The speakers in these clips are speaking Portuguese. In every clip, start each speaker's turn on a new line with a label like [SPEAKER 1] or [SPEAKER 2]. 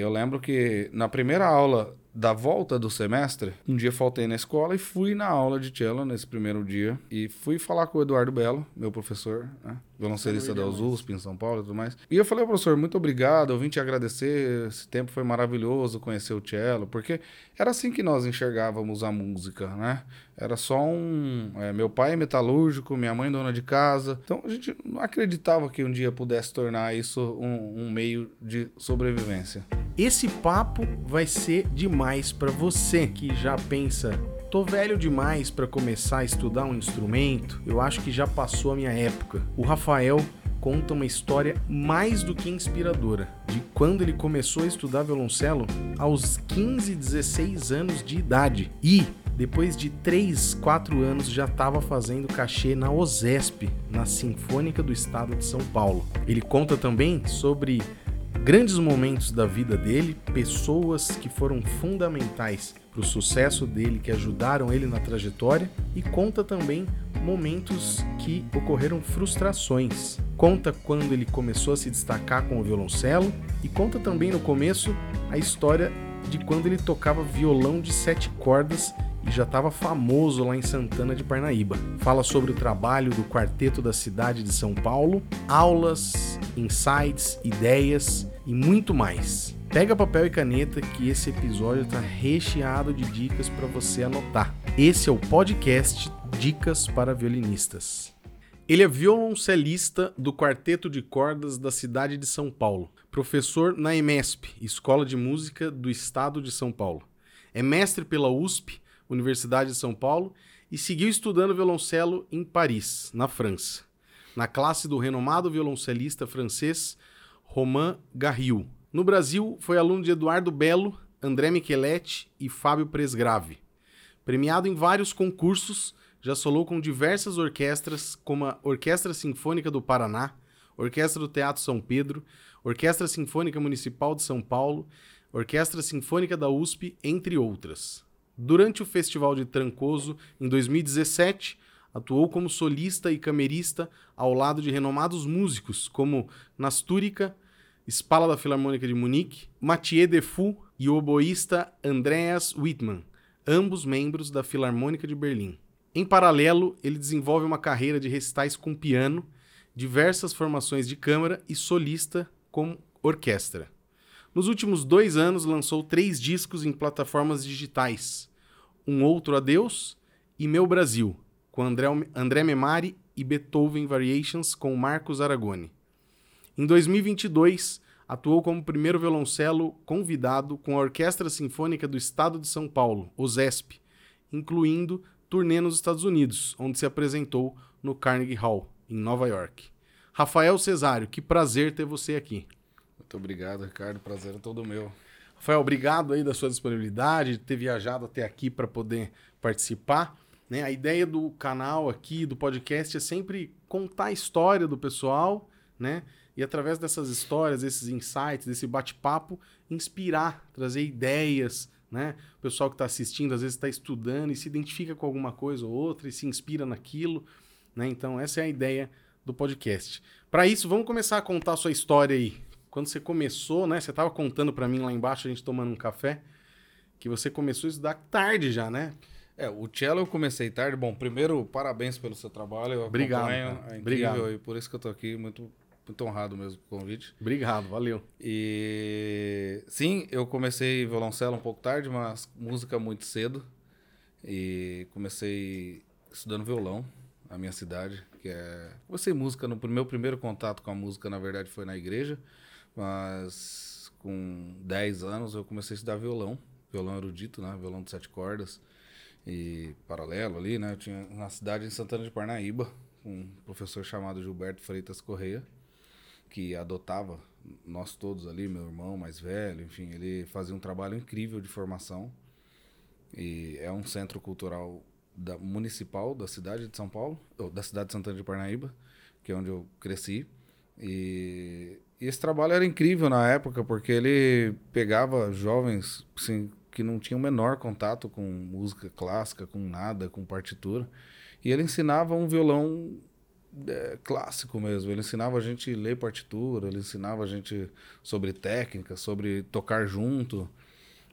[SPEAKER 1] Eu lembro que na primeira aula da volta do semestre, um dia faltei na escola e fui na aula de cello nesse primeiro dia. E fui falar com o Eduardo Belo, meu professor, né? Violoncelista da USP em São Paulo e tudo mais. E eu falei, professor, muito obrigado, eu vim te agradecer, esse tempo foi maravilhoso conhecer o cello, porque era assim que nós enxergávamos a música, né? Era só um... É, meu pai é metalúrgico, minha mãe dona de casa, então a gente não acreditava que um dia pudesse tornar isso um, um meio de sobrevivência.
[SPEAKER 2] Esse papo vai ser demais para você que já pensa Tô velho demais para começar a estudar um instrumento, eu acho que já passou a minha época. O Rafael conta uma história mais do que inspiradora de quando ele começou a estudar violoncelo aos 15, 16 anos de idade e depois de 3, 4 anos já estava fazendo cachê na OSESP, na Sinfônica do Estado de São Paulo. Ele conta também sobre grandes momentos da vida dele, pessoas que foram fundamentais para o sucesso dele, que ajudaram ele na trajetória, e conta também momentos que ocorreram frustrações. Conta quando ele começou a se destacar com o violoncelo e conta também no começo a história de quando ele tocava violão de sete cordas e já estava famoso lá em Santana de Parnaíba. Fala sobre o trabalho do quarteto da cidade de São Paulo, aulas, insights, ideias e muito mais. Pega papel e caneta que esse episódio está recheado de dicas para você anotar. Esse é o podcast Dicas para Violinistas. Ele é violoncelista do Quarteto de Cordas da cidade de São Paulo, professor na EMESP, Escola de Música do Estado de São Paulo. É mestre pela USP, Universidade de São Paulo, e seguiu estudando violoncelo em Paris, na França, na classe do renomado violoncelista francês Romain Garriou. No Brasil, foi aluno de Eduardo Belo, André Micheletti e Fábio Presgrave. Premiado em vários concursos, já solou com diversas orquestras, como a Orquestra Sinfônica do Paraná, Orquestra do Teatro São Pedro, Orquestra Sinfônica Municipal de São Paulo, Orquestra Sinfônica da USP, entre outras. Durante o Festival de Trancoso, em 2017, atuou como solista e camerista ao lado de renomados músicos como Nastúrica, Spala da Filarmônica de Munique, Mathieu Defoe e o oboísta Andreas Wittmann, ambos membros da Filarmônica de Berlim. Em paralelo, ele desenvolve uma carreira de recitais com piano, diversas formações de câmara e solista com orquestra. Nos últimos dois anos, lançou três discos em plataformas digitais, um Outro Adeus e Meu Brasil, com André, André Memari e Beethoven Variations com Marcos Aragoni. Em 2022, atuou como primeiro violoncelo convidado com a Orquestra Sinfônica do Estado de São Paulo, OSESP, incluindo turnê nos Estados Unidos, onde se apresentou no Carnegie Hall, em Nova York. Rafael Cesário, que prazer ter você aqui.
[SPEAKER 1] Muito obrigado, Ricardo. Prazer é todo meu.
[SPEAKER 2] Rafael, obrigado aí da sua disponibilidade, de ter viajado até aqui para poder participar. Né? A ideia do canal aqui, do podcast, é sempre contar a história do pessoal, né? E através dessas histórias, desses insights, desse bate-papo, inspirar, trazer ideias, né? O pessoal que está assistindo, às vezes está estudando e se identifica com alguma coisa ou outra e se inspira naquilo, né? Então, essa é a ideia do podcast. Para isso, vamos começar a contar a sua história aí quando você começou, né? Você estava contando para mim lá embaixo, a gente tomando um café, que você começou a estudar tarde já, né?
[SPEAKER 1] É, o cello eu comecei tarde. Bom, primeiro, parabéns pelo seu trabalho. Eu
[SPEAKER 2] Obrigado.
[SPEAKER 1] É incrível
[SPEAKER 2] Obrigado.
[SPEAKER 1] e por isso que eu tô aqui, muito, muito honrado mesmo com o convite.
[SPEAKER 2] Obrigado, valeu.
[SPEAKER 1] E sim, eu comecei violoncelo um pouco tarde, mas música muito cedo. E comecei estudando violão na minha cidade, que é. Comecei música no meu primeiro contato com a música, na verdade, foi na igreja. Mas com 10 anos eu comecei a estudar violão, violão erudito, né? Violão de sete cordas e paralelo ali, né? Eu tinha na cidade em Santana de Parnaíba, um professor chamado Gilberto Freitas Correia, que adotava nós todos ali, meu irmão mais velho, enfim, ele fazia um trabalho incrível de formação. E é um centro cultural da, municipal da cidade de São Paulo, ou da cidade de Santana de Parnaíba, que é onde eu cresci. E, e esse trabalho era incrível na época, porque ele pegava jovens assim, que não tinham o menor contato com música clássica, com nada, com partitura. E ele ensinava um violão é, clássico mesmo. Ele ensinava a gente a ler partitura, ele ensinava a gente sobre técnica, sobre tocar junto.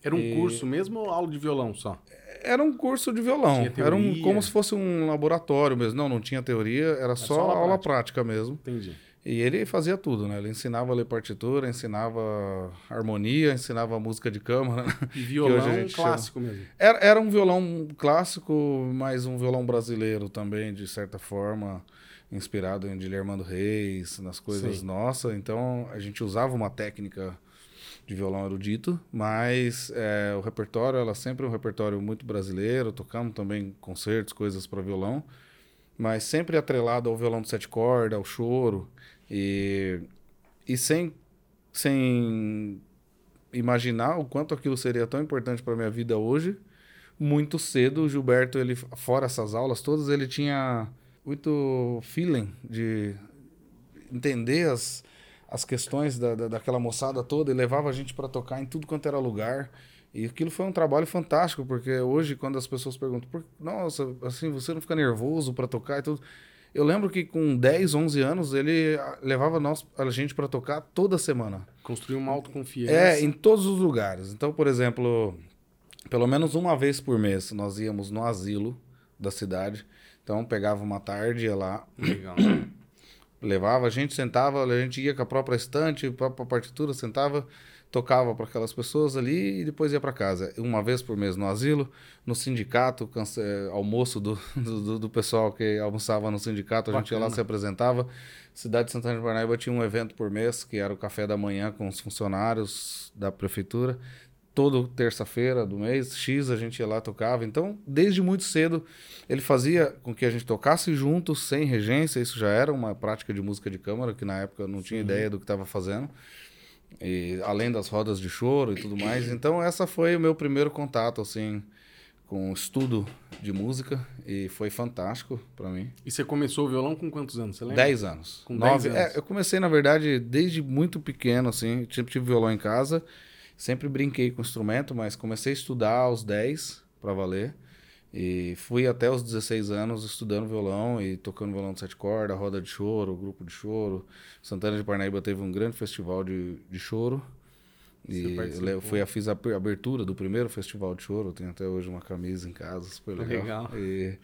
[SPEAKER 2] Era um e... curso mesmo ou aula de violão só?
[SPEAKER 1] Era um curso de violão. Era um, como se fosse um laboratório mesmo. Não, não tinha teoria, era, era só, só aula, aula prática. prática mesmo.
[SPEAKER 2] Entendi.
[SPEAKER 1] E ele fazia tudo, né? Ele ensinava a ler partitura, ensinava harmonia, ensinava música de câmara.
[SPEAKER 2] E violão clássico chama. mesmo.
[SPEAKER 1] Era, era um violão clássico, mas um violão brasileiro também, de certa forma, inspirado em Guilherme Reis, nas coisas Sim. nossas. Então a gente usava uma técnica de violão erudito, mas é, o repertório era sempre um repertório muito brasileiro. Tocamos também concertos, coisas para violão, mas sempre atrelado ao violão de sete cordas, ao choro. E, e sem, sem imaginar o quanto aquilo seria tão importante para minha vida hoje, muito cedo o Gilberto, ele fora essas aulas todas, ele tinha muito feeling de entender as, as questões da, da, daquela moçada toda e levava a gente para tocar em tudo quanto era lugar. E aquilo foi um trabalho fantástico, porque hoje, quando as pessoas perguntam, nossa, assim, você não fica nervoso para tocar e tudo. Eu lembro que com 10, 11 anos, ele levava nós, a gente para tocar toda semana.
[SPEAKER 2] Construiu uma autoconfiança.
[SPEAKER 1] É, em todos os lugares. Então, por exemplo, pelo menos uma vez por mês, nós íamos no asilo da cidade. Então, pegava uma tarde, ia lá.
[SPEAKER 2] Legal.
[SPEAKER 1] levava, a gente sentava, a gente ia com a própria estante, a própria partitura, sentava tocava para aquelas pessoas ali e depois ia para casa. Uma vez por mês no asilo, no sindicato, cance... almoço do, do, do, pessoal que almoçava no sindicato, a Bacana. gente ia lá, se apresentava. Cidade de Santana de Parnaíba tinha um evento por mês, que era o café da manhã com os funcionários da prefeitura. Toda terça-feira do mês, X, a gente ia lá tocava. Então, desde muito cedo, ele fazia com que a gente tocasse juntos, sem regência. Isso já era uma prática de música de câmara, que na época eu não tinha Sim. ideia do que estava fazendo. E, além das rodas de choro e tudo mais. Então, essa foi o meu primeiro contato, assim, com estudo de música e foi fantástico para mim.
[SPEAKER 2] E você começou o violão com quantos anos? Você lembra?
[SPEAKER 1] Dez anos.
[SPEAKER 2] Com Nove,
[SPEAKER 1] dez anos. É, eu comecei, na verdade, desde muito pequeno, assim, sempre tive violão em casa, sempre brinquei com instrumento, mas comecei a estudar aos 10 para valer. E fui até os 16 anos estudando violão e tocando violão de sete cordas, roda de choro, grupo de choro. Santana de Parnaíba teve um grande festival de, de choro. E eu fui, fiz a abertura do primeiro festival de choro. Tenho até hoje uma camisa em casa, super legal.
[SPEAKER 2] legal.
[SPEAKER 1] E,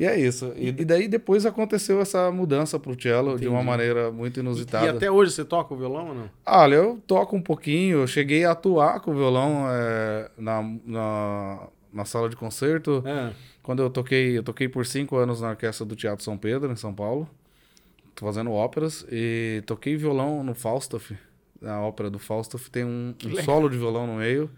[SPEAKER 1] e é isso. E, e, daí depois aconteceu essa mudança pro cello Entendi. de uma maneira muito inusitada.
[SPEAKER 2] E, e, até hoje você toca o violão ou não?
[SPEAKER 1] Olha, eu toco um pouquinho. Eu cheguei a atuar com o violão é, na, na na sala de concerto.
[SPEAKER 2] É.
[SPEAKER 1] Quando eu toquei, eu toquei por cinco anos na orquestra do Teatro São Pedro, em São Paulo. Tô fazendo óperas. E toquei violão no Falstaff. Na ópera do Falstaff tem um, um solo de violão no meio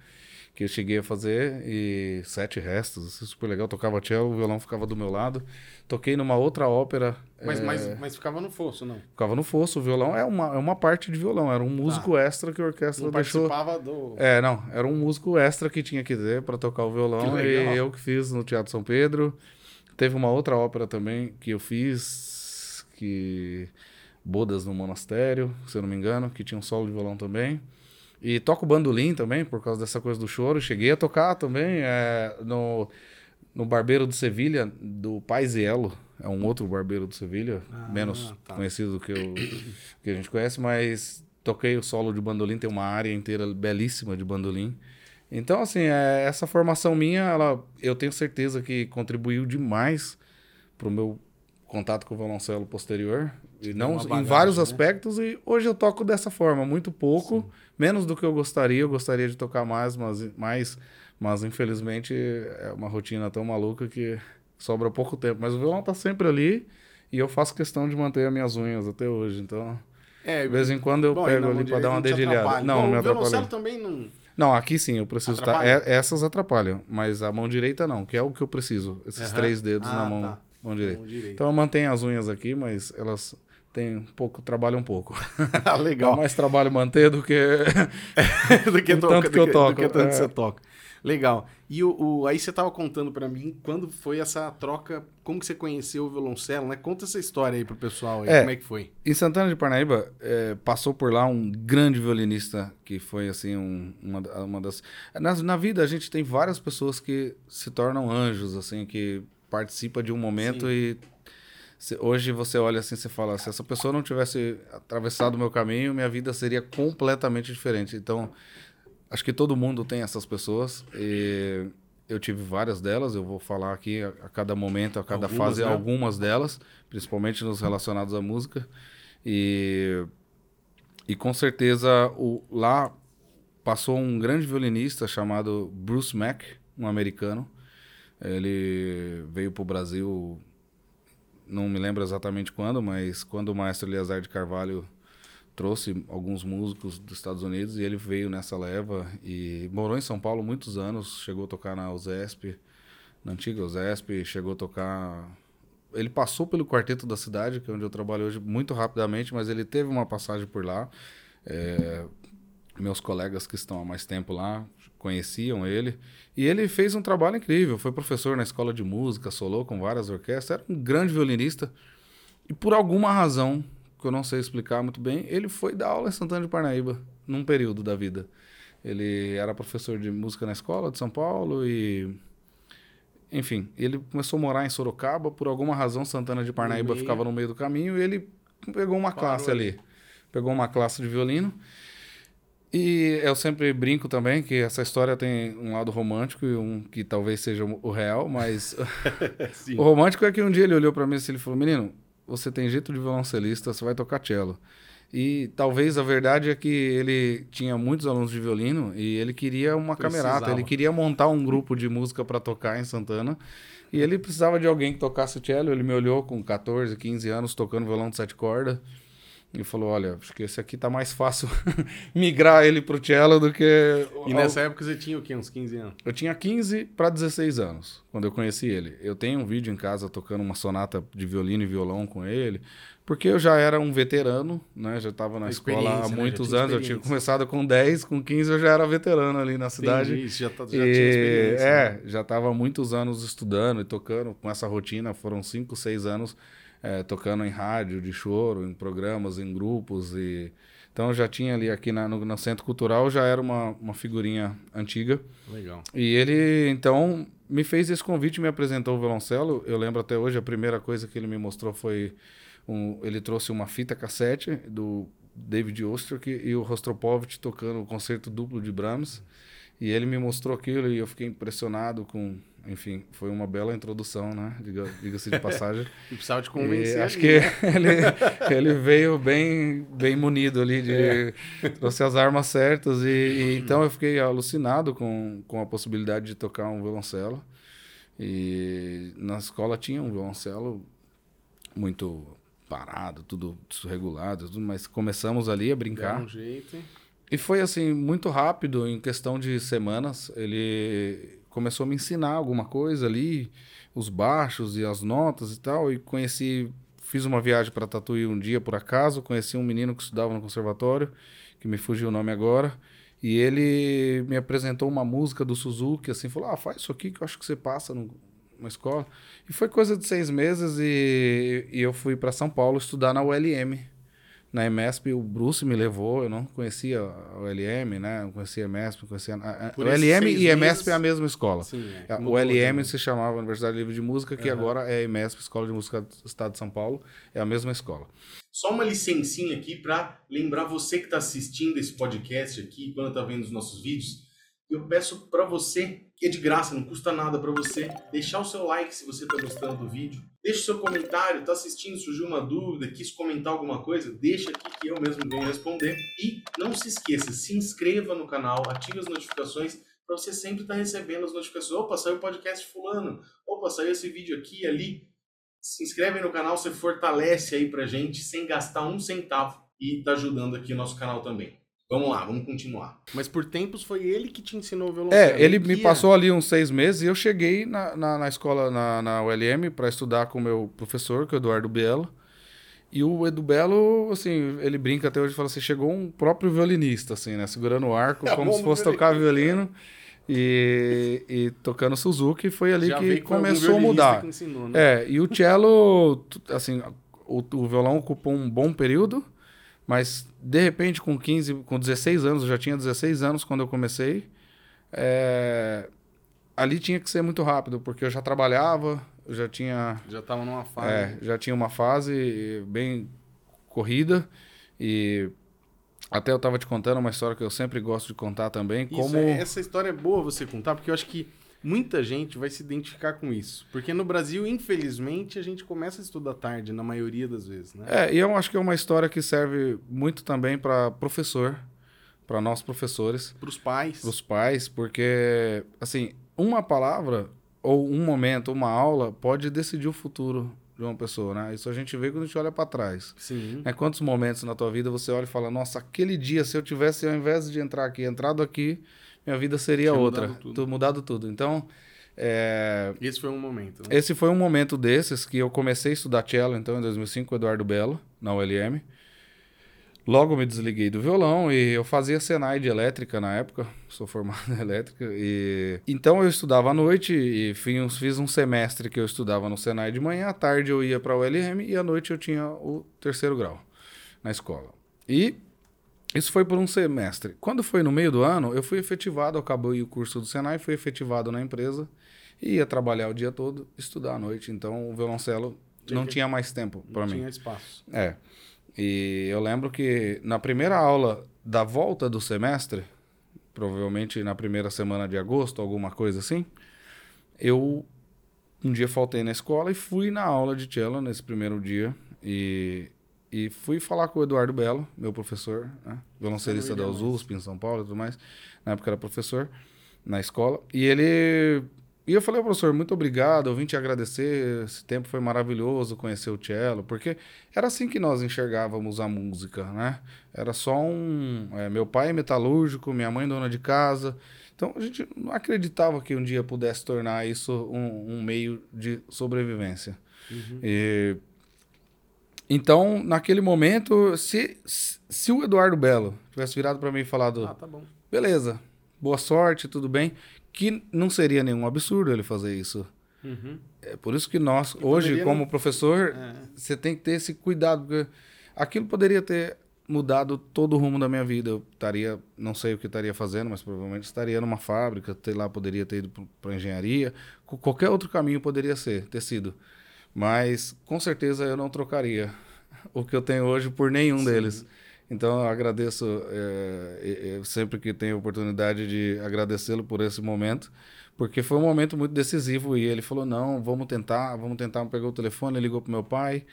[SPEAKER 1] que eu cheguei a fazer e sete restos, assim, super legal. Tocava cello, o violão ficava do meu lado. Toquei numa outra ópera.
[SPEAKER 2] Mas, é... mas, mas ficava no fosso, não?
[SPEAKER 1] Ficava no fosso. O violão é uma, é uma parte de violão. Era um músico ah. extra que a orquestra não deixou.
[SPEAKER 2] participava do.
[SPEAKER 1] É, não. Era um músico extra que tinha que ter para tocar o violão. E eu que fiz no Teatro São Pedro. Teve uma outra ópera também que eu fiz, que. Bodas no Monastério, se eu não me engano, que tinha um solo de violão também. E toco bandolim também, por causa dessa coisa do choro. Cheguei a tocar também é, no, no Barbeiro de Sevilha, do Paiziello. É um outro barbeiro de Sevilha, ah, menos tá. conhecido do que, o, que a gente conhece, mas toquei o solo de bandolim, tem uma área inteira belíssima de bandolim. Então, assim, é, essa formação minha, ela, eu tenho certeza que contribuiu demais para o meu contato com o violoncelo posterior. E não bagagem, em vários né? aspectos, e hoje eu toco dessa forma, muito pouco. Sim menos do que eu gostaria. Eu gostaria de tocar mais, mas, mais, mas infelizmente é uma rotina tão maluca que sobra pouco tempo. Mas o violão tá sempre ali e eu faço questão de manter as minhas unhas até hoje. Então,
[SPEAKER 2] é,
[SPEAKER 1] de vez em quando eu bom, pego ali para dar uma dedilhada.
[SPEAKER 2] Não, me atrapalha. também não.
[SPEAKER 1] Não, aqui sim, eu preciso. Tá, é, essas atrapalham, mas a mão direita não, que é o que eu preciso. Esses uhum. três dedos ah, na mão, tá. mão, direita. mão direita. Então eu mantenho as unhas aqui, mas elas tem um pouco, trabalho um pouco.
[SPEAKER 2] Ah, legal. Dá
[SPEAKER 1] mais trabalho manter do que
[SPEAKER 2] do que, toca, tanto que, eu toco. Do que tanto é. você toca. Legal. E o, o aí você estava contando para mim quando foi essa troca, como que você conheceu o violoncelo, né? Conta essa história aí pro pessoal aí, é, como é que foi?
[SPEAKER 1] Em Santana de Parnaíba, é, passou por lá um grande violinista que foi assim um, uma, uma das na, na vida a gente tem várias pessoas que se tornam anjos assim, que participa de um momento Sim. e hoje você olha assim, você fala, se essa pessoa não tivesse atravessado o meu caminho, minha vida seria completamente diferente. Então, acho que todo mundo tem essas pessoas. E eu tive várias delas, eu vou falar aqui a, a cada momento, a cada algumas, fase, né? algumas delas, principalmente nos relacionados à música. E, e com certeza o, lá passou um grande violinista chamado Bruce Mack, um americano. Ele veio para o Brasil, não me lembro exatamente quando, mas quando o maestro Eleazar de Carvalho trouxe alguns músicos dos Estados Unidos e ele veio nessa leva e morou em São Paulo muitos anos, chegou a tocar na USESP, na antiga USESP, chegou a tocar... Ele passou pelo quarteto da cidade, que é onde eu trabalho hoje, muito rapidamente, mas ele teve uma passagem por lá. É, meus colegas que estão há mais tempo lá conheciam ele. E ele fez um trabalho incrível. Foi professor na escola de música, solou com várias orquestras, era um grande violinista. E por alguma razão, que eu não sei explicar muito bem, ele foi dar aula em Santana de Parnaíba, num período da vida. Ele era professor de música na escola de São Paulo e. Enfim, ele começou a morar em Sorocaba, por alguma razão Santana de Parnaíba ficava no meio do caminho e ele pegou uma Parou classe ali. Pegou uma classe de violino. E eu sempre brinco também que essa história tem um lado romântico e um que talvez seja o real, mas o romântico é que um dia ele olhou para mim e ele falou: Menino, você tem jeito de violoncelista, você vai tocar cello. E talvez a verdade é que ele tinha muitos alunos de violino e ele queria uma Precisava. camerata, ele queria montar um grupo de música para tocar em Santana. E ele precisava de alguém que tocasse cello. Ele me olhou com 14, 15 anos tocando violão de sete cordas. E falou: Olha, acho que esse aqui tá mais fácil migrar ele pro cello do que.
[SPEAKER 2] E nessa época você tinha o quê? Uns 15 anos?
[SPEAKER 1] Eu tinha 15 para 16 anos, quando eu conheci ele. Eu tenho um vídeo em casa tocando uma sonata de violino e violão com ele, porque eu já era um veterano, né? Já estava na escola há né? muitos anos. Eu tinha começado com 10, com 15 eu já era veterano ali na cidade.
[SPEAKER 2] Entendi, já, tá, já e, tinha experiência.
[SPEAKER 1] É, né? já estava há muitos anos estudando e tocando com essa rotina. Foram 5, 6 anos é, tocando em rádio de choro, em programas, em grupos. e Então já tinha ali aqui na, no, no, Centro Cultural, já era uma, uma figurinha antiga.
[SPEAKER 2] Legal.
[SPEAKER 1] E ele, então, me fez esse convite, me apresentou o violoncelo. Eu lembro até hoje, a primeira coisa que ele me mostrou foi... Um, ele trouxe uma fita cassete do David Ostrich e o Rostropovich tocando o concerto duplo de Brahms. E ele me mostrou aquilo e eu fiquei impressionado com enfim, foi uma bela introdução, né? Diga-se de passagem.
[SPEAKER 2] e precisava te convencer.
[SPEAKER 1] E acho ali, que né? ele, ele veio bem, bem munido ali, de, é. trouxe as armas certas. E, e, então eu fiquei alucinado com, com a possibilidade de tocar um violoncelo. E na escola tinha um violoncelo muito parado, tudo desregulado, tudo, mas começamos ali a brincar.
[SPEAKER 2] um jeito.
[SPEAKER 1] E foi assim, muito rápido, em questão de semanas. Ele começou a me ensinar alguma coisa ali, os baixos e as notas e tal, e conheci, fiz uma viagem para Tatuí um dia por acaso, conheci um menino que estudava no conservatório, que me fugiu o nome agora, e ele me apresentou uma música do Suzuki, assim, falou: "Ah, faz isso aqui que eu acho que você passa no, numa escola". E foi coisa de seis meses e, e eu fui para São Paulo estudar na ULM, na EMESP o Bruce me levou, eu não conhecia o LM, né? Não conhecia a EMESP, conhecia... A, o LM e a EMESP é a mesma escola. Sim, é, o LM se chamava Universidade Livre de Música, que uhum. agora é a EMESP, Escola de Música do Estado de São Paulo, é a mesma escola.
[SPEAKER 2] Só uma licencinha aqui para lembrar você que está assistindo esse podcast aqui, quando está vendo os nossos vídeos, eu peço para você, que é de graça, não custa nada para você, deixar o seu like se você está gostando do vídeo. Deixe o seu comentário, está assistindo, surgiu uma dúvida, quis comentar alguma coisa, deixa aqui que eu mesmo venho responder. E não se esqueça, se inscreva no canal, ative as notificações para você sempre estar tá recebendo as notificações. Opa, saiu o podcast fulano. Opa, saiu esse vídeo aqui ali. Se inscreve no canal, você fortalece aí pra gente sem gastar um centavo e está ajudando aqui o nosso canal também. Vamos lá, vamos continuar. Mas por tempos foi ele que te ensinou o violoncelo.
[SPEAKER 1] É, ele me passou ali uns seis meses e eu cheguei na, na, na escola, na, na ULM, para estudar com o meu professor, que é o Eduardo Belo. E o Edu Belo, assim, ele brinca até hoje, fala assim, chegou um próprio violinista, assim, né? Segurando o arco, é, como se fosse tocar violino. E, e tocando Suzuki, foi ali Já que começou a mudar. Ensinou, né? É, e o cello, assim, o, o violão ocupou um bom período, mas, de repente, com 15, com 16 anos, eu já tinha 16 anos quando eu comecei, é... ali tinha que ser muito rápido, porque eu já trabalhava, eu já tinha.
[SPEAKER 2] Já estava numa fase.
[SPEAKER 1] É, já tinha uma fase bem corrida e até eu estava te contando uma história que eu sempre gosto de contar também.
[SPEAKER 2] Isso,
[SPEAKER 1] como
[SPEAKER 2] é- essa história é boa você contar, porque eu acho que muita gente vai se identificar com isso. Porque no Brasil, infelizmente, a gente começa a estudar tarde, na maioria das vezes, né?
[SPEAKER 1] É, e eu acho que é uma história que serve muito também para professor, para nós professores,
[SPEAKER 2] Para os pais.
[SPEAKER 1] para os pais, porque assim, uma palavra ou um momento, uma aula pode decidir o futuro de uma pessoa, né? Isso a gente vê quando a gente olha para trás.
[SPEAKER 2] Sim.
[SPEAKER 1] É quantos momentos na tua vida você olha e fala: "Nossa, aquele dia se eu tivesse ao invés de entrar aqui, entrado aqui, minha vida seria
[SPEAKER 2] Tinha
[SPEAKER 1] outra,
[SPEAKER 2] mudado tudo.
[SPEAKER 1] Tu- mudado tudo". Então, é,
[SPEAKER 2] Esse foi um momento. Né?
[SPEAKER 1] esse foi um momento desses que eu comecei a estudar cello, então, em 2005, com o Eduardo Belo, na ULM. Logo me desliguei do violão e eu fazia Senai de elétrica na época, sou formado em elétrica. E... Então eu estudava à noite e fiz, fiz um semestre que eu estudava no Senai de manhã, à tarde eu ia para a ULM e à noite eu tinha o terceiro grau na escola. E isso foi por um semestre. Quando foi no meio do ano, eu fui efetivado, acabei o curso do Senai, fui efetivado na empresa e ia trabalhar o dia todo, estudar à noite. Então o violoncelo
[SPEAKER 2] Tinha
[SPEAKER 1] não
[SPEAKER 2] que-
[SPEAKER 1] tinha mais tempo para
[SPEAKER 2] Não
[SPEAKER 1] mim.
[SPEAKER 2] tinha espaço.
[SPEAKER 1] É. E eu lembro que na primeira aula da volta do semestre, provavelmente na primeira semana de agosto, alguma coisa assim, eu um dia faltei na escola e fui na aula de cello nesse primeiro dia e, e fui falar com o Eduardo Belo, meu professor, né? violoncelista da USP em São Paulo e tudo mais. Na época era professor na escola. E ele e eu falei, professor, muito obrigado, eu vim te agradecer, esse tempo foi maravilhoso, conhecer o cello, porque era assim que nós enxergávamos a música, né? Era só um... é, meu pai é metalúrgico, minha mãe dona de casa, então a gente não acreditava que um dia pudesse tornar isso um, um meio de sobrevivência. E... Então, naquele momento, se, se o Eduardo Belo tivesse virado para mim e falado,
[SPEAKER 2] Ah, tá bom.
[SPEAKER 1] beleza, boa sorte, tudo bem, que não seria nenhum absurdo ele fazer isso.
[SPEAKER 2] Uhum.
[SPEAKER 1] É por isso que nós, hoje,
[SPEAKER 2] poderia
[SPEAKER 1] como
[SPEAKER 2] não-
[SPEAKER 1] professor,
[SPEAKER 2] É.
[SPEAKER 1] você tem que ter esse cuidado, porque aquilo poderia ter mudado todo o rumo da minha vida. Eu estaria, não sei o que estaria fazendo, mas provavelmente estaria numa fábrica, sei lá, poderia ter ido para engenharia, qualquer outro caminho poderia ser, ter sido. Mas com certeza eu não trocaria o que eu tenho hoje por nenhum deles. Então eu agradeço é, sempre que tenho oportunidade de agradecê-lo por esse momento, porque foi um momento muito decisivo e ele falou não, vamos tentar, vamos tentar. Pegou o telefone, ligou pro meu pai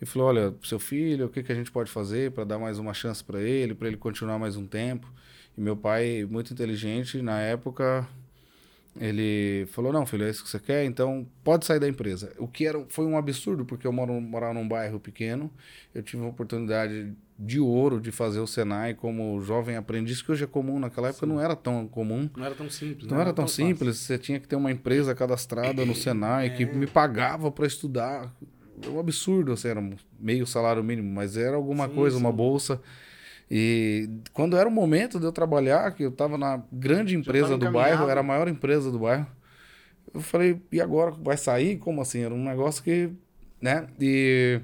[SPEAKER 1] e falou, olha, seu filho, o que que a gente pode fazer para dar mais uma chance para ele, para ele continuar mais um tempo? E meu pai, muito inteligente na época, ele falou: Não, filho, é isso que você quer, então pode sair da empresa. O que era, foi um absurdo, porque eu moro, morava num bairro pequeno, eu tive uma oportunidade de ouro de fazer o Senai como jovem aprendiz, que hoje é comum, naquela época não era tão comum.
[SPEAKER 2] Não era tão simples.
[SPEAKER 1] Não
[SPEAKER 2] né?
[SPEAKER 1] era tão
[SPEAKER 2] fácil.
[SPEAKER 1] simples, você tinha que ter uma empresa cadastrada no Senai que me pagava para estudar. É um absurdo, assim, era meio salário mínimo, mas era alguma
[SPEAKER 2] Sim,
[SPEAKER 1] coisa, uma
[SPEAKER 2] sim.
[SPEAKER 1] bolsa. E quando era o momento de eu trabalhar, que eu estava na grande empresa do bairro, era a maior empresa do bairro, eu falei, e agora? Vai sair? Como assim? Era um negócio que, né? E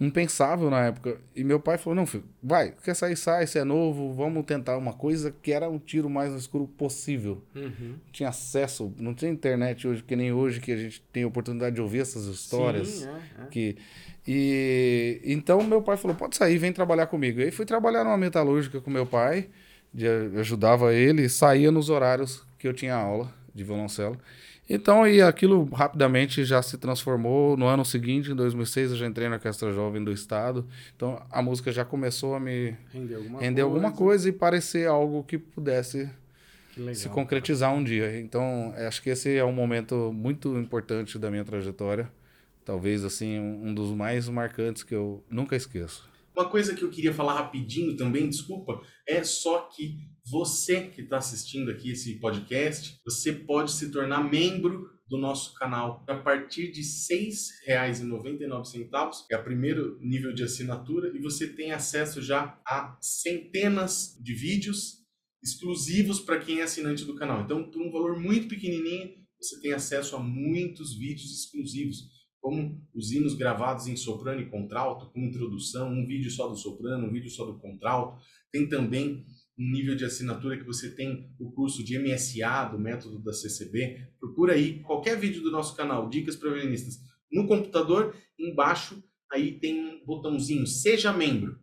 [SPEAKER 1] impensável na época. E meu pai falou, não, filho, vai, quer sair, sai, você é novo, vamos tentar uma coisa que era um tiro mais no escuro possível
[SPEAKER 2] Uhum.
[SPEAKER 1] tinha acesso, não tinha internet hoje, que nem hoje que a gente tem a oportunidade de ouvir essas histórias.
[SPEAKER 2] Sim, é, é.
[SPEAKER 1] Que, e então meu pai falou: pode sair, vem trabalhar comigo. Aí fui trabalhar numa metalúrgica com meu pai, de, ajudava ele, saía nos horários que eu tinha aula de violoncelo. Então, e aquilo rapidamente já se transformou. No ano seguinte, em 2006, eu já entrei na Orquestra Jovem do Estado. Então, a música já começou a me
[SPEAKER 2] Render alguma
[SPEAKER 1] render
[SPEAKER 2] coisa.
[SPEAKER 1] alguma coisa e parecer algo que pudesse
[SPEAKER 2] Que
[SPEAKER 1] se concretizar um dia. Então, acho que esse é um momento muito importante da minha trajetória. Talvez, assim, um dos mais marcantes que eu nunca esqueço.
[SPEAKER 3] Uma coisa que eu queria falar rapidinho também, desculpa, é só que você que está assistindo aqui esse podcast, você pode se tornar membro do nosso canal a partir de R$ 6,99, que é o primeiro nível de assinatura, e você tem acesso já a centenas de vídeos exclusivos para quem é assinante do canal. Então, por um valor muito pequenininho, você tem acesso a muitos vídeos exclusivos como os hinos gravados em soprano e contralto, com introdução, um vídeo só do soprano, um vídeo só do contralto. Tem também nível de assinatura que você tem o curso de MSA, do método da CCB, procura aí qualquer vídeo do nosso canal, Dicas para Violinistas, no computador, embaixo, aí tem um botãozinho, Seja Membro.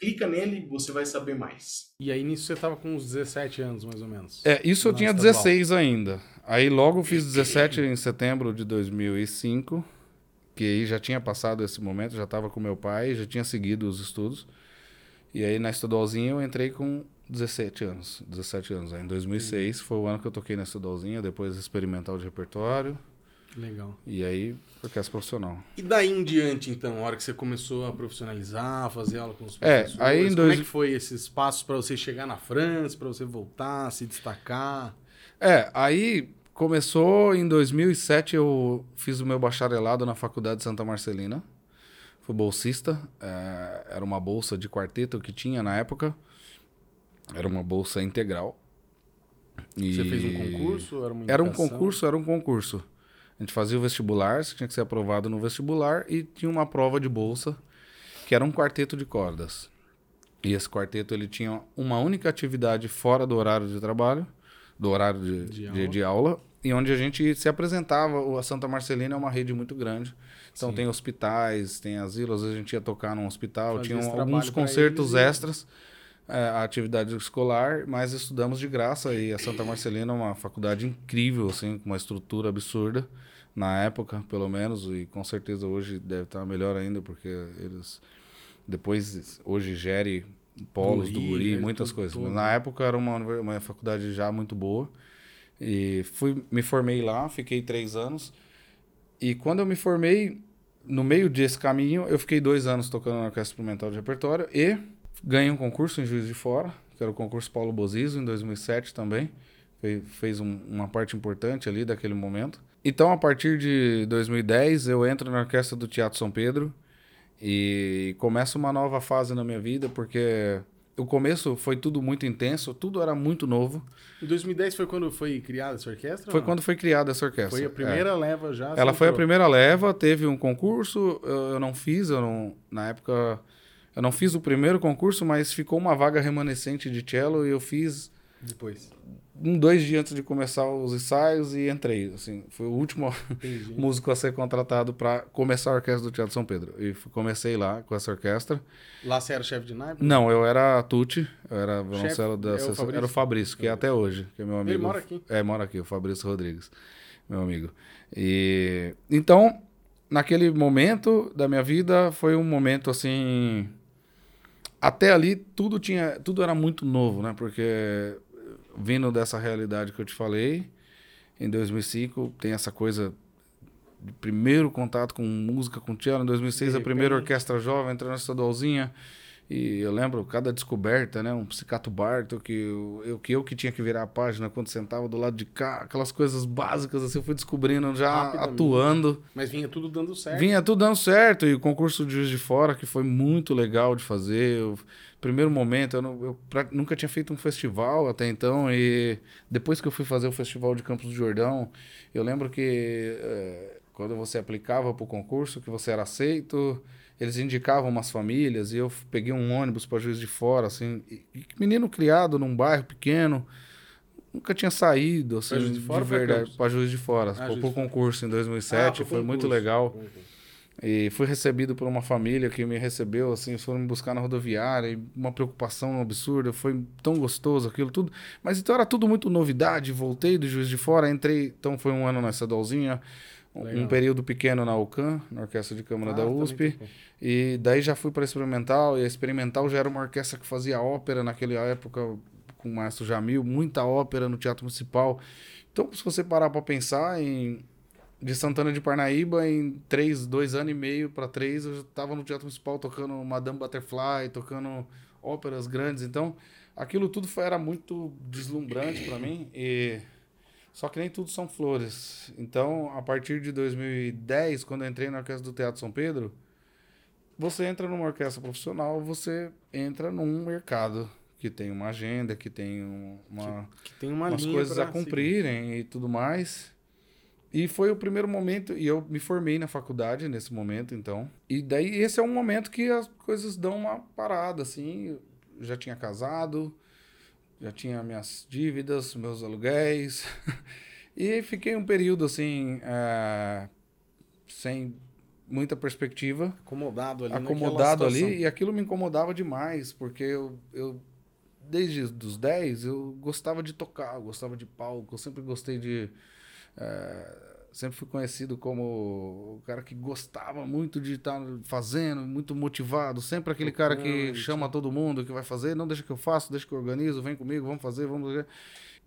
[SPEAKER 3] Clica nele e você vai saber mais.
[SPEAKER 2] E aí nisso você tava com uns 17 anos, mais ou menos.
[SPEAKER 1] É, isso eu tinha
[SPEAKER 2] estadual.
[SPEAKER 1] 16 ainda. Aí logo fiz 17 em setembro de 2005, que aí já tinha passado esse momento, já estava com meu pai, já tinha seguido os estudos. E aí na estadualzinha eu entrei com 17 anos, 17 anos. Aí em 2006 foi o ano que eu toquei na estadualzinha, depois experimental de repertório
[SPEAKER 2] Legal.
[SPEAKER 1] e aí orquestra profissional.
[SPEAKER 2] E daí em diante, então, a hora que você começou a profissionalizar, fazer aula com os
[SPEAKER 1] É,
[SPEAKER 2] professores,
[SPEAKER 1] aí em
[SPEAKER 2] como
[SPEAKER 1] dois-
[SPEAKER 2] é que foi esses passos para você chegar na França, para você voltar, se destacar?
[SPEAKER 1] É, aí começou em 2007, eu fiz o meu bacharelado na Faculdade de Santa Marcelina. Fui bolsista, é, era uma bolsa de quarteto que tinha na época. Era uma bolsa integral. E
[SPEAKER 2] Você fez um concurso? Era,
[SPEAKER 1] Era um concurso, era um concurso. A gente fazia o vestibular, você tinha que ser aprovado no vestibular e tinha uma prova de bolsa, que era um quarteto de cordas. E esse quarteto ele tinha uma única atividade fora do horário de trabalho, do horário de,
[SPEAKER 2] De
[SPEAKER 1] de,
[SPEAKER 2] aula.
[SPEAKER 1] de aula, e onde a gente se apresentava. A Santa Marcelina é uma rede muito grande. Então
[SPEAKER 2] Sim.
[SPEAKER 1] tem hospitais, tem asilo, às vezes a gente ia tocar num hospital,
[SPEAKER 2] Fazia
[SPEAKER 1] tinha
[SPEAKER 2] esse
[SPEAKER 1] alguns concertos
[SPEAKER 2] eles
[SPEAKER 1] extras, é, a atividade escolar, mas estudamos de graça e a Santa Marcelina é uma faculdade incrível, assim, com uma estrutura absurda, na época, pelo menos, e com certeza hoje deve estar melhor ainda, porque eles depois, hoje, gere polos do
[SPEAKER 2] Guri,
[SPEAKER 1] guri,
[SPEAKER 2] gere
[SPEAKER 1] muitas
[SPEAKER 2] tudo,
[SPEAKER 1] coisas.
[SPEAKER 2] tudo.
[SPEAKER 1] Na época era uma, uma faculdade já muito boa. E fui, me formei lá, fiquei três anos. E quando eu me formei, no meio desse caminho, eu fiquei dois anos tocando na Orquestra Experimental de Repertório e ganhei um concurso em Juiz de Fora, que era o concurso Paulo Bosizo, em 2007 também. Fe- Fez um- uma parte importante ali daquele momento. Então, a partir de 2010, eu entro na Orquestra do Teatro São Pedro e começa uma nova fase na minha vida, porque o começo foi tudo muito intenso, tudo era muito novo.
[SPEAKER 2] Em 2010 foi quando foi criada essa orquestra?
[SPEAKER 1] Foi quando foi criada essa orquestra.
[SPEAKER 2] Foi a
[SPEAKER 1] É.
[SPEAKER 2] primeira leva já?
[SPEAKER 1] Ela
[SPEAKER 2] você
[SPEAKER 1] foi a primeira leva, teve um concurso, eu, eu não fiz, eu não, na época eu não fiz o primeiro concurso, mas ficou uma vaga remanescente de cello e eu fiz
[SPEAKER 2] Depois.
[SPEAKER 1] Um, dois dias antes de começar os ensaios e entrei, assim, foi o último músico a ser contratado para começar a orquestra do Teatro São Pedro. E comecei lá com essa orquestra.
[SPEAKER 2] Lá você era chefe de naipe?
[SPEAKER 1] Não, eu era tutti, eu era violoncelo da
[SPEAKER 2] é o Fabrício?
[SPEAKER 1] era o Fabrício, que é até hoje, que é meu amigo.
[SPEAKER 2] Ele mora aqui.
[SPEAKER 1] É, mora aqui, o Fabrício Rodrigues, meu amigo. E então, naquele momento da minha vida foi um momento assim, até ali tudo tinha, tudo era muito novo, né? Porque vindo dessa realidade que eu te falei, em 2005 tem essa coisa de primeiro contato com música, com cello. Em 2006
[SPEAKER 2] De
[SPEAKER 1] a primeira orquestra jovem entrando na estadualzinha. E eu lembro cada descoberta, né? Um psicato Barto, que eu, eu, que eu que tinha que virar a página quando sentava do lado de cá, aquelas coisas básicas assim, eu fui descobrindo já atuando.
[SPEAKER 2] Mas vinha tudo dando certo.
[SPEAKER 1] Vinha tudo dando certo. E o concurso de Juiz de Fora, que foi muito legal de fazer. Eu, primeiro momento, eu, não- eu pra- nunca tinha feito um festival até então. E depois que eu fui fazer o festival de Campos do Jordão, eu lembro que eh, quando você aplicava para o concurso, que você era aceito, eles indicavam umas famílias. E eu peguei um ônibus para Juiz de Fora, assim. E, e menino criado num bairro pequeno. Nunca tinha saído, assim,
[SPEAKER 2] Juiz de Fora
[SPEAKER 1] de verdade, para Juiz de Fora.
[SPEAKER 2] Ah, Fora.
[SPEAKER 1] concurso em 2007,
[SPEAKER 2] Ah,
[SPEAKER 1] foi muito legal. E fui recebido por uma família que me recebeu, assim, foram me buscar na rodoviária, e uma preocupação absurda, foi tão gostoso aquilo tudo. Mas então era tudo muito novidade, voltei do Juiz de Fora, entrei, então foi um ano na estadualzinha, um-
[SPEAKER 2] Legal.
[SPEAKER 1] um período pequeno na UCAM, na Orquestra de Câmara
[SPEAKER 2] Ah,
[SPEAKER 1] da USP, e daí já fui para Experimental, e a Experimental já era uma orquestra que fazia ópera naquela época, com o Maestro Jamil, muita ópera no Teatro Municipal. Então, se você parar para pensar em de Santana de Parnaíba, em três, dois anos e meio para três, eu já estava no Teatro Municipal tocando Madame Butterfly, tocando óperas grandes. Então, aquilo tudo foi, era muito deslumbrante para mim. E só que nem tudo são flores. Então, a partir de 2010, quando eu entrei na orquestra do Teatro São Pedro, você entra numa orquestra profissional, você entra num mercado que tem uma agenda, que tem um- uma
[SPEAKER 2] Que tem uma
[SPEAKER 1] umas coisas a cumprirem e tudo mais. E foi o primeiro momento, e eu me formei na faculdade nesse momento, então. E daí esse é um momento que as coisas dão uma parada, assim. Eu já tinha casado, já tinha minhas dívidas, meus aluguéis. e fiquei um período assim, é, sem muita perspectiva.
[SPEAKER 2] Acomodado ali.
[SPEAKER 1] Acomodado ali. E aquilo me incomodava demais, porque eu, eu desde os 10, eu gostava de tocar, eu gostava de palco, eu sempre gostei de. É, sempre fui conhecido como o cara que gostava muito de estar tá fazendo, muito motivado, sempre aquele cara que chama todo mundo, que vai fazer, não deixa que eu faço, deixa que eu organizo, vem comigo, vamos fazer, vamos.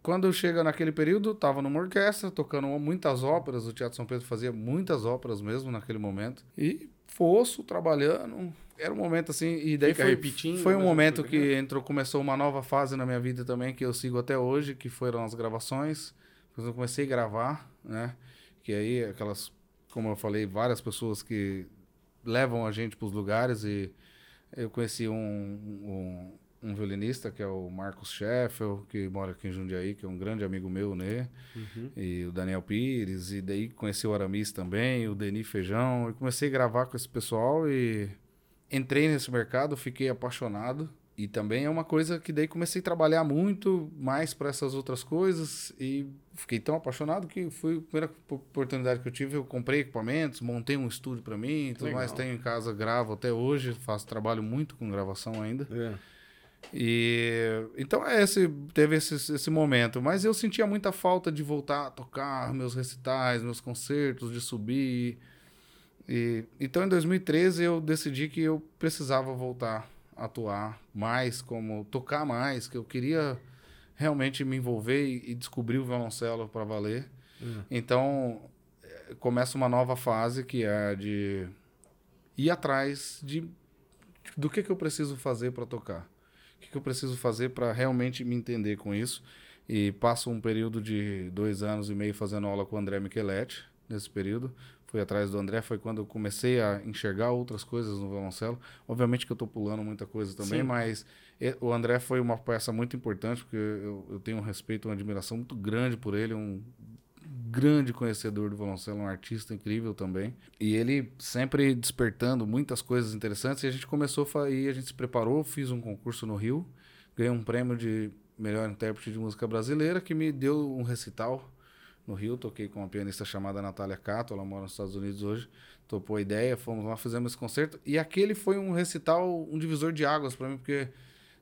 [SPEAKER 1] Quando chega naquele período, estava numa orquestra, tocando muitas óperas, o Teatro São Pedro fazia muitas óperas mesmo naquele momento, e fosso, trabalhando, era um momento assim, e daí Fica foi, repetindo, foi um momento que entrou, começou uma nova fase na minha vida também, que eu sigo até hoje, que foram as gravações, eu comecei a gravar, né, que aí aquelas, como eu falei, várias pessoas que levam a gente para os lugares e eu conheci um, um, um, violinista que é o Marcos Scheffel, que mora aqui em Jundiaí, que é um grande amigo meu, né? Uhum. E o Daniel Pires, e daí conheci o Aramis também, o Denis Feijão, e comecei a gravar com esse pessoal e entrei nesse mercado, fiquei apaixonado e também é uma coisa que daí comecei a trabalhar muito mais para essas outras coisas e fiquei tão apaixonado que foi a primeira oportunidade que eu tive. Eu comprei equipamentos, montei um estúdio para mim, tudo Legal. mais. Tenho em casa, gravo até hoje, faço trabalho muito com gravação ainda. É. E então é esse teve esse, esse momento, mas eu sentia muita falta de voltar a tocar meus recitais, meus concertos, de subir. E, então em 2013 eu decidi que eu precisava voltar atuar mais, como tocar mais, que eu queria realmente me envolver e, e descobrir o violoncelo para valer. Uhum. Então eh, começa uma nova fase que é de ir atrás de do que, que eu preciso fazer para tocar, o que, que eu preciso fazer para realmente me entender com isso. E passo um período de dois anos e meio fazendo aula com o André Micheletti, nesse período, fui atrás do André foi quando eu comecei a enxergar outras coisas no violoncelo. Obviamente que eu estou pulando muita coisa também, Sim. mas o André foi uma peça muito importante, porque eu, eu tenho um respeito, uma admiração muito grande por ele, um grande conhecedor do violoncelo, um artista incrível também. E ele sempre despertando muitas coisas interessantes. E a gente começou a ir, a gente se preparou, fiz um concurso no Rio, ganhei um prêmio de melhor intérprete de música brasileira, que me deu um recital no Rio, toquei com uma pianista chamada Natália Cato, ela mora nos Estados Unidos hoje, topou a ideia, fomos lá, fizemos esse concerto, e aquele foi um recital, um divisor de águas para mim, porque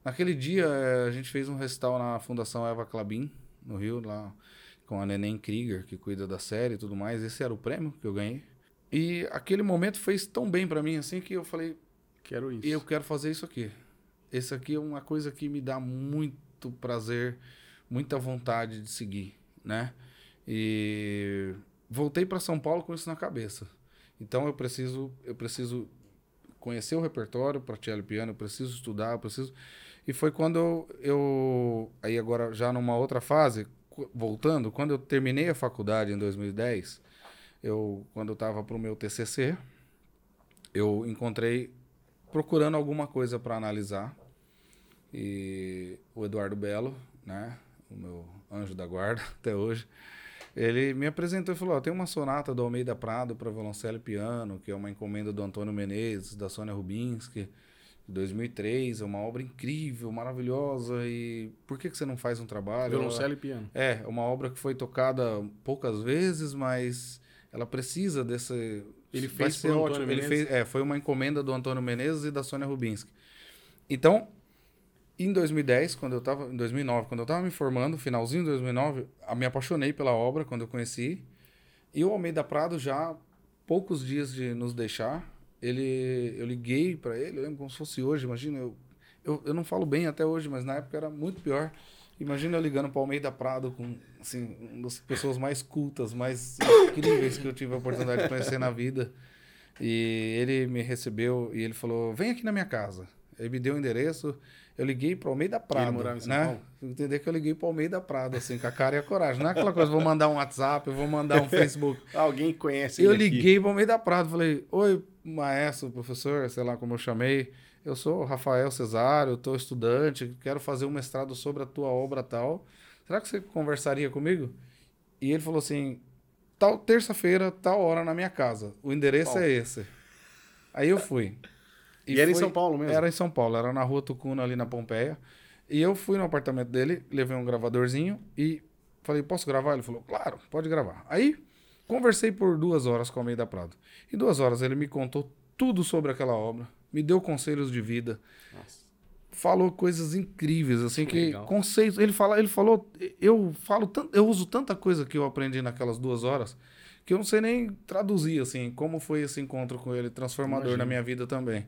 [SPEAKER 1] naquele dia eh, a gente fez um recital na Fundação Eva Clabin, no Rio, lá com a Neném Krieger, que cuida da série e tudo mais, esse era o prêmio que eu ganhei. E aquele momento fez tão bem para mim, assim, que eu falei,
[SPEAKER 2] quero isso.
[SPEAKER 1] Eu quero fazer isso aqui. Esse aqui é uma coisa que me dá muito prazer, muita vontade de seguir, né? E voltei para São Paulo com isso na cabeça. Então eu preciso, eu preciso conhecer o repertório para cello piano, eu preciso estudar, eu preciso. E foi quando eu, eu aí agora já numa outra fase, voltando, quando eu terminei a faculdade em 2010, eu quando eu estava para o meu TCC, eu encontrei procurando alguma coisa para analisar e o Eduardo Belo, né, o meu anjo da guarda até hoje, ele me apresentou e falou: tem uma sonata do Almeida Prado para violoncelo e piano, que é uma encomenda do Antônio Menezes, da Sônia Rubinski, de 2003. É uma obra incrível, maravilhosa. E por que, que você não faz um trabalho?
[SPEAKER 2] Violoncelo e piano.
[SPEAKER 1] É, uma obra que foi tocada poucas vezes, mas ela precisa desse.
[SPEAKER 2] Ele fez ser ótimo.
[SPEAKER 1] Ele fez, é, foi uma encomenda do Antônio Menezes e da Sônia Rubinski. Então, em 2010, quando eu tava, em 2009, quando eu estava me formando, finalzinho de 2009, eu me apaixonei pela obra quando eu conheci. E o Almeida Prado já poucos dias de nos deixar, ele eu liguei para ele, eu lembro como se fosse hoje, imagina, eu, eu, eu não falo bem até hoje, mas na época era muito pior. Imagina eu ligando para o Almeida Prado com assim, uma das pessoas mais cultas, mais incríveis que eu tive a oportunidade de conhecer na vida. E ele me recebeu e ele falou: "Vem aqui na minha casa". Ele me deu o endereço. Eu liguei para o Almeida Prado. Ele morava em São né? Paulo? Entender que eu liguei para o Almeida Prado, assim, com a cara e a coragem. Não é aquela coisa, vou mandar um WhatsApp, vou mandar um Facebook.
[SPEAKER 2] Alguém conhece
[SPEAKER 1] Eu liguei para o Almeida Prado, falei, oi, maestro, professor, sei lá como eu chamei. Eu sou Rafael Cesário, estou estudante, quero fazer um mestrado sobre a tua obra tal. Será que você conversaria comigo? E ele falou assim, tal terça-feira, tal hora na minha casa. O endereço é esse. Aí eu fui.
[SPEAKER 2] E, e era foi, em São Paulo mesmo?
[SPEAKER 1] Era em São Paulo, era na rua Tucuna, ali na Pompeia. E eu fui no apartamento dele, levei um gravadorzinho e falei, posso gravar? Ele falou, claro, pode gravar. Aí conversei por duas horas com o Almeida Prado. Em duas horas ele me contou tudo sobre aquela obra, me deu conselhos de vida.
[SPEAKER 2] Nossa.
[SPEAKER 1] Falou coisas incríveis, assim, que,
[SPEAKER 2] legal.
[SPEAKER 1] conceitos. Ele, fala, ele falou, eu falo tanto, eu uso tanta coisa que eu aprendi naquelas duas horas que eu não sei nem traduzir, assim, como foi esse encontro com ele, transformador
[SPEAKER 2] Imagino.
[SPEAKER 1] na minha vida também.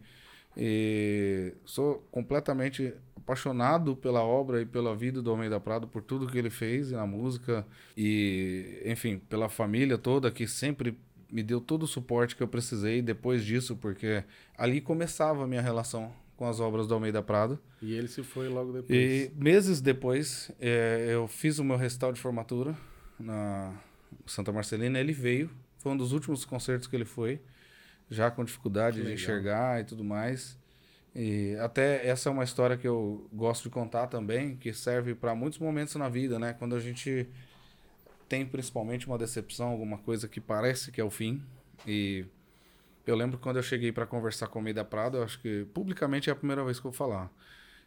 [SPEAKER 1] E sou completamente apaixonado pela obra e pela vida do Almeida Prado, por tudo que ele fez na música e, enfim, pela família toda que sempre me deu todo o suporte que eu precisei depois disso, porque ali começava a minha relação com as obras do Almeida Prado.
[SPEAKER 2] E ele se foi logo depois.
[SPEAKER 1] E meses depois, eh, eu fiz o meu recital de formatura na Santa Marcelina. Ele veio, foi um dos últimos concertos que ele foi, já com dificuldade de enxergar e tudo mais. E até essa é uma história que eu gosto de contar também, que serve para muitos momentos na vida, né? Quando a gente tem principalmente uma decepção, alguma coisa que parece que é o fim. E eu lembro quando eu cheguei para conversar com o Almeida Prado, eu acho que publicamente é a primeira vez que eu vou falar.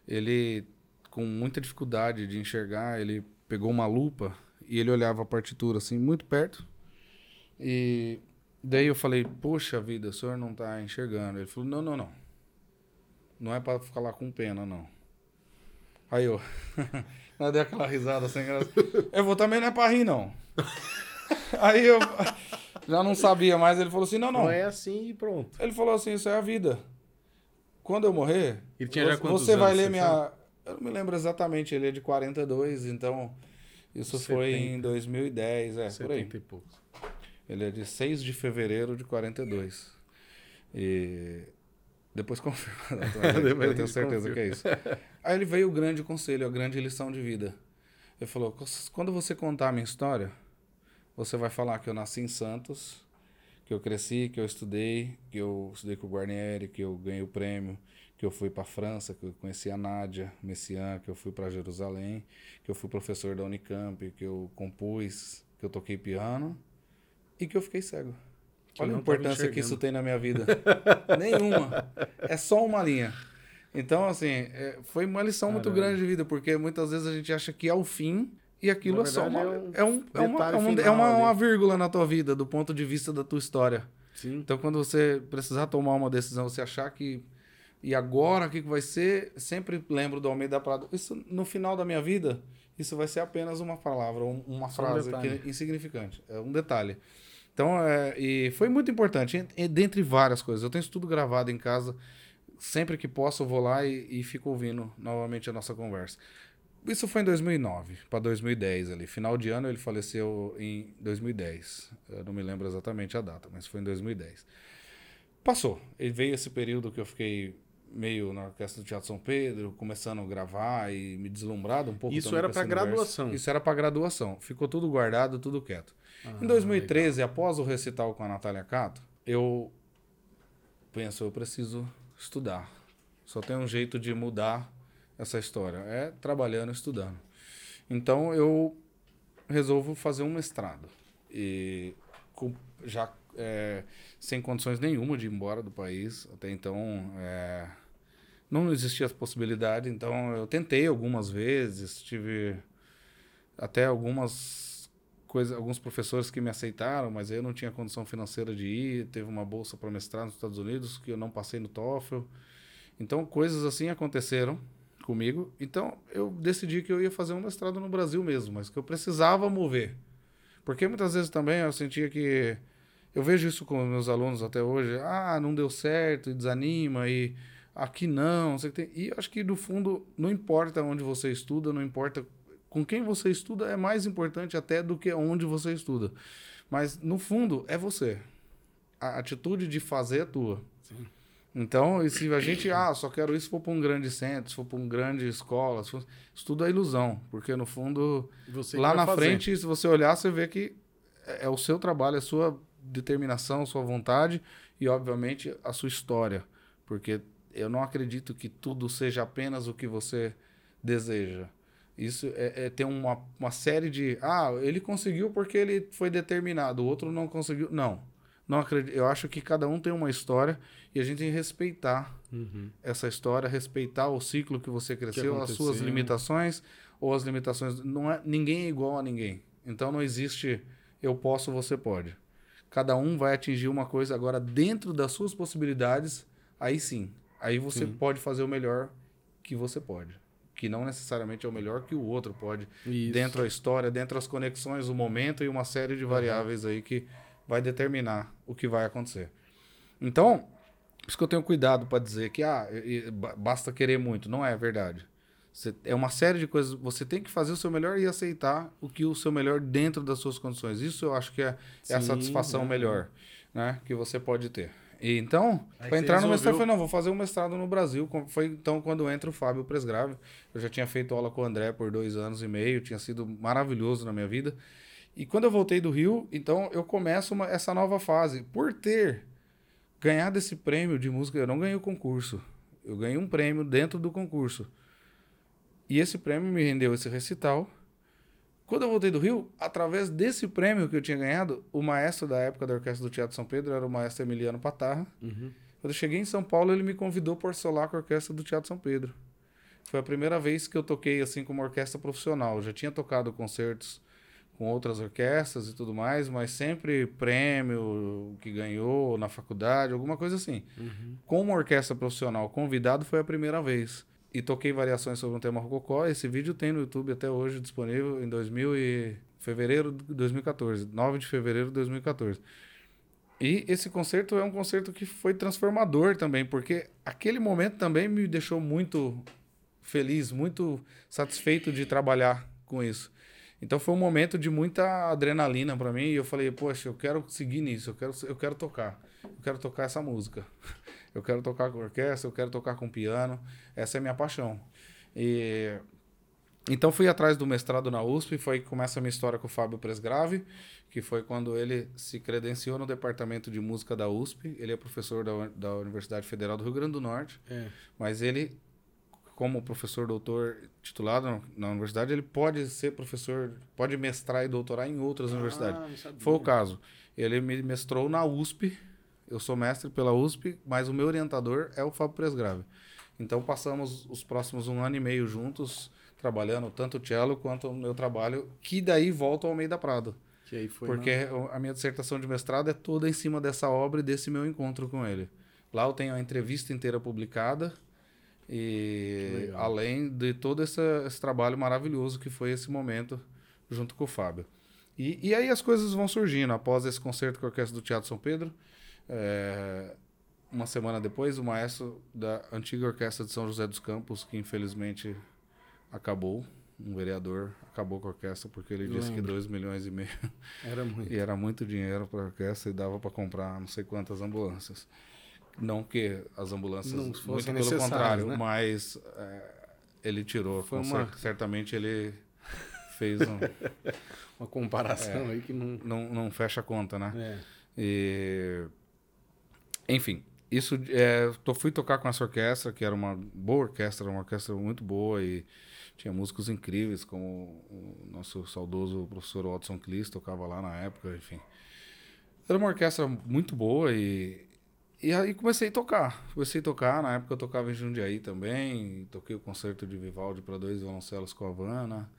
[SPEAKER 1] Ele, com muita dificuldade de enxergar, ele pegou uma lupa e ele olhava a partitura assim, muito perto. E daí eu falei: Poxa vida, o senhor não tá enxergando. Ele falou: Não, não, não. Não é para ficar lá com pena, não. Aí eu. eu dei aquela risada sem graça. Eu vou também não é pra rir, não. Aí eu já não sabia mais. Ele falou assim: Não,
[SPEAKER 2] Não.
[SPEAKER 1] não.
[SPEAKER 2] é assim e pronto.
[SPEAKER 1] Ele falou assim: Isso é a vida. Quando eu morrer,
[SPEAKER 2] Ele tinha já
[SPEAKER 1] você, vai
[SPEAKER 2] anos,
[SPEAKER 1] ler minha. Eu não me lembro exatamente, ele é de 42, então. Isso foi
[SPEAKER 2] 70.
[SPEAKER 1] em 2010, é, por aí.
[SPEAKER 2] 70 e poucos.
[SPEAKER 1] Ele é de 6 de fevereiro de 42. E depois confirma. Eu tenho certeza que é isso. Aí ele veio o grande conselho, a grande lição de vida. Ele falou: quando você contar a minha história, você vai falar que eu nasci em Santos, que eu cresci, que eu estudei, que eu estudei com o Guarnieri, que eu ganhei o prêmio, que eu fui para a França, que eu conheci a Nádia Messiaen, que eu fui para Jerusalém, que eu fui professor da Unicamp, que eu compus, que eu toquei piano e que eu fiquei cego.
[SPEAKER 2] Que
[SPEAKER 1] Olha a importância que isso tem na minha vida. Nenhuma. É só uma linha. Então, assim, é, foi uma lição muito
[SPEAKER 2] Caramba.
[SPEAKER 1] grande de vida, porque muitas vezes a gente acha que é o fim e aquilo
[SPEAKER 2] Na
[SPEAKER 1] é só uma,
[SPEAKER 2] verdade,
[SPEAKER 1] é, um, é, uma, é, um- é
[SPEAKER 2] final
[SPEAKER 1] uma, uma vírgula na tua vida, do ponto de vista da tua história.
[SPEAKER 2] Sim.
[SPEAKER 1] Então, quando você precisar tomar uma decisão, você achar que. E agora, o que que vai ser? Sempre lembro do Almeida Prado. Isso, no final da minha vida, isso vai ser apenas uma palavra, um- uma
[SPEAKER 2] Só um
[SPEAKER 1] frase
[SPEAKER 2] detalhe.
[SPEAKER 1] que é insignificante. É um detalhe. Então, é, e foi muito importante, en- dentre várias coisas. Eu tenho isso tudo gravado em casa. Sempre que posso, eu vou lá e, e fico ouvindo novamente a nossa conversa. Isso foi em 2009 para 2010 ali. Final de ano ele faleceu em 2010. Eu não me lembro exatamente a data, mas foi em 2010. Passou. E veio esse período que eu fiquei meio na orquestra do Teatro São Pedro, começando a gravar e me deslumbrado um pouco.
[SPEAKER 2] Isso era
[SPEAKER 1] universo.
[SPEAKER 2] graduação.
[SPEAKER 1] Isso era para graduação. Ficou tudo guardado, tudo quieto.
[SPEAKER 2] Ah,
[SPEAKER 1] em 2013, após o recital com a Natália Cato, eu penso, eu preciso estudar. Só tem um jeito de mudar essa história, é trabalhando, estudando. Então eu resolvo fazer um mestrado e já é, sem condições nenhuma de ir embora do país. Até então é, não existia essa possibilidade. Então eu tentei algumas vezes, tive até algumas coisas, alguns professores que me aceitaram, mas eu não tinha condição financeira de ir. Teve uma bolsa para mestrado nos Estados Unidos que eu não passei no TOEFL. Então coisas assim aconteceram comigo. Então eu decidi que eu ia fazer um mestrado no Brasil mesmo, mas que eu precisava mover. Porque muitas vezes também eu sentia que eu vejo isso com meus alunos até hoje, ah, não deu certo, e desanima e aqui não, não sei o que tem. E eu acho que no fundo não importa onde você estuda, não importa com quem você estuda, é mais importante até do que onde você estuda. Mas no fundo é você. A atitude de fazer é tua. Então, e se a gente, ah, só quero isso se for para um grande centro, se for para uma grande escola, for, isso tudo é ilusão, porque no fundo,
[SPEAKER 2] Você
[SPEAKER 1] lá na
[SPEAKER 2] fazer.
[SPEAKER 1] frente, se você olhar, você vê que é, é o seu trabalho, é a sua determinação, sua vontade e, obviamente, a sua história. Porque eu não acredito que tudo seja apenas o que você deseja. Isso é, é ter uma, uma série de. Ah, ele conseguiu porque ele foi determinado, o outro não conseguiu. Não. não acredito. Eu acho que cada um tem uma história e a gente tem que respeitar
[SPEAKER 2] Uhum.
[SPEAKER 1] essa história, respeitar o ciclo que você cresceu, as
[SPEAKER 2] aconteceu.
[SPEAKER 1] suas limitações ou as limitações. Não é, ninguém é igual a ninguém. Então não existe eu posso, você pode. Cada um vai atingir uma coisa agora dentro das suas possibilidades, aí sim. Aí você
[SPEAKER 2] Sim.
[SPEAKER 1] pode fazer o melhor que você pode. Que não necessariamente é o melhor que o outro pode.
[SPEAKER 2] Isso.
[SPEAKER 1] Dentro da história, dentro das conexões, o momento e uma série de variáveis aí que vai determinar o que vai acontecer. Então, por isso que eu tenho cuidado para dizer que ah, ba- basta querer muito. Não é verdade. Você- é uma série de coisas. Você tem que fazer o seu melhor e aceitar o que o seu melhor dentro das suas condições. Isso eu acho que é, é a
[SPEAKER 2] Sim,
[SPEAKER 1] satisfação
[SPEAKER 2] é.
[SPEAKER 1] melhor né, que você pode ter. E então, para entrar no mestrado, eu falei, não, vou fazer um mestrado no Brasil. Foi então quando entra o Fábio Presgrave. Eu já tinha feito aula com o André por dois anos e meio, tinha sido maravilhoso na minha vida. E quando eu voltei do Rio, então eu começo uma- essa nova fase. Por ter ganhado esse prêmio de música, eu não ganhei o concurso. Eu ganhei um prêmio dentro do concurso. E esse prêmio me rendeu esse recital. Quando eu voltei do Rio, através desse prêmio que eu tinha ganhado, o maestro da época da Orquestra do Teatro São Pedro era o maestro Emiliano Patarra.
[SPEAKER 2] Uhum.
[SPEAKER 1] Quando eu cheguei em São Paulo, ele me convidou para solar com a Orquestra do Teatro São Pedro. Foi a primeira vez que eu toquei assim como orquestra profissional. Eu já tinha tocado concertos com outras orquestras e tudo mais, mas sempre prêmio que ganhou na faculdade, alguma coisa assim.
[SPEAKER 2] Uhum.
[SPEAKER 1] Como orquestra profissional convidado foi a primeira vez. E toquei variações sobre um tema rococó. Esse vídeo tem no YouTube até hoje disponível em 2000 e fevereiro de 2014, 9 de fevereiro de 2014. E esse concerto é um concerto que foi transformador também, porque aquele momento também me deixou muito feliz, muito satisfeito de trabalhar com isso. Então foi um momento de muita adrenalina para mim e eu falei, poxa, eu quero seguir nisso, eu quero, eu quero tocar, eu quero tocar essa música, eu quero tocar com orquestra, eu quero tocar com piano, essa é a minha paixão. E então fui atrás do mestrado na USP, foi que começa a minha história com o Fábio Presgrave, que foi quando ele se credenciou no departamento de música da USP. Ele é professor da, da Universidade Federal do Rio Grande do Norte,
[SPEAKER 2] É.
[SPEAKER 1] mas ele, como professor doutor titulado na- universidade, ele pode ser professor, pode mestrar e doutorar em outras universidades.
[SPEAKER 2] Ah, sabia.
[SPEAKER 1] Foi o caso. Ele me mestrou na USP. Eu sou mestre pela USP, mas o meu orientador é o Fábio Presgrave. Então passamos os próximos um ano e meio juntos, trabalhando tanto o cello quanto o meu trabalho, que daí volta ao Almeida Prado.
[SPEAKER 2] Que aí foi
[SPEAKER 1] porque a minha dissertação de mestrado é toda em cima dessa obra e desse meu encontro com ele. Lá eu tenho a entrevista inteira publicada e além de todo esse, esse trabalho maravilhoso que foi esse momento junto com o Fábio. E, e aí as coisas vão surgindo. Após esse concerto com a Orquestra do Teatro São Pedro, é, uma semana depois, o maestro da antiga Orquestra de São José dos Campos, que infelizmente acabou, um vereador acabou com a orquestra porque ele disse que
[SPEAKER 2] Lembro.
[SPEAKER 1] 2 milhões e meio
[SPEAKER 2] Era muito.
[SPEAKER 1] e era muito dinheiro para a orquestra e dava para comprar não sei quantas ambulâncias. Não que as ambulâncias,
[SPEAKER 2] Não
[SPEAKER 1] muito
[SPEAKER 2] fossem
[SPEAKER 1] pelo
[SPEAKER 2] necessárias,
[SPEAKER 1] contrário,
[SPEAKER 2] né?
[SPEAKER 1] mas é, ele tirou.
[SPEAKER 2] Foi uma-
[SPEAKER 1] cer- certamente ele fez um,
[SPEAKER 2] Uma comparação aí que não.
[SPEAKER 1] não, não fecha a conta, né?
[SPEAKER 2] É.
[SPEAKER 1] E, enfim, isso é, tô, fui tocar com essa orquestra, que era uma boa orquestra, uma orquestra muito boa e tinha músicos incríveis, como o nosso saudoso professor Watson Clis tocava lá na época, enfim. Era uma orquestra muito boa e, e aí comecei a tocar. Comecei a tocar, na época eu tocava em Jundiaí também, toquei o concerto de Vivaldi para dois violoncelos com a Havana.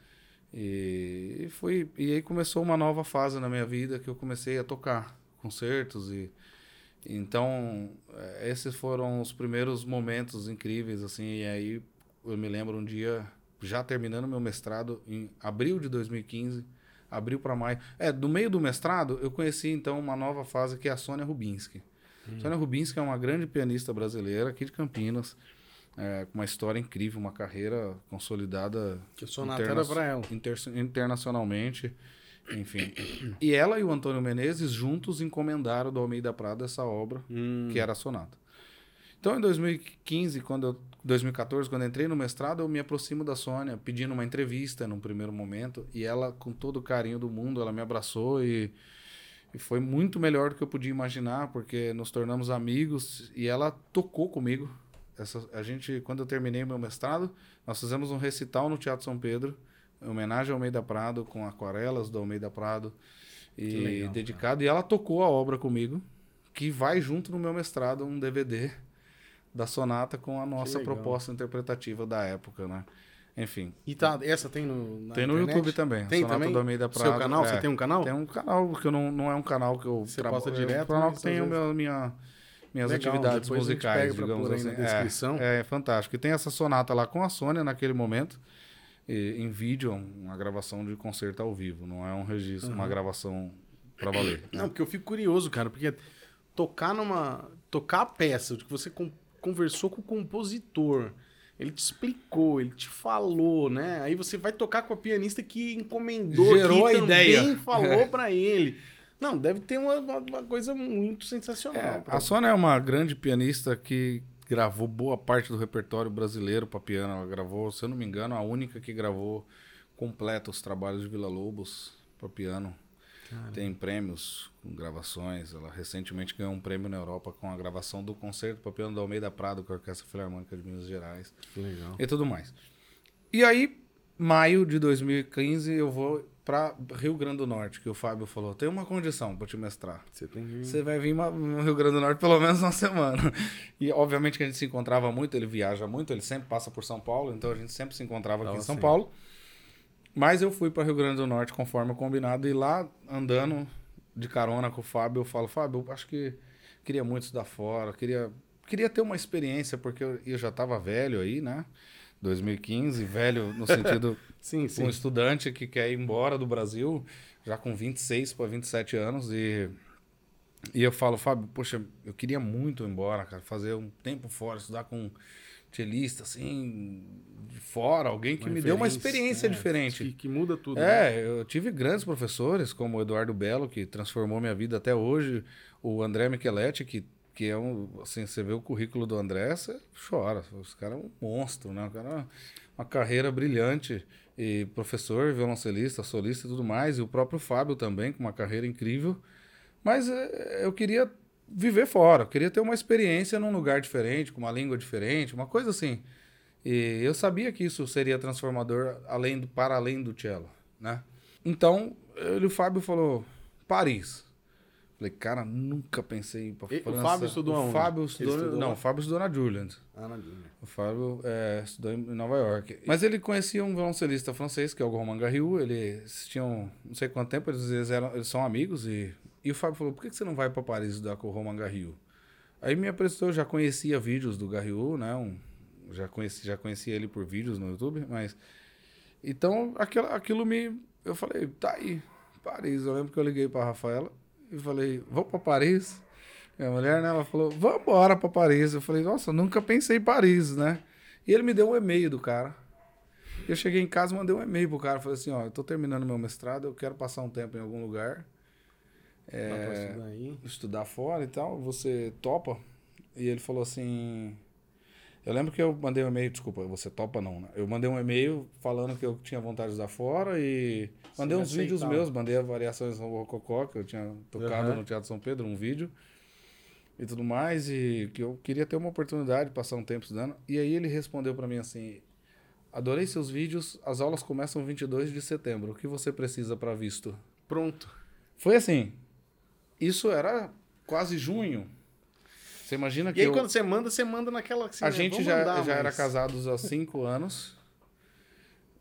[SPEAKER 1] E, e foi e aí começou uma nova fase na minha vida que eu comecei a tocar concertos e então eh, esses foram os primeiros momentos incríveis assim e aí eu me lembro um dia já terminando meu mestrado em abril de 2015 abril para maio. É do meio do mestrado eu conheci então uma nova fase que é a Sônia Rubinski. Sônia Rubinski é uma grande pianista brasileira aqui de Campinas. É, com uma história incrível uma carreira consolidada
[SPEAKER 2] Que o sonata
[SPEAKER 1] interna-
[SPEAKER 2] pra ela.
[SPEAKER 1] inter- internacionalmente, enfim. E ela e o Antônio Menezes juntos encomendaram do Almeida Prado essa obra,
[SPEAKER 2] Hum.
[SPEAKER 1] que era a sonata. Então, em 2015, quando eu, 2014, quando eu entrei no mestrado, eu me aproximo da Sônia, pedindo uma entrevista num primeiro momento, e ela, com todo o carinho do mundo, ela me abraçou e, e foi muito melhor do que eu podia imaginar, porque nos tornamos amigos e ela tocou comigo. Essa, a gente, quando eu terminei meu mestrado, nós fizemos um recital no Teatro São Pedro, homenagem ao Almeida Prado, com aquarelas do Almeida Prado, e
[SPEAKER 2] legal,
[SPEAKER 1] dedicado. E ela tocou a obra comigo. que vai junto no meu mestrado um DVD da sonata com a nossa proposta interpretativa da época, né? Enfim.
[SPEAKER 2] E tá, essa tem no
[SPEAKER 1] tem no
[SPEAKER 2] internet?
[SPEAKER 1] YouTube também.
[SPEAKER 2] Tem
[SPEAKER 1] Sonata
[SPEAKER 2] também?
[SPEAKER 1] do Almeida
[SPEAKER 2] Seu
[SPEAKER 1] Prado.
[SPEAKER 2] canal?
[SPEAKER 1] é.
[SPEAKER 2] Você tem um canal?
[SPEAKER 1] Tem um canal, que eu não, não é um canal que eu
[SPEAKER 2] Você
[SPEAKER 1] traba-
[SPEAKER 2] posta
[SPEAKER 1] é
[SPEAKER 2] direto,
[SPEAKER 1] um canal que tem o meu, minha, minhas
[SPEAKER 2] Legal,
[SPEAKER 1] atividades musicais, digamos assim.
[SPEAKER 2] na descrição.
[SPEAKER 1] É, é fantástico. E tem essa sonata lá com a Sônia naquele momento, em vídeo, uma gravação de concerto ao vivo, não é um registro, uma gravação pra valer. né?
[SPEAKER 2] Não, porque eu fico curioso, cara, porque tocar numa. Tocar a peça, que você con- conversou com o compositor, ele te explicou, ele te falou, né? Aí você vai tocar com a pianista que encomendou,
[SPEAKER 1] Gerou
[SPEAKER 2] que
[SPEAKER 1] a
[SPEAKER 2] também
[SPEAKER 1] ideia.
[SPEAKER 2] falou pra ele. Não, deve ter uma, uma- coisa muito sensacional.
[SPEAKER 1] É, a Sônia é uma grande pianista que gravou boa parte do repertório brasileiro para piano. Ela gravou, se eu não me engano, a única que gravou completa os trabalhos de Vila Lobos para piano. Tem prêmios com gravações. Ela recentemente ganhou um prêmio na Europa com a gravação do concerto para piano da Almeida Prado com a Orquestra Filarmônica de Minas Gerais
[SPEAKER 2] Que legal.
[SPEAKER 1] e tudo mais. E aí, maio de 2015, eu vou para Rio Grande do Norte, que o Fábio falou: tem uma condição para te mestrar.
[SPEAKER 2] Você tem que.
[SPEAKER 1] Você vai vir no Rio Grande do Norte pelo menos uma semana. E obviamente que a gente se encontrava muito, ele viaja muito, ele sempre passa por São Paulo, então a gente sempre se encontrava aqui
[SPEAKER 2] Ah,
[SPEAKER 1] em São
[SPEAKER 2] sim.
[SPEAKER 1] Paulo. Mas eu fui para Rio Grande do Norte conforme combinado e lá andando de carona com o Fábio, eu falo, Fábio, eu acho que queria muito estudar fora, queria queria ter uma experiência porque eu, eu já estava velho aí, né? 2015, velho no sentido
[SPEAKER 2] Sim, sim.
[SPEAKER 1] um estudante que quer ir embora do Brasil, já com 26 para 27 anos, e, e eu falo, Fábio, poxa, eu queria muito ir embora, cara, fazer um tempo fora, estudar com cellista, assim, de fora, alguém que me deu uma experiência
[SPEAKER 2] é,
[SPEAKER 1] diferente.
[SPEAKER 2] Que, que muda tudo. né?
[SPEAKER 1] É, eu tive grandes professores, como o Eduardo Belo, que transformou minha vida até hoje, o André Micheletti, que, que é um, assim, você vê o currículo do André, você chora, esse cara é um monstro, né, o cara é uma carreira brilhante, e professor, violoncelista, solista e tudo mais, e o próprio Fábio também, com uma carreira incrível, mas é, eu queria viver fora, eu queria ter uma experiência num lugar diferente, com uma língua diferente, uma coisa assim. E eu sabia que isso seria transformador além do, para além do cello, né? Então, ele, o Fábio falou, Paris. Falei, cara, nunca pensei em ir pra
[SPEAKER 2] E o
[SPEAKER 1] França.
[SPEAKER 2] Fábio estudou
[SPEAKER 1] o
[SPEAKER 2] aonde?
[SPEAKER 1] Fábio estudou,
[SPEAKER 2] estudou
[SPEAKER 1] não, o Fábio estudou na Juilliard.
[SPEAKER 2] Ah, na Júlia.
[SPEAKER 1] O Fábio é, estudou em Nova York. Mas ele conhecia um violoncelista francês, que é o Romain Garriou. Eles tinham não sei quanto tempo, eles, eram, eles são amigos. E, e o Fábio falou: por que que você não vai para Paris estudar com o Romain Garriou? Aí me apresentou, eu já conhecia vídeos do Garriou, né? Um, já, conheci, já conhecia ele por vídeos no YouTube, mas. Então aquilo, aquilo me. Eu falei: tá aí, Paris. Eu lembro que eu liguei para Rafaela e falei: vamos para Paris. Minha mulher, né, ela falou, vamos embora pra Paris. Eu falei, nossa, eu nunca pensei em Paris, né? E ele me deu um e-mail do cara. Eu cheguei em casa mandei um e-mail pro cara. Falei assim, ó, eu tô terminando meu mestrado, eu quero passar um tempo em algum lugar,
[SPEAKER 2] pra estudar
[SPEAKER 1] estudar fora e tal, você topa? E ele falou assim... Eu lembro que eu mandei um e-mail, desculpa, você topa não, né? Eu mandei um e-mail falando que eu tinha vontade de estudar fora e mandei
[SPEAKER 2] Você
[SPEAKER 1] uns vídeos meus, mandei a variações no Rococó, que eu tinha tocado
[SPEAKER 2] Aham.
[SPEAKER 1] no Teatro São Pedro, um vídeo e tudo mais, e que eu queria ter uma oportunidade de passar um tempo estudando. E aí ele respondeu para mim assim: Adorei seus vídeos, as aulas começam 22 de setembro, o que você precisa para visto?
[SPEAKER 2] Pronto.
[SPEAKER 1] Foi assim. Isso era quase junho. Você imagina que
[SPEAKER 2] E aí,
[SPEAKER 1] eu-
[SPEAKER 2] quando você manda, você manda naquela. Assim,
[SPEAKER 1] a
[SPEAKER 2] né,
[SPEAKER 1] gente
[SPEAKER 2] vamos
[SPEAKER 1] já,
[SPEAKER 2] mandar,
[SPEAKER 1] já era
[SPEAKER 2] mas-
[SPEAKER 1] casados há cinco anos.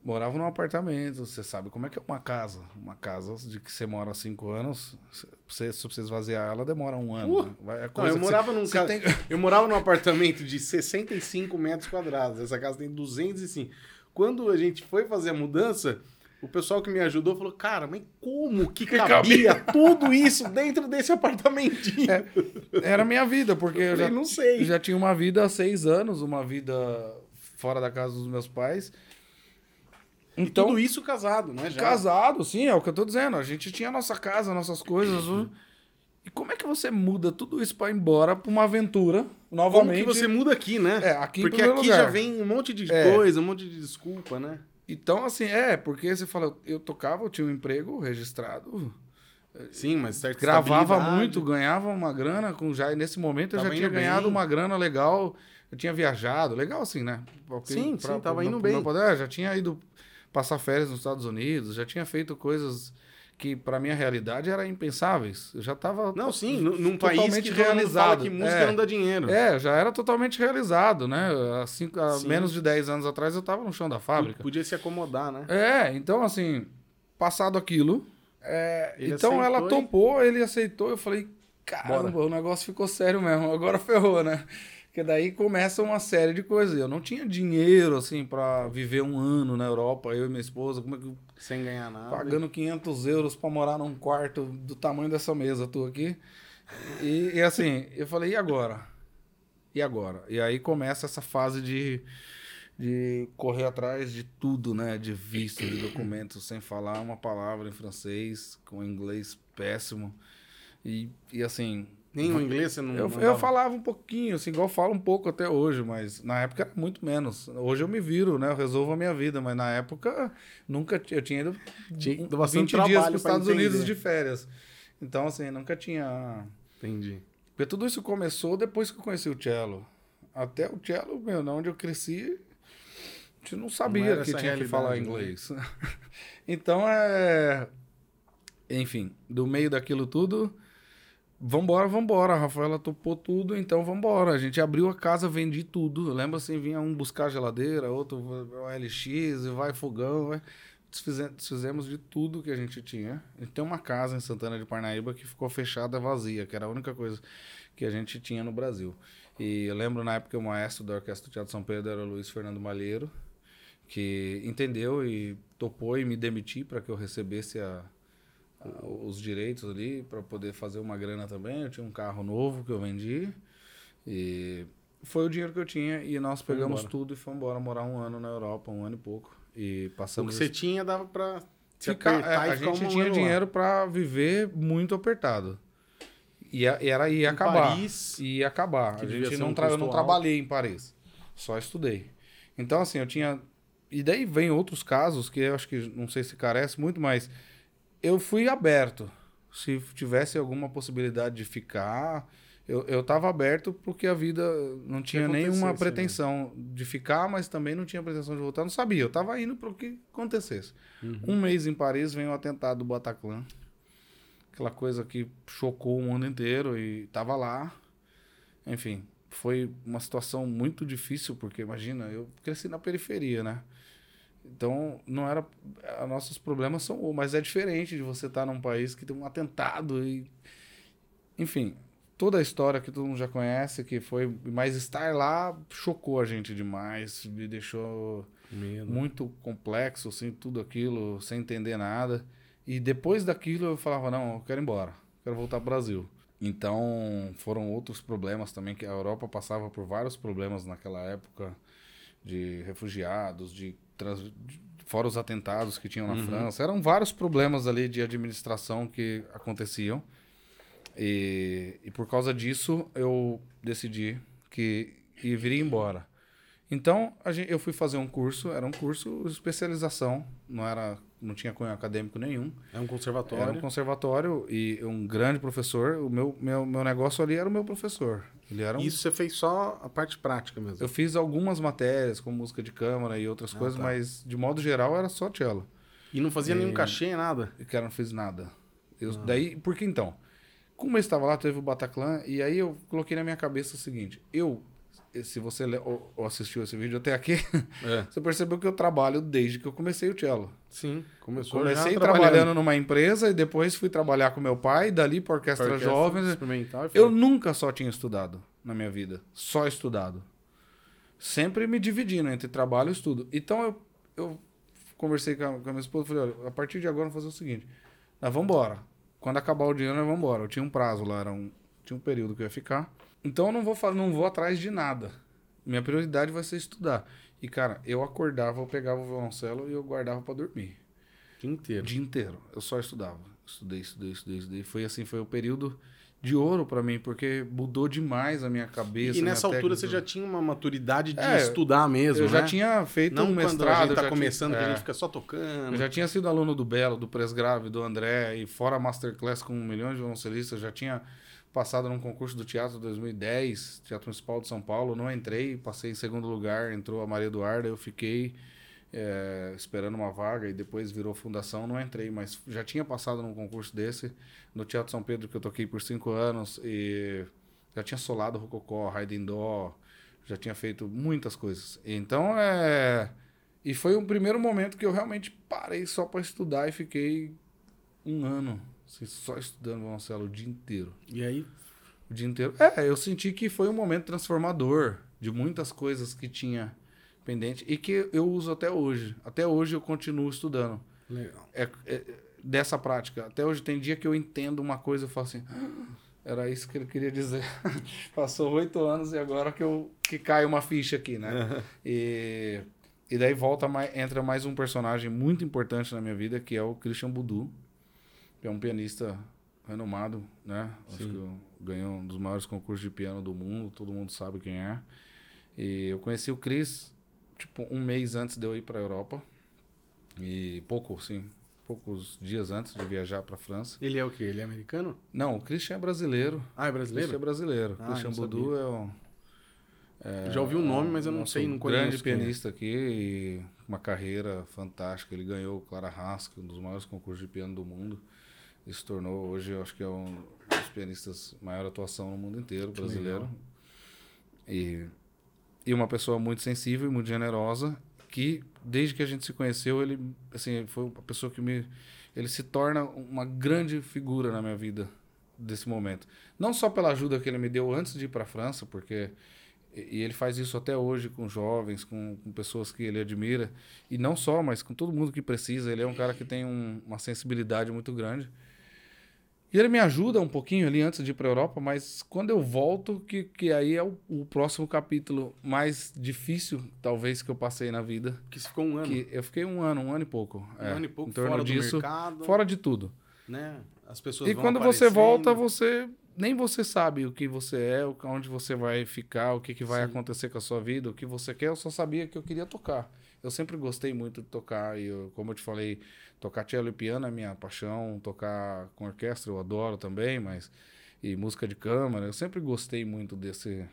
[SPEAKER 1] Morava num apartamento. Você sabe como é que é uma casa. Uma casa de que você mora há cinco anos. Você, se você esvaziar ela, demora um ano.
[SPEAKER 2] Uh!
[SPEAKER 1] né? Vai- é
[SPEAKER 2] Não, eu
[SPEAKER 1] que você-
[SPEAKER 2] morava num
[SPEAKER 1] você
[SPEAKER 2] ca-
[SPEAKER 1] tem-
[SPEAKER 2] Eu morava num apartamento de 65 metros quadrados. Essa casa tem 205. Quando a gente foi fazer a mudança, o pessoal que me ajudou falou: Cara, mas como que cabia tudo isso dentro desse apartamentinho?
[SPEAKER 1] Era a minha vida, porque eu já,
[SPEAKER 2] falei, não sei.
[SPEAKER 1] eu já tinha uma vida há seis anos, uma vida fora da casa dos meus pais.
[SPEAKER 2] Então,
[SPEAKER 1] Então,
[SPEAKER 2] tudo isso casado, né? Já.
[SPEAKER 1] Casado, sim, é o que eu tô dizendo. A gente tinha a nossa casa, nossas coisas. né? E como é que você muda tudo isso pra ir embora pra uma aventura
[SPEAKER 2] Como
[SPEAKER 1] novamente?
[SPEAKER 2] que você muda aqui, né?
[SPEAKER 1] É, aqui
[SPEAKER 2] Porque aqui
[SPEAKER 1] lugar.
[SPEAKER 2] já vem um monte de
[SPEAKER 1] É.
[SPEAKER 2] coisa, um monte de desculpa, né?
[SPEAKER 1] Então, assim, é, porque você fala, eu tocava, eu tinha um emprego registrado,
[SPEAKER 2] Sim, mas certo.
[SPEAKER 1] gravava muito, ganhava uma grana com já. Nesse momento eu
[SPEAKER 2] Tava
[SPEAKER 1] já tinha ganhado
[SPEAKER 2] bem.
[SPEAKER 1] uma grana legal. Eu tinha viajado, legal assim, né? Porque
[SPEAKER 2] Sim, sim, tava indo
[SPEAKER 1] meu
[SPEAKER 2] bem.
[SPEAKER 1] poder, já tinha ido passar férias nos Estados Unidos, já tinha feito coisas que para minha realidade era impensáveis. Eu já estava
[SPEAKER 2] Não, sim, num, país que realizado que música
[SPEAKER 1] é,
[SPEAKER 2] não dá dinheiro.
[SPEAKER 1] É, já era totalmente realizado, né? Assim, há menos de 10 anos atrás eu estava no chão da fábrica.
[SPEAKER 2] Podia se acomodar, né?
[SPEAKER 1] É, então assim, passado aquilo, é, então ela topou, ele aceitou, eu falei, caramba, Bora. o negócio ficou sério mesmo, agora ferrou, né? Porque daí começa uma série de coisas. Eu não tinha dinheiro, assim, para viver um ano na Europa, eu e minha esposa. Como é que...
[SPEAKER 2] Sem ganhar nada.
[SPEAKER 1] Pagando 500 euros para morar num quarto do tamanho dessa mesa, tô aqui. E, e, assim, eu falei, e agora? E agora? E aí começa essa fase de, de correr atrás de tudo, né? De visto, de documentos, sem falar uma palavra em francês, com inglês péssimo. E, e assim,
[SPEAKER 2] nem o inglês você não.
[SPEAKER 1] Eu,
[SPEAKER 2] não
[SPEAKER 1] eu falava um pouquinho, assim, igual eu falo um pouco até hoje, mas na época era muito menos. Hoje eu me viro, né? Eu resolvo a minha vida, mas na época nunca eu tinha ido tinha 20 dias para os Estados entender. Unidos de férias. Então, assim, nunca tinha.
[SPEAKER 2] Entendi.
[SPEAKER 1] Porque tudo isso começou depois que eu conheci o cello. Até o cello, meu, onde eu cresci, a gente não sabia não que tinha que falar né? inglês. Né? então, é. Enfim, do meio daquilo tudo Vambora, vambora. A Rafaela topou tudo, então vambora. A gente abriu a casa, vendi tudo. Lembra assim, vinha um buscar geladeira, outro LX, e vai fogão, vai. Desfizemos, de tudo que a gente tinha. A gente tem uma casa em Santana de Parnaíba que ficou fechada, vazia, que era a única coisa que a gente tinha no Brasil. E eu lembro na época o maestro da Orquestra do Teatro São Pedro era o Luiz Fernando Malheiro, que entendeu e topou e me demitir para que eu recebesse a, os direitos ali para poder fazer uma grana também. Eu tinha um carro novo que eu vendi e foi o dinheiro que eu tinha e nós pegamos tudo e fomos embora morar um ano na Europa, um ano e pouco e passamos.
[SPEAKER 2] O que você tinha dava para
[SPEAKER 1] ficar. É, a gente um tinha dinheiro para viver muito apertado. E era ia acabar. Paris, ia acabar. A gente não, um tra eu não trabalhei em Paris, só estudei. Então assim, eu tinha e daí vem outros casos que eu acho que não sei se carece muito, mas eu fui aberto. Se tivesse alguma possibilidade de ficar, eu, eu tava aberto porque a vida não tinha nenhuma né? pretensão né? de ficar, mas também não tinha pretensão de voltar. Não sabia, eu tava indo para o que acontecesse. Uhum. Um mês em Paris vem o atentado do Bataclan. Aquela coisa que chocou o mundo inteiro e tava lá. Enfim, foi uma situação muito difícil, porque imagina, eu cresci na periferia, né? Então, não era. Nossos problemas são. Mas é diferente de você estar num país que tem um atentado e. Enfim, toda a história que todo mundo já conhece, que foi. Mas estar lá chocou a gente demais, me deixou Medo. muito complexo, assim, tudo aquilo, sem entender nada. E depois daquilo eu falava: não, eu quero ir embora, quero voltar para o Brasil. Então, foram outros problemas também, que a Europa passava por vários problemas naquela época de refugiados, de fora os atentados que tinham na uhum. França. Eram vários problemas ali de administração que aconteciam. E, e por causa disso, eu decidi que iria embora. Então, gente, eu fui fazer um curso, era um curso de especialização, não era não tinha cunho acadêmico nenhum.
[SPEAKER 2] É um conservatório.
[SPEAKER 1] Era um conservatório e um grande professor. O meu, meu, meu negócio ali era o meu professor. Ele era um...
[SPEAKER 2] Isso você fez só a parte prática mesmo?
[SPEAKER 1] Eu fiz algumas matérias, como música de câmara e outras ah, coisas, tá. mas de modo geral era só cello.
[SPEAKER 2] E não fazia e... nenhum cachê, nada?
[SPEAKER 1] E cara, não fiz nada. Eu, ah. Daí, porque então? Como eu estava lá, teve o Bataclan, e aí eu coloquei na minha cabeça o seguinte: eu se você assistiu esse vídeo até aqui, é. você percebeu que eu trabalho desde que eu comecei o cello.
[SPEAKER 2] Sim,
[SPEAKER 1] começou Comecei trabalhando numa empresa e depois fui trabalhar com meu pai, dali para orquestra, orquestra jovens. Eu nunca só tinha estudado na minha vida, só estudado. Sempre me dividindo entre trabalho e estudo. Então eu, eu conversei com a, com a minha esposa e falei, olha, a partir de agora vamos fazer o seguinte, nós vamos embora. Quando acabar o dinheiro, nós vamos embora. Eu tinha um prazo lá, era um, tinha um período que eu ia ficar. Então eu não vou, não vou atrás de nada. Minha prioridade vai ser estudar. E, cara, eu acordava, eu pegava o violoncelo e eu guardava para dormir.
[SPEAKER 2] Dia inteiro.
[SPEAKER 1] Dia inteiro. Eu só estudava. Estudei, estudei, estudei, estudei. Foi assim, foi o período de ouro para mim, porque mudou demais a minha cabeça.
[SPEAKER 2] E nessa altura técnica. você já tinha uma maturidade de é, estudar mesmo,
[SPEAKER 1] Eu
[SPEAKER 2] né?
[SPEAKER 1] já tinha feito Não um mestrado. Quando a gente
[SPEAKER 2] tá começando,
[SPEAKER 1] tinha,
[SPEAKER 2] que a gente fica só tocando.
[SPEAKER 1] Eu já tinha sido aluno do Belo, do Presgrave, do André, e fora Masterclass com milhões de violoncelistas, já tinha passado num concurso do Teatro 2010, Teatro Municipal de São Paulo. Não entrei, passei em segundo lugar, entrou a Maria Eduarda, eu fiquei. é, esperando uma vaga e depois virou fundação, não entrei, mas já tinha passado num concurso desse no Teatro São Pedro que eu toquei por cinco anos e já tinha solado Rococó, Raiden Dó, já tinha feito muitas coisas. Então é e foi um primeiro momento que eu realmente parei só para estudar e fiquei um ano assim, só estudando violoncelo o dia inteiro.
[SPEAKER 2] E aí?
[SPEAKER 1] O dia inteiro. É, eu senti que foi um momento transformador de muitas coisas que tinha pendente e que eu uso até hoje. Até hoje eu continuo estudando.
[SPEAKER 2] Legal.
[SPEAKER 1] É, é, dessa prática. Até hoje tem dia que eu entendo uma coisa e falo assim. "Ah, Era isso que ele queria dizer. Passou oito anos e agora que, eu, que cai uma ficha aqui, né? E, e daí volta mais, entra mais um personagem muito importante na minha vida, que é o Christian Budu, que é um pianista renomado, né? Acho
[SPEAKER 2] Sim.
[SPEAKER 1] que eu- ganhou um dos maiores concursos de piano do mundo, todo mundo sabe quem é. E eu conheci o Chris, tipo, um mês antes de eu ir para a Europa. E pouco, sim, poucos dias antes de viajar para França.
[SPEAKER 2] Ele é o quê? Ele é americano?
[SPEAKER 1] Não, o Christian é brasileiro.
[SPEAKER 2] Ah, é
[SPEAKER 1] O Christian é
[SPEAKER 2] brasileiro?
[SPEAKER 1] brasileiro.
[SPEAKER 2] Ah,
[SPEAKER 1] Christian Budu é um
[SPEAKER 2] Eu já ouvi o nome, mas eu não sei, não conheço.
[SPEAKER 1] grande
[SPEAKER 2] é.
[SPEAKER 1] pianista aqui uma carreira fantástica. Ele ganhou o Clara Haskell, um dos maiores concursos de piano do mundo. Se tornou hoje, eu acho que é um dos pianistas maior atuação no mundo inteiro, brasileiro. E, e uma pessoa muito sensível e muito generosa, que desde que a gente se conheceu, ele assim, foi uma pessoa que me ele se torna uma grande figura na minha vida desse momento. Não só pela ajuda que ele me deu antes de ir para a França, porque e e ele faz isso até hoje com jovens, com, com pessoas que ele admira. E não só, mas com todo mundo que precisa. Ele é um cara que tem um- uma sensibilidade muito grande. E ele me ajuda um pouquinho ali antes de ir para a Europa, mas quando eu volto, que, que aí é o, o próximo capítulo mais difícil, talvez, que eu passei na vida.
[SPEAKER 2] Que você ficou um ano.
[SPEAKER 1] Eu fiquei um ano, um ano e pouco.
[SPEAKER 2] um
[SPEAKER 1] é,
[SPEAKER 2] ano e pouco
[SPEAKER 1] em torno
[SPEAKER 2] fora
[SPEAKER 1] disso,
[SPEAKER 2] do mercado.
[SPEAKER 1] fora de tudo.
[SPEAKER 2] né? As pessoas
[SPEAKER 1] E quando você
[SPEAKER 2] aparecendo.
[SPEAKER 1] volta, você nem você sabe o que você é, onde você vai ficar, o que, que vai
[SPEAKER 2] Sim.
[SPEAKER 1] acontecer com a sua vida, o que você quer. Eu só sabia que eu queria tocar. Eu sempre gostei muito de tocar e, eu, como eu te falei, tocar cello e piano é minha paixão. Tocar com orquestra eu adoro também, mas e música de câmara. Eu sempre gostei muito desse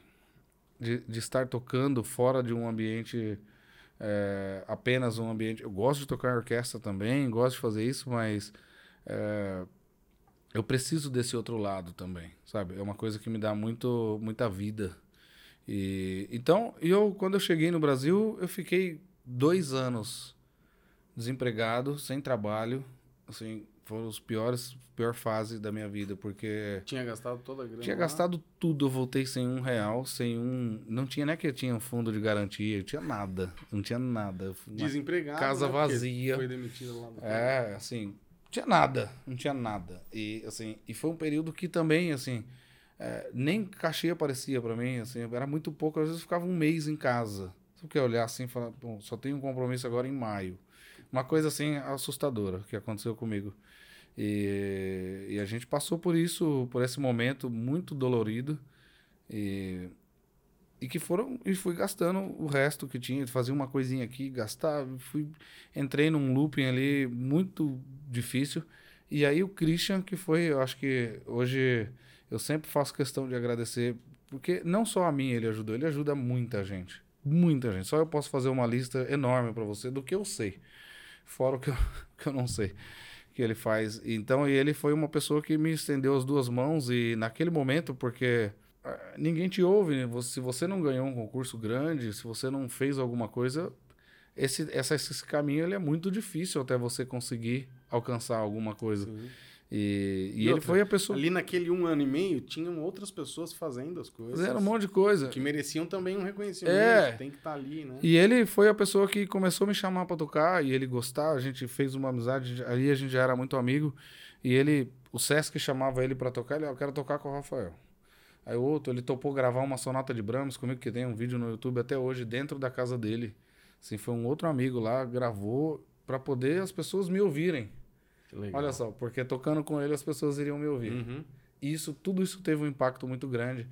[SPEAKER 1] de, de estar tocando fora de um ambiente é, apenas um ambiente. Eu gosto de tocar orquestra também, gosto de fazer isso, mas é, eu preciso desse outro lado também, sabe? É uma coisa que me dá muito, muita vida. E então, eu quando eu cheguei no Brasil, eu fiquei dois anos desempregado, sem trabalho, assim, foram os piores, pior fase da minha vida, porque
[SPEAKER 2] Tinha gastado toda a grana.
[SPEAKER 1] tinha
[SPEAKER 2] lá.
[SPEAKER 1] gastado tudo, eu voltei sem um real, sem um. Não tinha nem que eu tinha um fundo de garantia, eu tinha nada. Não tinha nada.
[SPEAKER 2] Desempregado.
[SPEAKER 1] casa
[SPEAKER 2] né?
[SPEAKER 1] Vazia.
[SPEAKER 2] Foi demitido lá
[SPEAKER 1] É, assim, não tinha nada, não tinha nada. E assim, e foi um período que também, assim, é, nem cachê aparecia pra mim, assim, era muito pouco, às vezes eu ficava um mês em casa. Você quer olhar assim e falar, "Bom, só tenho um compromisso agora em maio. Uma coisa assim assustadora que aconteceu comigo. E, e a gente passou por isso, por esse momento muito dolorido. E, e que foram e fui gastando o resto que tinha, fazia uma coisinha aqui, gastava, fui entrei num looping ali muito difícil. E aí o Christian, que foi, eu acho que hoje eu sempre faço questão de agradecer, porque não só a mim ele ajudou, ele ajuda muita gente. Muita gente. Só eu posso fazer uma lista enorme para você do que eu sei. Fora o que eu, que eu não sei que ele faz. Então, ele foi uma pessoa que me estendeu as duas mãos e naquele momento, porque ah, ninguém te ouve, né? Se você não ganhou um concurso grande, se você não fez alguma coisa, esse, esse caminho ele é muito difícil até você conseguir alcançar alguma coisa.
[SPEAKER 2] Sim.
[SPEAKER 1] E, e
[SPEAKER 2] E
[SPEAKER 1] ele
[SPEAKER 2] outra,
[SPEAKER 1] foi a pessoa
[SPEAKER 2] Ali naquele um ano e meio, tinham outras pessoas fazendo as coisas.
[SPEAKER 1] fazendo um monte de coisa.
[SPEAKER 2] Que mereciam também um reconhecimento.
[SPEAKER 1] É.
[SPEAKER 2] Tem que estar ali, né?
[SPEAKER 1] E ele foi a pessoa que começou a me chamar pra tocar e ele gostava, a gente fez uma amizade, aí a gente já era muito amigo. E ele, o Sesc chamava ele pra tocar, ele, "Ah, eu quero tocar com o Rafael. Aí o outro, ele topou gravar uma sonata de Brahms comigo, que tem um vídeo no YouTube até hoje, dentro da casa dele. Assim, foi um outro amigo lá, gravou pra poder as pessoas me ouvirem. Olha só, porque tocando com ele as pessoas iriam me ouvir.
[SPEAKER 2] Uhum.
[SPEAKER 1] isso tudo isso teve um impacto muito grande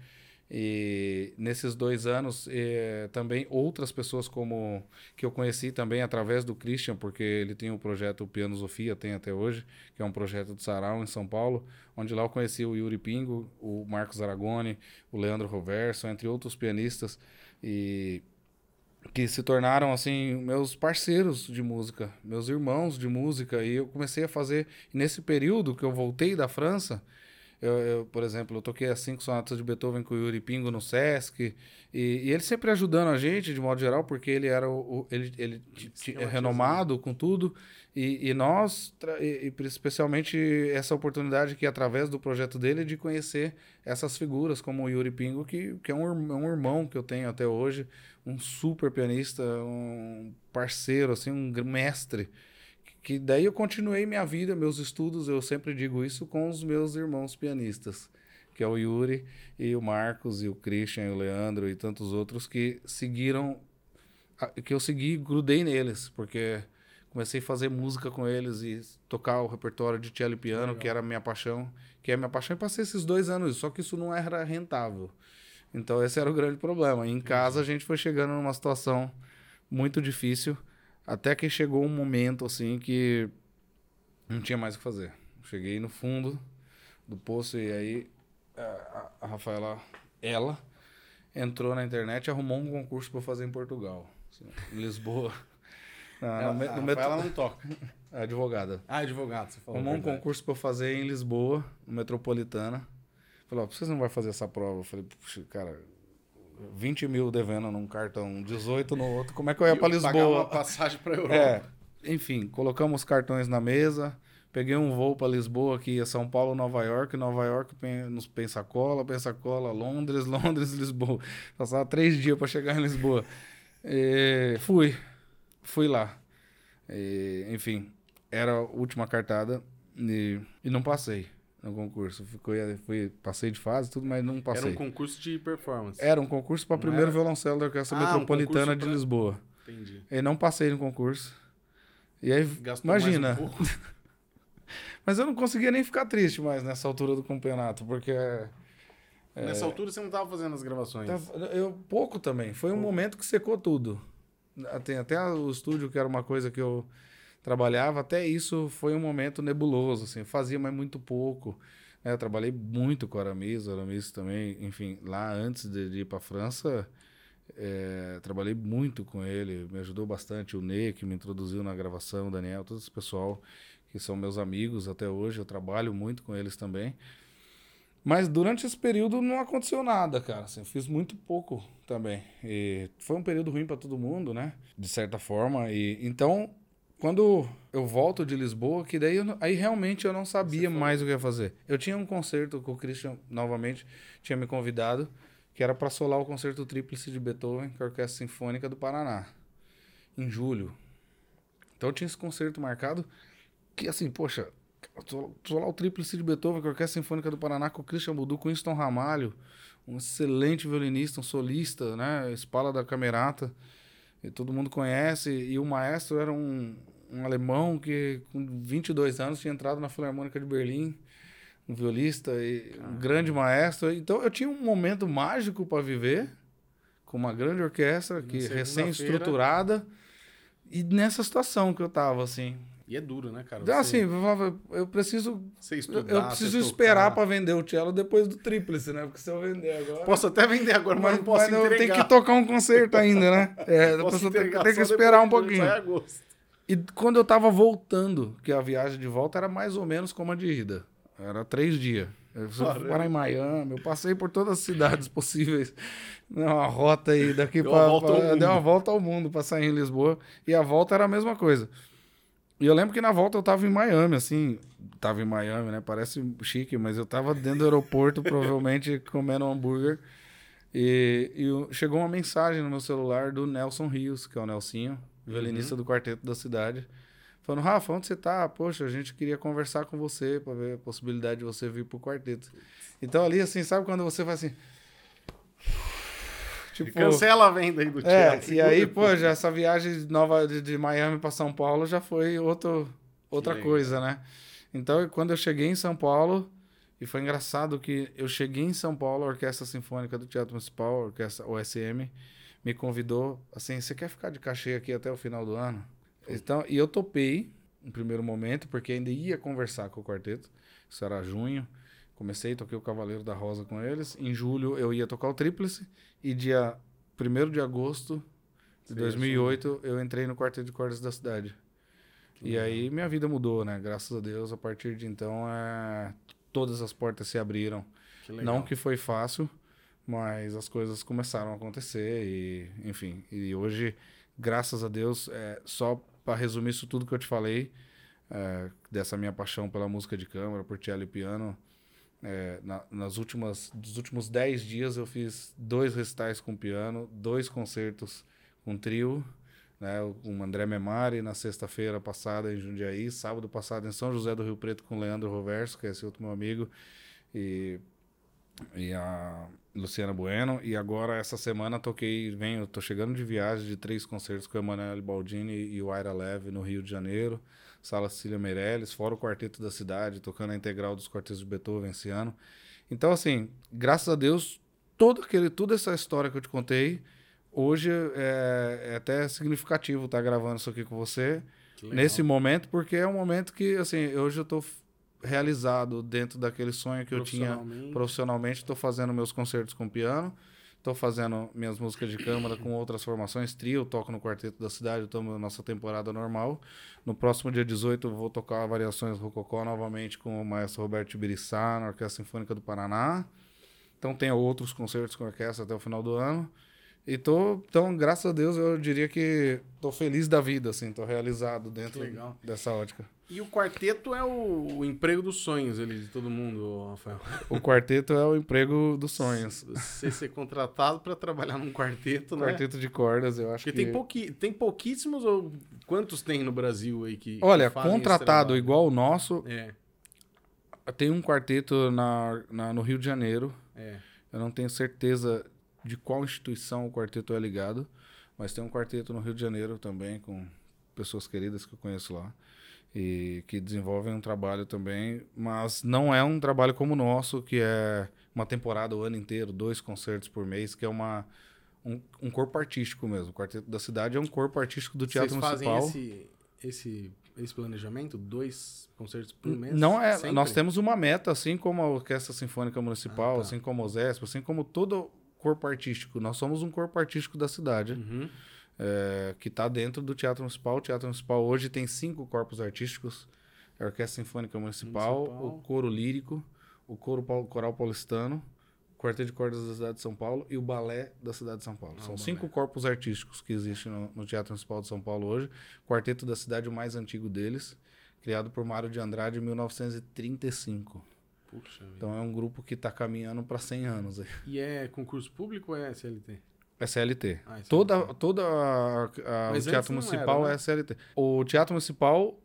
[SPEAKER 1] e nesses dois anos eh, também outras pessoas como que eu conheci também através do Christian porque ele tem o projeto Piano Sofia tem até hoje que é um projeto de sarau em São Paulo onde lá eu conheci o Yuri Pingo o Marcos Aragoni o Leandro Roverso entre outros pianistas e que se tornaram assim meus parceiros de música, meus irmãos de música e eu comecei a fazer nesse período que eu voltei da França, eu, eu, por exemplo, eu toquei as cinco sonatas de Beethoven com o Yuri Pingo no Sesc. E, e ele sempre ajudando a gente, de modo geral, porque ele era o, o ele, ele é renomado com tudo. E, e nós, e, especialmente essa oportunidade que, através do projeto dele, de conhecer essas figuras, como o Yuri Pingo, que, que é um, um irmão que eu tenho até hoje, um super pianista, um parceiro, assim, um mestre que daí eu continuei minha vida, meus estudos, eu sempre digo isso com os meus irmãos pianistas, que é o Yuri e o Marcos e o Christian e o Leandro e tantos outros que seguiram que eu segui, grudei neles, porque comecei a fazer música com eles e tocar o repertório de cello e piano, Legal. que era a minha paixão, que é a minha paixão, e passei esses dois anos, só que isso não era rentável. Então esse era o grande problema. E em casa a gente foi chegando numa situação muito difícil, até que chegou um momento assim que não tinha mais o que fazer. Cheguei no fundo do poço e aí a, a Rafaela, ela, entrou na internet e arrumou um concurso para fazer em Portugal. Assim, em Lisboa.
[SPEAKER 2] ela, no, no Rafaela não toca.
[SPEAKER 1] advogada.
[SPEAKER 2] Ah, advogada, você falou.
[SPEAKER 1] Arrumou um concurso para fazer em Lisboa, no Metropolitana. Falou, por que você não vai fazer essa prova? Eu falei, puxa, cara, 20 mil devendo num cartão, 18 no outro, como é que eu ia para Lisboa? Pagar
[SPEAKER 2] uma passagem para Europa.
[SPEAKER 1] É, enfim, colocamos os cartões na mesa, peguei um voo para Lisboa, que ia São Paulo, Nova York, Nova York, nos Pensacola, Pensacola, Londres, Londres, Lisboa. Passava três dias para chegar em Lisboa. E fui, fui lá. E, enfim, era a última cartada e, e não passei no concurso. Ficou, fui, passei de fase, tudo, mas não passei.
[SPEAKER 2] Era um concurso de performance.
[SPEAKER 1] Era um concurso para primeiro era... violoncelo da Orquestra ah, Metropolitana um de pra... Lisboa.
[SPEAKER 2] Entendi.
[SPEAKER 1] E não passei no concurso. E aí, Gastou imagina. Um mas eu não conseguia nem ficar triste mais nessa altura do campeonato, porque. É,
[SPEAKER 2] nessa altura você não estava fazendo as gravações?
[SPEAKER 1] Eu, pouco também. Foi um momento que secou tudo. Tem até o estúdio, que era uma coisa que eu trabalhava, até isso foi um momento nebuloso, assim, fazia, mas muito pouco. Né? Eu trabalhei muito com Aramis, Aramis também, enfim, lá antes de, ir para a França, é, trabalhei muito com ele, me ajudou bastante. O Ney, que me introduziu na gravação, o Daniel, todo esse pessoal que são meus amigos até hoje, eu trabalho muito com eles também. Mas durante esse período não aconteceu nada, cara. Assim, fiz muito pouco também. E foi um período ruim para todo mundo, né? De certa forma. E então quando eu volto de Lisboa, que daí eu, aí realmente eu não sabia mais o que ia fazer. Eu tinha um concerto com o Christian novamente, tinha me convidado, que era para solar o concerto tríplice de Beethoven com a Orquestra Sinfônica do Paraná, em julho. Então eu tinha esse concerto marcado, que assim, poxa, solar o tríplice de Beethoven com a Orquestra Sinfônica do Paraná com o Christian Budu, com Winston Ramalho, um excelente violinista, um solista, né, espala da Camerata, e todo mundo conhece, e o maestro era um, um alemão que com 22 anos tinha entrado na Filarmônica de Berlim, um violista e um grande maestro. Então eu tinha um momento mágico para viver com uma grande orquestra que recém-estruturada e nessa situação que eu tava assim.
[SPEAKER 2] E é duro, né, cara?
[SPEAKER 1] Então, Você... Assim, eu preciso. Você estudar, eu preciso esperar para vender o cello depois do tríplice, né? Porque se eu vender agora.
[SPEAKER 2] Posso até vender agora, mas, mas não posso mas entregar. Eu
[SPEAKER 1] tenho que tocar um concerto ainda, né? É, posso tem, tem que esperar um pouquinho. E quando eu tava voltando, que a viagem de volta era mais ou menos como a de ida. Era três dias. Eu fui parar em Miami, eu passei por todas as cidades possíveis. Uma rota aí daqui para. Deu uma volta ao mundo para sair em Lisboa. E a volta era a mesma coisa. E eu lembro que na volta eu tava em Miami, assim. Tava em Miami, né? Parece chique, mas eu tava dentro do aeroporto, provavelmente comendo um hambúrguer. E, e, chegou uma mensagem no meu celular do Nelson Rios, que é o Nelsinho, violinista uhum. do quarteto da cidade. Falando, Rafa, onde você tá? Poxa, a gente queria conversar com você para ver a possibilidade de você vir pro quarteto. Então ali, assim, sabe quando você vai assim.
[SPEAKER 2] Tipo, cancela a venda aí do
[SPEAKER 1] é, E aí, pô, já essa viagem nova de, de Miami para São Paulo já foi outro, outra coisa, né? Então, quando eu cheguei em São Paulo, e foi engraçado que eu cheguei em São Paulo, a Orquestra Sinfônica do Teatro Municipal, a Orquestra OSM, me convidou assim: você quer ficar de cachê aqui até o final do ano? Então, e eu topei no primeiro momento, porque ainda ia conversar com o quarteto. Isso era junho. Comecei, toquei o Cavaleiro da Rosa com eles. Em julho eu ia tocar o Tríplice. E dia 1 de agosto
[SPEAKER 2] Você
[SPEAKER 1] 2008 eu entrei no quarteto de cordas da cidade. E aí minha vida mudou, né? Graças a Deus, a partir de então, é... todas as portas se abriram.
[SPEAKER 2] Que legal.
[SPEAKER 1] Não que foi fácil, mas as coisas começaram a acontecer e, enfim, e hoje, graças a Deus, é, só para resumir isso tudo que eu te falei, é, dessa minha paixão pela música de câmara, por cello e piano, é, na- nas últimas, dos últimos 10 dias eu fiz dois recitais com piano, dois concertos com trio, né, com André Memari na sexta-feira passada em Jundiaí, sábado passado em São José do Rio Preto com Leandro Roverso, que é esse outro meu amigo, e e a Luciana Bueno. E agora, essa semana, toquei, venho, tô chegando de viagem de três concertos com o Emanuele Baldini e o Aira Leve no Rio de Janeiro. Sala Cecília Meirelles, fora o Quarteto da Cidade, tocando a integral dos quartetos de Beethoven esse ano. Então, assim, graças a Deus, todo aquele, toda essa história que eu te contei, hoje é, é até significativo estar gravando isso aqui com você nesse momento, porque é um momento que, assim, hoje eu tô f- realizado dentro daquele sonho que eu tinha
[SPEAKER 2] Profissionalmente.
[SPEAKER 1] Estou fazendo meus concertos com piano, estou fazendo minhas músicas de câmara com outras formações, trio, toco no Quarteto da Cidade, estamos na nossa temporada normal. No próximo dia 18 eu vou tocar Variações Rococó novamente com o maestro Roberto Tibiriçá, na Orquestra Sinfônica do Paraná. Então tenho outros concertos com a orquestra até o final do ano. E tô, então, graças a Deus, eu diria que tô feliz da vida, assim, tô realizado dentro dessa ótica.
[SPEAKER 2] E o quarteto é o, o emprego dos sonhos ali de todo mundo, Rafael.
[SPEAKER 1] O quarteto é o emprego dos sonhos.
[SPEAKER 2] Você ser contratado para trabalhar num quarteto, né?
[SPEAKER 1] Quarteto de cordas, eu acho
[SPEAKER 2] Porque
[SPEAKER 1] que...
[SPEAKER 2] tem, pouqui, tem pouquíssimos ou quantos tem no Brasil aí que.
[SPEAKER 1] Olha,
[SPEAKER 2] que
[SPEAKER 1] contratado igual o nosso,
[SPEAKER 2] É,
[SPEAKER 1] tem um quarteto na, na- no Rio de Janeiro.
[SPEAKER 2] é.
[SPEAKER 1] Eu não tenho certeza de qual instituição o quarteto é ligado, mas tem um quarteto no Rio de Janeiro também, com pessoas queridas que eu conheço lá, e que desenvolvem um trabalho também, mas não é um trabalho como o nosso, que é uma temporada o ano inteiro, dois concertos por mês, que é uma, um, um corpo artístico mesmo. O Quarteto da Cidade é um corpo artístico do Teatro
[SPEAKER 2] Vocês fazem
[SPEAKER 1] Municipal.
[SPEAKER 2] esse, esse, esse planejamento? Dois concertos por mês?
[SPEAKER 1] Não é,
[SPEAKER 2] Sempre?
[SPEAKER 1] nós temos uma meta, assim como a Orquestra Sinfônica Municipal,
[SPEAKER 2] Ah, tá.
[SPEAKER 1] assim como o ZESP, assim como todo corpo artístico. Nós somos um corpo artístico da cidade,
[SPEAKER 2] Uhum.
[SPEAKER 1] É, que está dentro do Teatro Municipal. O Teatro Municipal hoje tem cinco corpos artísticos. A Orquestra Sinfônica Municipal,
[SPEAKER 2] Municipal.
[SPEAKER 1] o Coro Lírico, o Coro Pau- Coral Paulistano, o Quarteto de Cordas da cidade de São Paulo e o Balé da cidade de São Paulo.
[SPEAKER 2] Ah,
[SPEAKER 1] São cinco corpos artísticos que existem no, no Teatro Municipal de São Paulo hoje. Quarteto da cidade, o mais antigo deles, criado por Mário de Andrade em 1935.
[SPEAKER 2] Puxa vida.
[SPEAKER 1] Então é um grupo que está caminhando para 100 anos. aí.
[SPEAKER 2] E é concurso público ou é SLT?
[SPEAKER 1] É CLT.
[SPEAKER 2] Ah, é
[SPEAKER 1] Toda,
[SPEAKER 2] CLT.
[SPEAKER 1] toda a- a- o Teatro Municipal
[SPEAKER 2] era, né?
[SPEAKER 1] é CLT. O Teatro Municipal,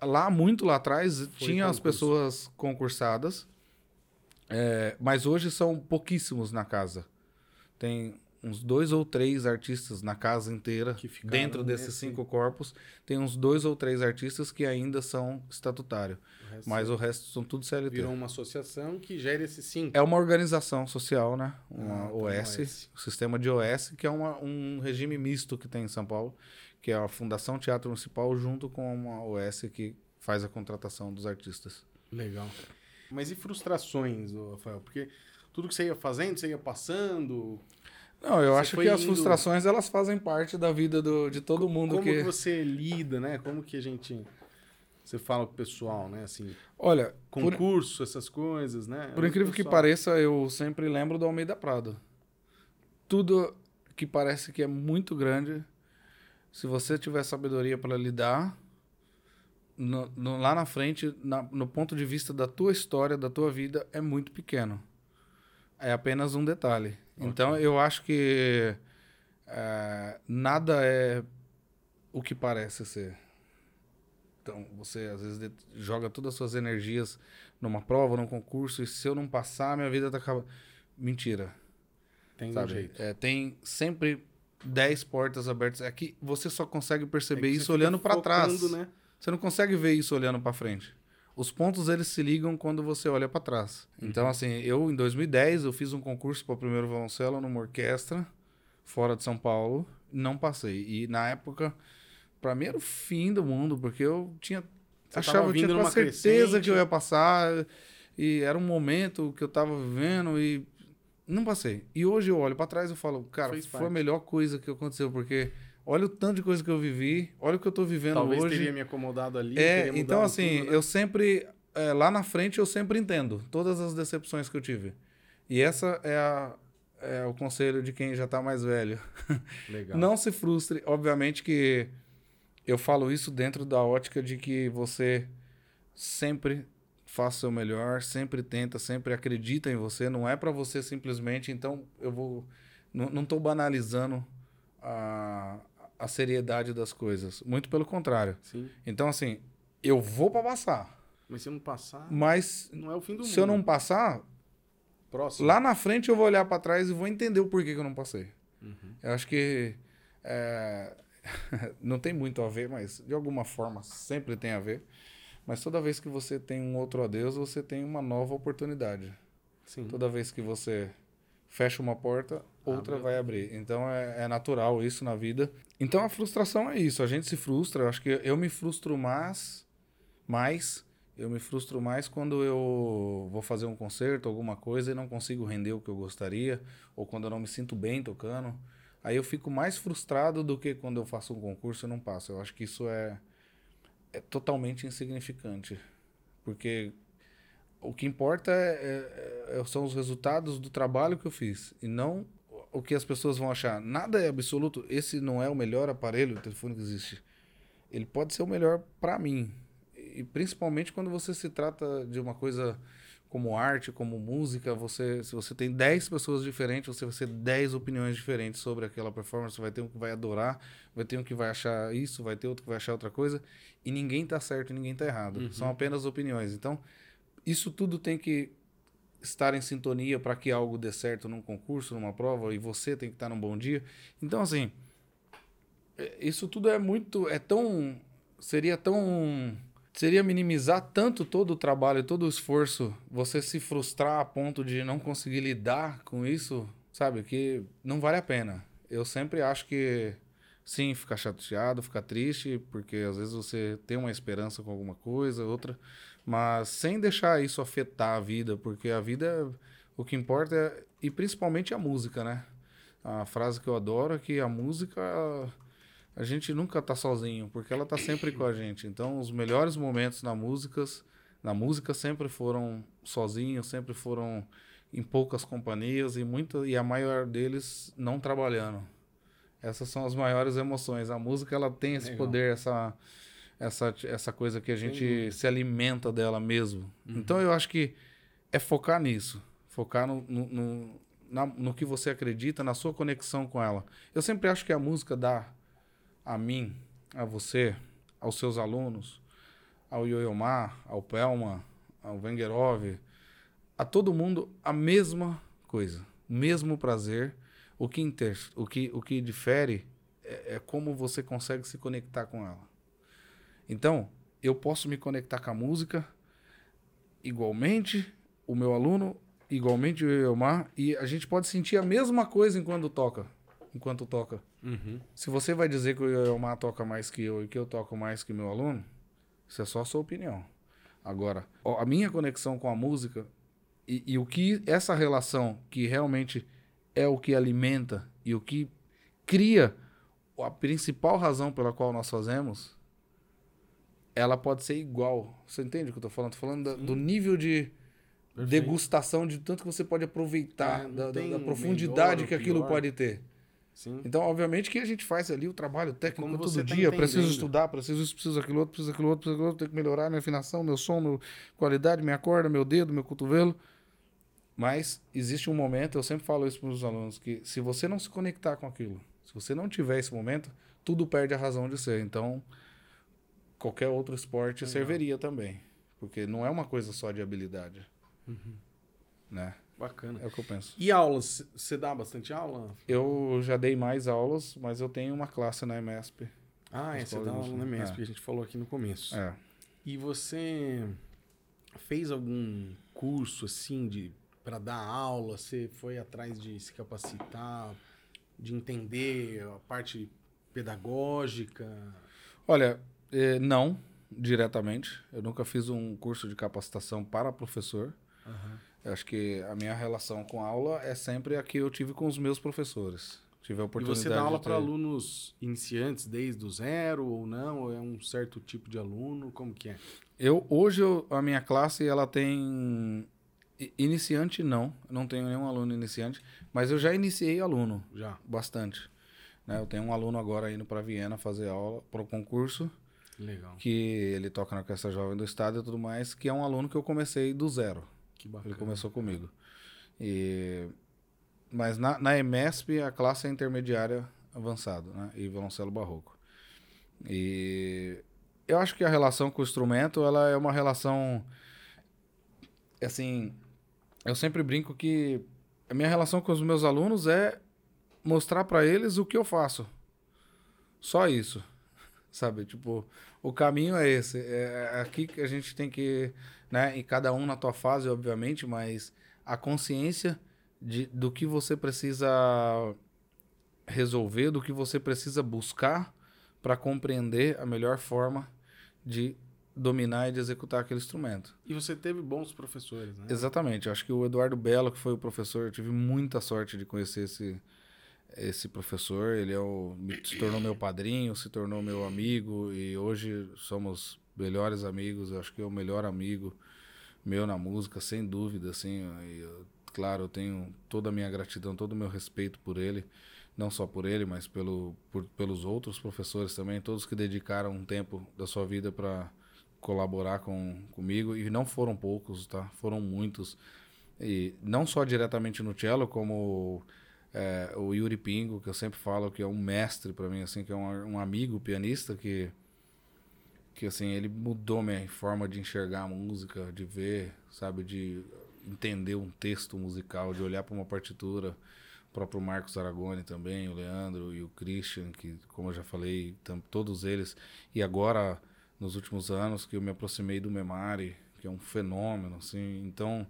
[SPEAKER 1] lá muito lá atrás, tinha as
[SPEAKER 2] concurso.
[SPEAKER 1] pessoas concursadas, é, mas hoje são pouquíssimos na casa. Tem uns dois ou três artistas na casa inteira, dentro desses
[SPEAKER 2] nesse-
[SPEAKER 1] cinco corpos, tem uns dois ou três artistas que ainda são estatutários,
[SPEAKER 2] O resto
[SPEAKER 1] mas o resto são tudo CLT.
[SPEAKER 2] virou uma associação que gera esses cinco.
[SPEAKER 1] É uma organização social, né? Uma
[SPEAKER 2] Ah, tá,
[SPEAKER 1] OS,
[SPEAKER 2] OS.
[SPEAKER 1] o sistema de OS, que é uma- um regime misto que tem em São Paulo, que é a Fundação Teatro Municipal junto com uma OS que faz a contratação dos artistas.
[SPEAKER 2] Legal. Mas e frustrações, Rafael? Porque tudo que você ia fazendo, você ia passando.
[SPEAKER 1] Não, eu
[SPEAKER 2] Você
[SPEAKER 1] acho que as
[SPEAKER 2] indo-
[SPEAKER 1] frustrações elas fazem parte da vida do- de todo mundo
[SPEAKER 2] Como
[SPEAKER 1] que...
[SPEAKER 2] que você lida, né? Como que a gente. Você fala pro pessoal, né? Assim,
[SPEAKER 1] Olha, por,
[SPEAKER 2] concurso, essas coisas, né?
[SPEAKER 1] por incrível que pareça, eu sempre lembro do Almeida Prado. Tudo que parece que é muito grande, se você tiver sabedoria para lidar, no- no- lá na frente, na- no ponto de vista da tua história, da tua vida, é muito pequeno. É apenas um detalhe. Então, eu acho que é, nada é o que parece ser. Então, você às vezes joga todas as suas energias numa prova, num concurso, e se eu não passar, minha vida tá acabando. Mentira.
[SPEAKER 2] Tem um jeito.
[SPEAKER 1] É, tem sempre 10 portas abertas. É que você só consegue perceber
[SPEAKER 2] É
[SPEAKER 1] isso olhando para trás.
[SPEAKER 2] Né?
[SPEAKER 1] Você não consegue ver isso olhando para frente. Os pontos eles se ligam quando você olha para trás. Então assim, eu em 2010 eu fiz um concurso para primeiro violoncelo numa orquestra fora de São Paulo, não passei. E na época para mim era o fim do mundo, porque eu tinha
[SPEAKER 2] Você
[SPEAKER 1] achava eu tinha com
[SPEAKER 2] numa
[SPEAKER 1] certeza
[SPEAKER 2] crescente.
[SPEAKER 1] que eu ia passar e era um momento que eu tava vivendo e não passei. E hoje eu olho para trás e falo, cara,
[SPEAKER 2] Fez
[SPEAKER 1] foi
[SPEAKER 2] parte.
[SPEAKER 1] a melhor coisa que aconteceu, porque Olha o tanto de coisa que eu vivi, olha o que eu tô vivendo
[SPEAKER 2] Talvez
[SPEAKER 1] hoje.
[SPEAKER 2] teria me acomodado ali.
[SPEAKER 1] É, então assim,
[SPEAKER 2] tudo, né?
[SPEAKER 1] eu sempre. é, lá na frente eu sempre entendo todas as decepções que eu tive. E essa é, a- é o conselho de quem já tá mais velho.
[SPEAKER 2] Legal.
[SPEAKER 1] Não se frustre. Obviamente que eu falo isso dentro da ótica de que você sempre faça o seu melhor, sempre tenta, sempre acredita em você. Não é para você simplesmente. Então eu vou. Não, não tô banalizando a, a seriedade das coisas. Muito pelo contrário.
[SPEAKER 2] Sim.
[SPEAKER 1] Então, assim, eu vou para passar.
[SPEAKER 2] Mas se eu não passar,
[SPEAKER 1] Mas
[SPEAKER 2] não é o fim do
[SPEAKER 1] se eu
[SPEAKER 2] mundo.
[SPEAKER 1] não passar,
[SPEAKER 2] Próximo.
[SPEAKER 1] lá na frente eu vou olhar para trás e vou entender o porquê que eu não passei.
[SPEAKER 2] Uhum.
[SPEAKER 1] Eu acho que é, não tem muito a ver, mas de alguma forma sempre tem a ver. Mas toda vez que você tem um outro adeus, você tem uma nova oportunidade.
[SPEAKER 2] Sim.
[SPEAKER 1] Toda vez que você fecha uma porta, outra
[SPEAKER 2] Abre
[SPEAKER 1] vai abrir. Então é, é natural isso na vida. Então a frustração é isso. A gente se frustra. Eu acho que eu me frustro mais, mais. Eu me frustro mais quando eu vou fazer um concerto, alguma coisa e não consigo render o que eu gostaria, ou quando eu não me sinto bem tocando. Aí eu fico mais frustrado do que quando eu faço um concurso e não passo. Eu acho que isso é, é totalmente insignificante. Porque o que importa é- é- é- são os resultados do trabalho que eu fiz e não o que as pessoas vão achar. Nada é absoluto. Esse não é o melhor aparelho de telefone que existe. Ele pode ser o melhor para mim. E principalmente quando você se trata de uma coisa como arte, como música, você, se você tem 10 pessoas diferentes, você vai ter 10 opiniões diferentes sobre aquela performance. Vai ter um que vai adorar, vai ter um que vai achar isso, vai ter outro que vai achar outra coisa. E ninguém tá certo ninguém tá errado. São apenas opiniões. Então, isso tudo tem que estar em sintonia para que algo dê certo num concurso, numa prova, e você tem que estar num bom dia. Então, assim, é- isso tudo é muito. É tão. Seria tão. Seria minimizar tanto todo o trabalho todo o esforço, você se frustrar a ponto de não conseguir lidar com isso, sabe? Que não vale a pena. Eu sempre acho que, sim, ficar chateado, ficar triste, porque às vezes você tem uma esperança com alguma coisa, outra, mas sem deixar isso afetar a vida, porque a vida, o que importa é, e principalmente a música, né? A frase que eu adoro é que a música a gente nunca tá sozinho, porque ela tá sempre com a gente. Então, os melhores momentos na músicas, na música sempre foram sozinhos, sempre foram em poucas companhias e muito e a maior deles não trabalhando. Essas são as maiores emoções. A música ela tem esse
[SPEAKER 2] Legal.
[SPEAKER 1] poder, essa essa essa coisa que a gente
[SPEAKER 2] dúvida.
[SPEAKER 1] se alimenta dela mesmo. Então, eu acho que é focar nisso, focar no, no, no, na- no que você acredita, na sua conexão com ela. Eu sempre acho que a música dá a mim, a você, aos seus alunos, ao Yoyomar, ao Pelma, ao Wengerov, a todo mundo a mesma coisa, o mesmo prazer. O que, inter, o que, o que difere é, é como você consegue se conectar com ela. Então, eu posso me conectar com a música igualmente, o meu aluno igualmente o Yoyomar, e a gente pode sentir a mesma coisa enquanto toca. Enquanto toca.
[SPEAKER 2] Uhum.
[SPEAKER 1] Se você vai dizer que o Yoyomar toca mais que eu e que eu toco mais que meu aluno, isso é só a sua opinião. Agora, a minha conexão com a música e, e o que essa relação que realmente é o que alimenta e o que cria a principal razão pela qual nós fazemos, ela pode ser igual. Você entende o que eu tô falando? Tô falando da- do nível de
[SPEAKER 2] Perfeito.
[SPEAKER 1] degustação de tanto que você pode aproveitar
[SPEAKER 2] É,
[SPEAKER 1] da- da, da profundidade que aquilo
[SPEAKER 2] pior.
[SPEAKER 1] pode ter.
[SPEAKER 2] Sim.
[SPEAKER 1] Então, obviamente que a gente faz ali o trabalho técnico
[SPEAKER 2] Como
[SPEAKER 1] todo
[SPEAKER 2] tá
[SPEAKER 1] dia, preciso
[SPEAKER 2] entendendo.
[SPEAKER 1] estudar, preciso isso, preciso aquilo outro, preciso aquilo outro, preciso aquilo outro, tenho que melhorar minha afinação, meu som, minha qualidade, minha corda, meu dedo, meu cotovelo. Mas existe um momento, eu sempre falo isso para os alunos, que se você não se conectar com aquilo, se você não tiver esse momento, tudo perde a razão de ser. Então, qualquer outro esporte serviria também, porque não é uma coisa só de habilidade,
[SPEAKER 2] Uhum.
[SPEAKER 1] né?
[SPEAKER 2] Bacana.
[SPEAKER 1] É o que eu penso.
[SPEAKER 2] E aulas? Você dá bastante aula?
[SPEAKER 1] Eu já dei mais aulas, mas eu tenho uma classe na MESP.
[SPEAKER 2] Ah, é, você dá aula na. MESP,
[SPEAKER 1] É.
[SPEAKER 2] que a gente falou aqui no começo.
[SPEAKER 1] É.
[SPEAKER 2] E você fez algum curso assim de para dar aula? Você foi atrás de se capacitar, de entender a parte pedagógica?
[SPEAKER 1] Olha, eh, não diretamente. Eu nunca fiz um curso de capacitação para professor. Eu acho que a minha relação com a aula é sempre a que eu tive com os meus professores. Tive a
[SPEAKER 2] E
[SPEAKER 1] oportunidade
[SPEAKER 2] você dá aula
[SPEAKER 1] de
[SPEAKER 2] para
[SPEAKER 1] ter-
[SPEAKER 2] alunos iniciantes desde o zero ou não? Ou é um certo tipo de aluno? Como que é?
[SPEAKER 1] Eu, hoje, eu- a minha classe, ela tem... Iniciante, não. Não tenho nenhum aluno iniciante. Mas eu já iniciei aluno,
[SPEAKER 2] Já.
[SPEAKER 1] bastante. né? Eu tenho um aluno agora indo para Viena fazer aula para o concurso,
[SPEAKER 2] Legal.
[SPEAKER 1] que ele toca na Orquestra Jovem do Estado e tudo mais, que é um aluno que eu comecei do zero.
[SPEAKER 2] Que bacana.
[SPEAKER 1] Ele começou comigo. E... Mas na, na EMESP a classe é intermediária avançado, né? E violoncelo barroco. E eu acho que a relação com o instrumento, ela é uma relação... Assim, eu sempre brinco que a minha relação com os meus alunos é mostrar para eles o que eu faço. Só isso. Sabe? Tipo, o caminho é esse. É aqui que a gente tem que, né? E cada um na tua fase, obviamente, mas a consciência de, do que você precisa resolver, do que você precisa buscar para compreender a melhor forma de dominar e de executar aquele instrumento.
[SPEAKER 2] E você teve bons professores, né?
[SPEAKER 1] Exatamente. Eu acho que o Eduardo Belo, que foi o professor, eu tive muita sorte de conhecer esse, esse professor. Ele é o, se tornou meu padrinho, se tornou meu amigo e hoje somos melhores amigos. Eu acho que é o melhor amigo meu na música, sem dúvida. Assim, eu- claro, eu tenho toda a minha gratidão, todo o meu respeito por ele. Não só por ele, mas pelo, por- pelos outros professores também, todos que dedicaram um tempo da sua vida para colaborar com, comigo e não foram poucos, tá? Foram muitos e não só diretamente no cello, como é, o Yuri Pingo, que eu sempre falo que é um mestre para mim, assim, que é um, um amigo pianista que que assim ele mudou minha forma de enxergar a música, de ver, sabe, de entender um texto musical, de olhar para uma partitura. O próprio Marcos Aragoni também, o Leandro e o Christian, que como eu já falei, todos eles e agora nos últimos anos que eu me aproximei do Memari, que é um fenômeno, assim. Então,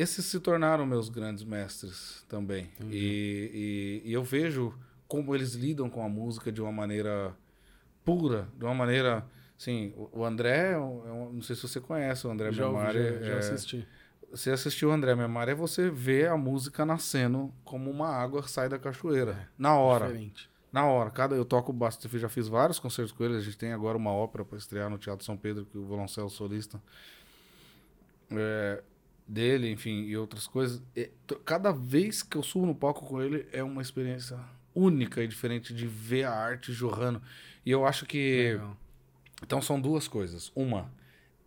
[SPEAKER 1] esses se tornaram meus grandes mestres também. E, e, e eu vejo como eles lidam com a música de uma maneira pura, de uma maneira. Assim, o André, é é não sei se você conhece o André
[SPEAKER 2] já,
[SPEAKER 1] Memari.
[SPEAKER 2] já, já
[SPEAKER 1] é-
[SPEAKER 2] assisti.
[SPEAKER 1] você assistiu o André Memari, é você ver a música nascendo como uma água sai da cachoeira. na hora.
[SPEAKER 2] Diferente.
[SPEAKER 1] Na hora, cada eu toco bastante, já fiz vários concertos com ele, a gente tem agora uma ópera para estrear no Teatro São Pedro, que o violoncelo solista é, dele, enfim, e outras coisas. To- cada vez que eu subo no palco com ele é uma experiência única e diferente de ver a arte jorrando. E eu acho que
[SPEAKER 2] Legal.
[SPEAKER 1] então são duas coisas. Uma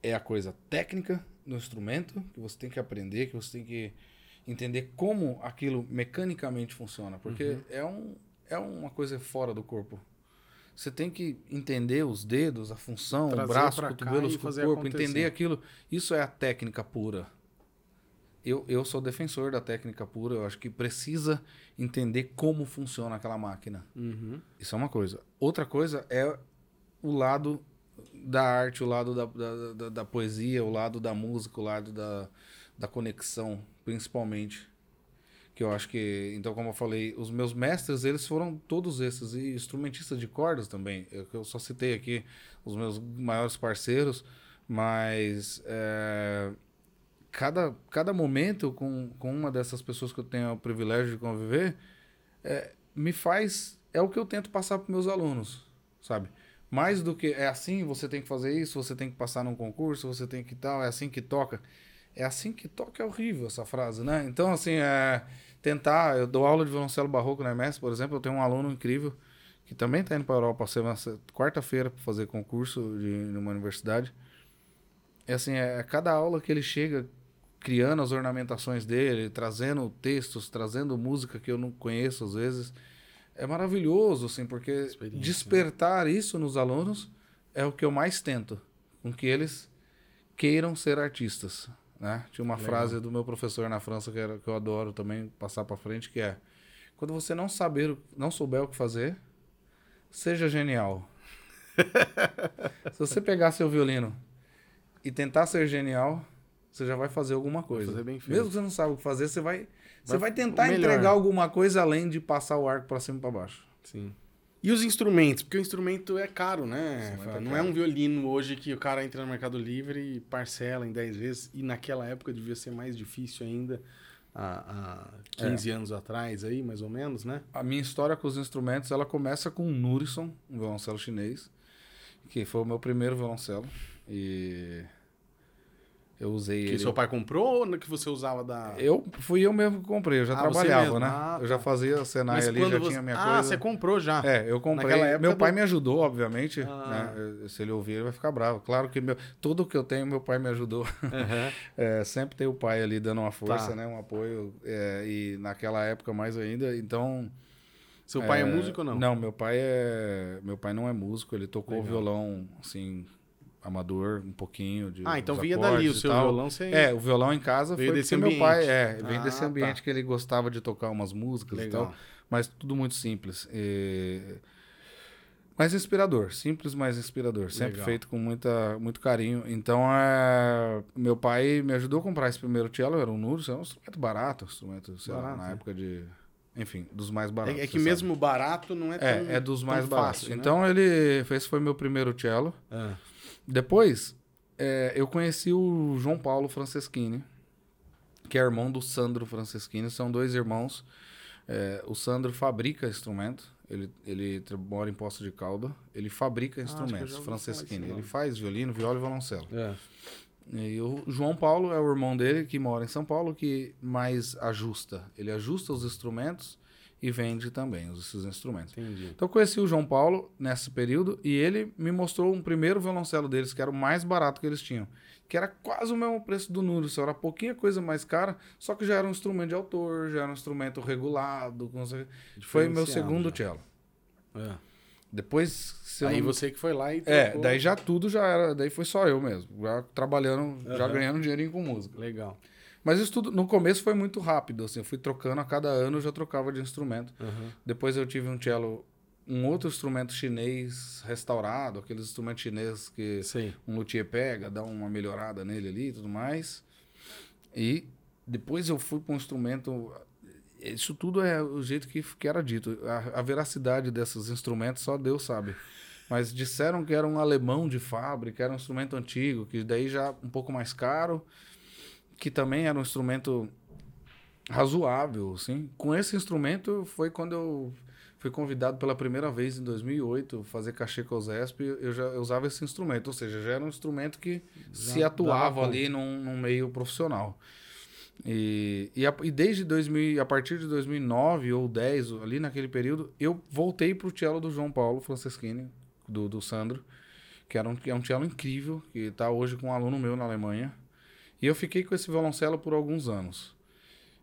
[SPEAKER 1] é a coisa técnica do instrumento, que você tem que aprender, que você tem que entender como aquilo mecanicamente funciona, porque é, um, é uma coisa fora do corpo. Você tem que entender os dedos, a função,
[SPEAKER 2] Trazer
[SPEAKER 1] o braço,
[SPEAKER 2] e
[SPEAKER 1] com o corpo, entender aquilo. Isso é a técnica pura. Eu, eu sou defensor da técnica pura, eu acho que precisa entender como funciona aquela máquina.
[SPEAKER 2] Uhum.
[SPEAKER 1] Isso é uma coisa. Outra coisa é o lado da arte, o lado da, da, da, da poesia, o lado da música, o lado da, da conexão, principalmente. Que eu acho que, então, como eu falei, os meus mestres, eles foram todos esses, e instrumentistas de cordas também. Eu, eu só citei aqui os meus maiores parceiros, mas é, cada, cada momento com, com uma dessas pessoas que eu tenho o privilégio de conviver, é, me faz. É o que eu tento passar para meus alunos, sabe? Mais do que é assim, você tem que fazer isso, você tem que passar num concurso, você tem que tal, é assim que toca. É assim que toca é horrível essa frase, né? Então, assim, é tentar. Eu dou aula de violoncelo barroco na MS, por exemplo, eu tenho um aluno incrível que também está indo para a Europa quarta-feira para fazer concurso de numa universidade. É assim, é cada aula que ele chega criando as ornamentações dele, trazendo textos, trazendo música que eu não conheço às vezes. É maravilhoso, assim, porque
[SPEAKER 2] né?
[SPEAKER 1] despertar isso nos alunos é o que eu mais tento, com que eles queiram ser artistas, né? Tinha uma
[SPEAKER 2] Legal.
[SPEAKER 1] frase do meu professor na França que, era, que eu adoro também passar para frente, que é quando você não saber, não souber o que fazer, seja genial. Se você pegar seu violino e tentar ser genial, você já vai fazer alguma coisa.
[SPEAKER 2] fazer.
[SPEAKER 1] Mesmo que você não saiba o que fazer, você vai, você
[SPEAKER 2] Vai
[SPEAKER 1] tentar entregar alguma coisa além de passar o arco para cima e para baixo.
[SPEAKER 2] Sim. E os instrumentos? Porque o instrumento é caro, né?
[SPEAKER 1] É
[SPEAKER 2] não
[SPEAKER 1] caro.
[SPEAKER 2] é um violino hoje que o cara entra no Mercado Livre e parcela em 10 vezes. E naquela época devia ser mais difícil ainda há, há 15 anos atrás aí, mais ou menos, né?
[SPEAKER 1] A minha história com os instrumentos, ela começa com um Nurison, um violoncelo chinês, que foi o meu primeiro violoncelo. E eu usei
[SPEAKER 2] Que
[SPEAKER 1] ele.
[SPEAKER 2] seu pai comprou ou que você usava da...
[SPEAKER 1] Eu fui eu mesmo que comprei, eu já
[SPEAKER 2] Ah,
[SPEAKER 1] trabalhava, né?
[SPEAKER 2] Ah,
[SPEAKER 1] Eu já
[SPEAKER 2] tá.
[SPEAKER 1] fazia Senai
[SPEAKER 2] Mas
[SPEAKER 1] ali, já
[SPEAKER 2] você...
[SPEAKER 1] tinha minha
[SPEAKER 2] ah,
[SPEAKER 1] coisa.
[SPEAKER 2] você comprou já.
[SPEAKER 1] É, eu comprei.
[SPEAKER 2] Naquela época
[SPEAKER 1] meu pai
[SPEAKER 2] do-
[SPEAKER 1] me ajudou, obviamente.
[SPEAKER 2] Ah.
[SPEAKER 1] né? Se ele ouvir, ele vai ficar bravo. Claro que meu, tudo que eu tenho, meu pai me ajudou.
[SPEAKER 2] Aham.
[SPEAKER 1] É, sempre tem o pai ali dando uma força,
[SPEAKER 2] Tá.
[SPEAKER 1] né? Um apoio. é, e naquela época mais ainda. Então.
[SPEAKER 2] Seu pai é, músico ou não?
[SPEAKER 1] Não, meu pai é. Meu pai não é músico, ele tocou
[SPEAKER 2] Legal.
[SPEAKER 1] violão, assim, amador, um pouquinho de.
[SPEAKER 2] Ah, então vinha dali, o
[SPEAKER 1] e
[SPEAKER 2] seu violão você...
[SPEAKER 1] É, o violão em casa
[SPEAKER 2] Veio
[SPEAKER 1] foi
[SPEAKER 2] desse
[SPEAKER 1] porque meu pai,
[SPEAKER 2] ambiente.
[SPEAKER 1] é, vem
[SPEAKER 2] Ah,
[SPEAKER 1] desse
[SPEAKER 2] tá.
[SPEAKER 1] ambiente que ele gostava de tocar umas músicas e
[SPEAKER 2] Legal.
[SPEAKER 1] tal, mas tudo muito simples. E... Mas inspirador, simples, mas inspirador, sempre
[SPEAKER 2] Legal.
[SPEAKER 1] feito com muita, muito carinho. Então, é... meu pai me ajudou a comprar esse primeiro cello, era um Nurus, era um instrumento barato, um instrumento, sei lá,
[SPEAKER 2] Barato,
[SPEAKER 1] na
[SPEAKER 2] né?
[SPEAKER 1] época de, enfim, dos mais baratos.
[SPEAKER 2] É, é que
[SPEAKER 1] você sabe.
[SPEAKER 2] mesmo barato não é tão
[SPEAKER 1] É, é dos mais baratos.
[SPEAKER 2] fácil, né?
[SPEAKER 1] Então, ele, esse foi meu primeiro cello.
[SPEAKER 2] Ah,
[SPEAKER 1] Depois, é, eu conheci o João Paulo Franceschini, que é irmão do Sandro Franceschini. São dois irmãos. É, o Sandro fabrica instrumento. Ele, ele mora em Poço de Calda. Ele fabrica
[SPEAKER 2] Ah,
[SPEAKER 1] instrumentos. Franceschini. Ele faz violino, viola e violoncelo.
[SPEAKER 2] é.
[SPEAKER 1] E o João Paulo é o irmão dele, que mora em São Paulo, que mais ajusta. Ele ajusta os instrumentos e vende também os- esses instrumentos.
[SPEAKER 2] Entendi.
[SPEAKER 1] Então eu conheci o João Paulo nesse período e ele me mostrou um primeiro violoncelo deles, que era o mais barato que eles tinham. Que era quase o mesmo preço do Nuro, só era pouquinha coisa mais cara, só que já era um instrumento de autor, já era um instrumento regulado. Foi meu segundo
[SPEAKER 2] já.
[SPEAKER 1] cello.
[SPEAKER 2] É.
[SPEAKER 1] Depois,
[SPEAKER 2] Aí
[SPEAKER 1] não-
[SPEAKER 2] você que foi lá e
[SPEAKER 1] É,
[SPEAKER 2] trocou.
[SPEAKER 1] daí já tudo já era, daí foi só eu mesmo, já trabalhando, já
[SPEAKER 2] Aham.
[SPEAKER 1] ganhando dinheirinho com música.
[SPEAKER 2] Legal.
[SPEAKER 1] Mas isso tudo, no começo foi muito rápido, assim, eu fui trocando, a cada ano eu já trocava de instrumento.
[SPEAKER 2] Aham.
[SPEAKER 1] Depois eu tive um cello, um outro instrumento chinês restaurado, aqueles instrumentos chineses que
[SPEAKER 2] Sei.
[SPEAKER 1] um luthier pega, dá uma melhorada nele ali e tudo mais. E depois eu fui para um instrumento. Isso tudo é o jeito que, que era dito. A, a veracidade desses instrumentos só Deus sabe. Mas disseram que era um alemão de fábrica, era um instrumento antigo, que daí já um pouco mais caro, que também era um instrumento razoável, assim. Com esse instrumento foi quando eu fui convidado pela primeira vez em 2008 fazer cachê com o Zesp, eu já eu usava esse instrumento, ou seja, já era um instrumento que se
[SPEAKER 2] dava
[SPEAKER 1] atuava ali num, num meio profissional. E, e, a- e desde 2000, a partir de 2009 ou 10, ali naquele período, eu voltei pro cello do João Paulo Franceschini, do, do Sandro, que era um, que é um cello incrível, que está hoje com um aluno meu na Alemanha. E eu fiquei com esse violoncelo por alguns anos.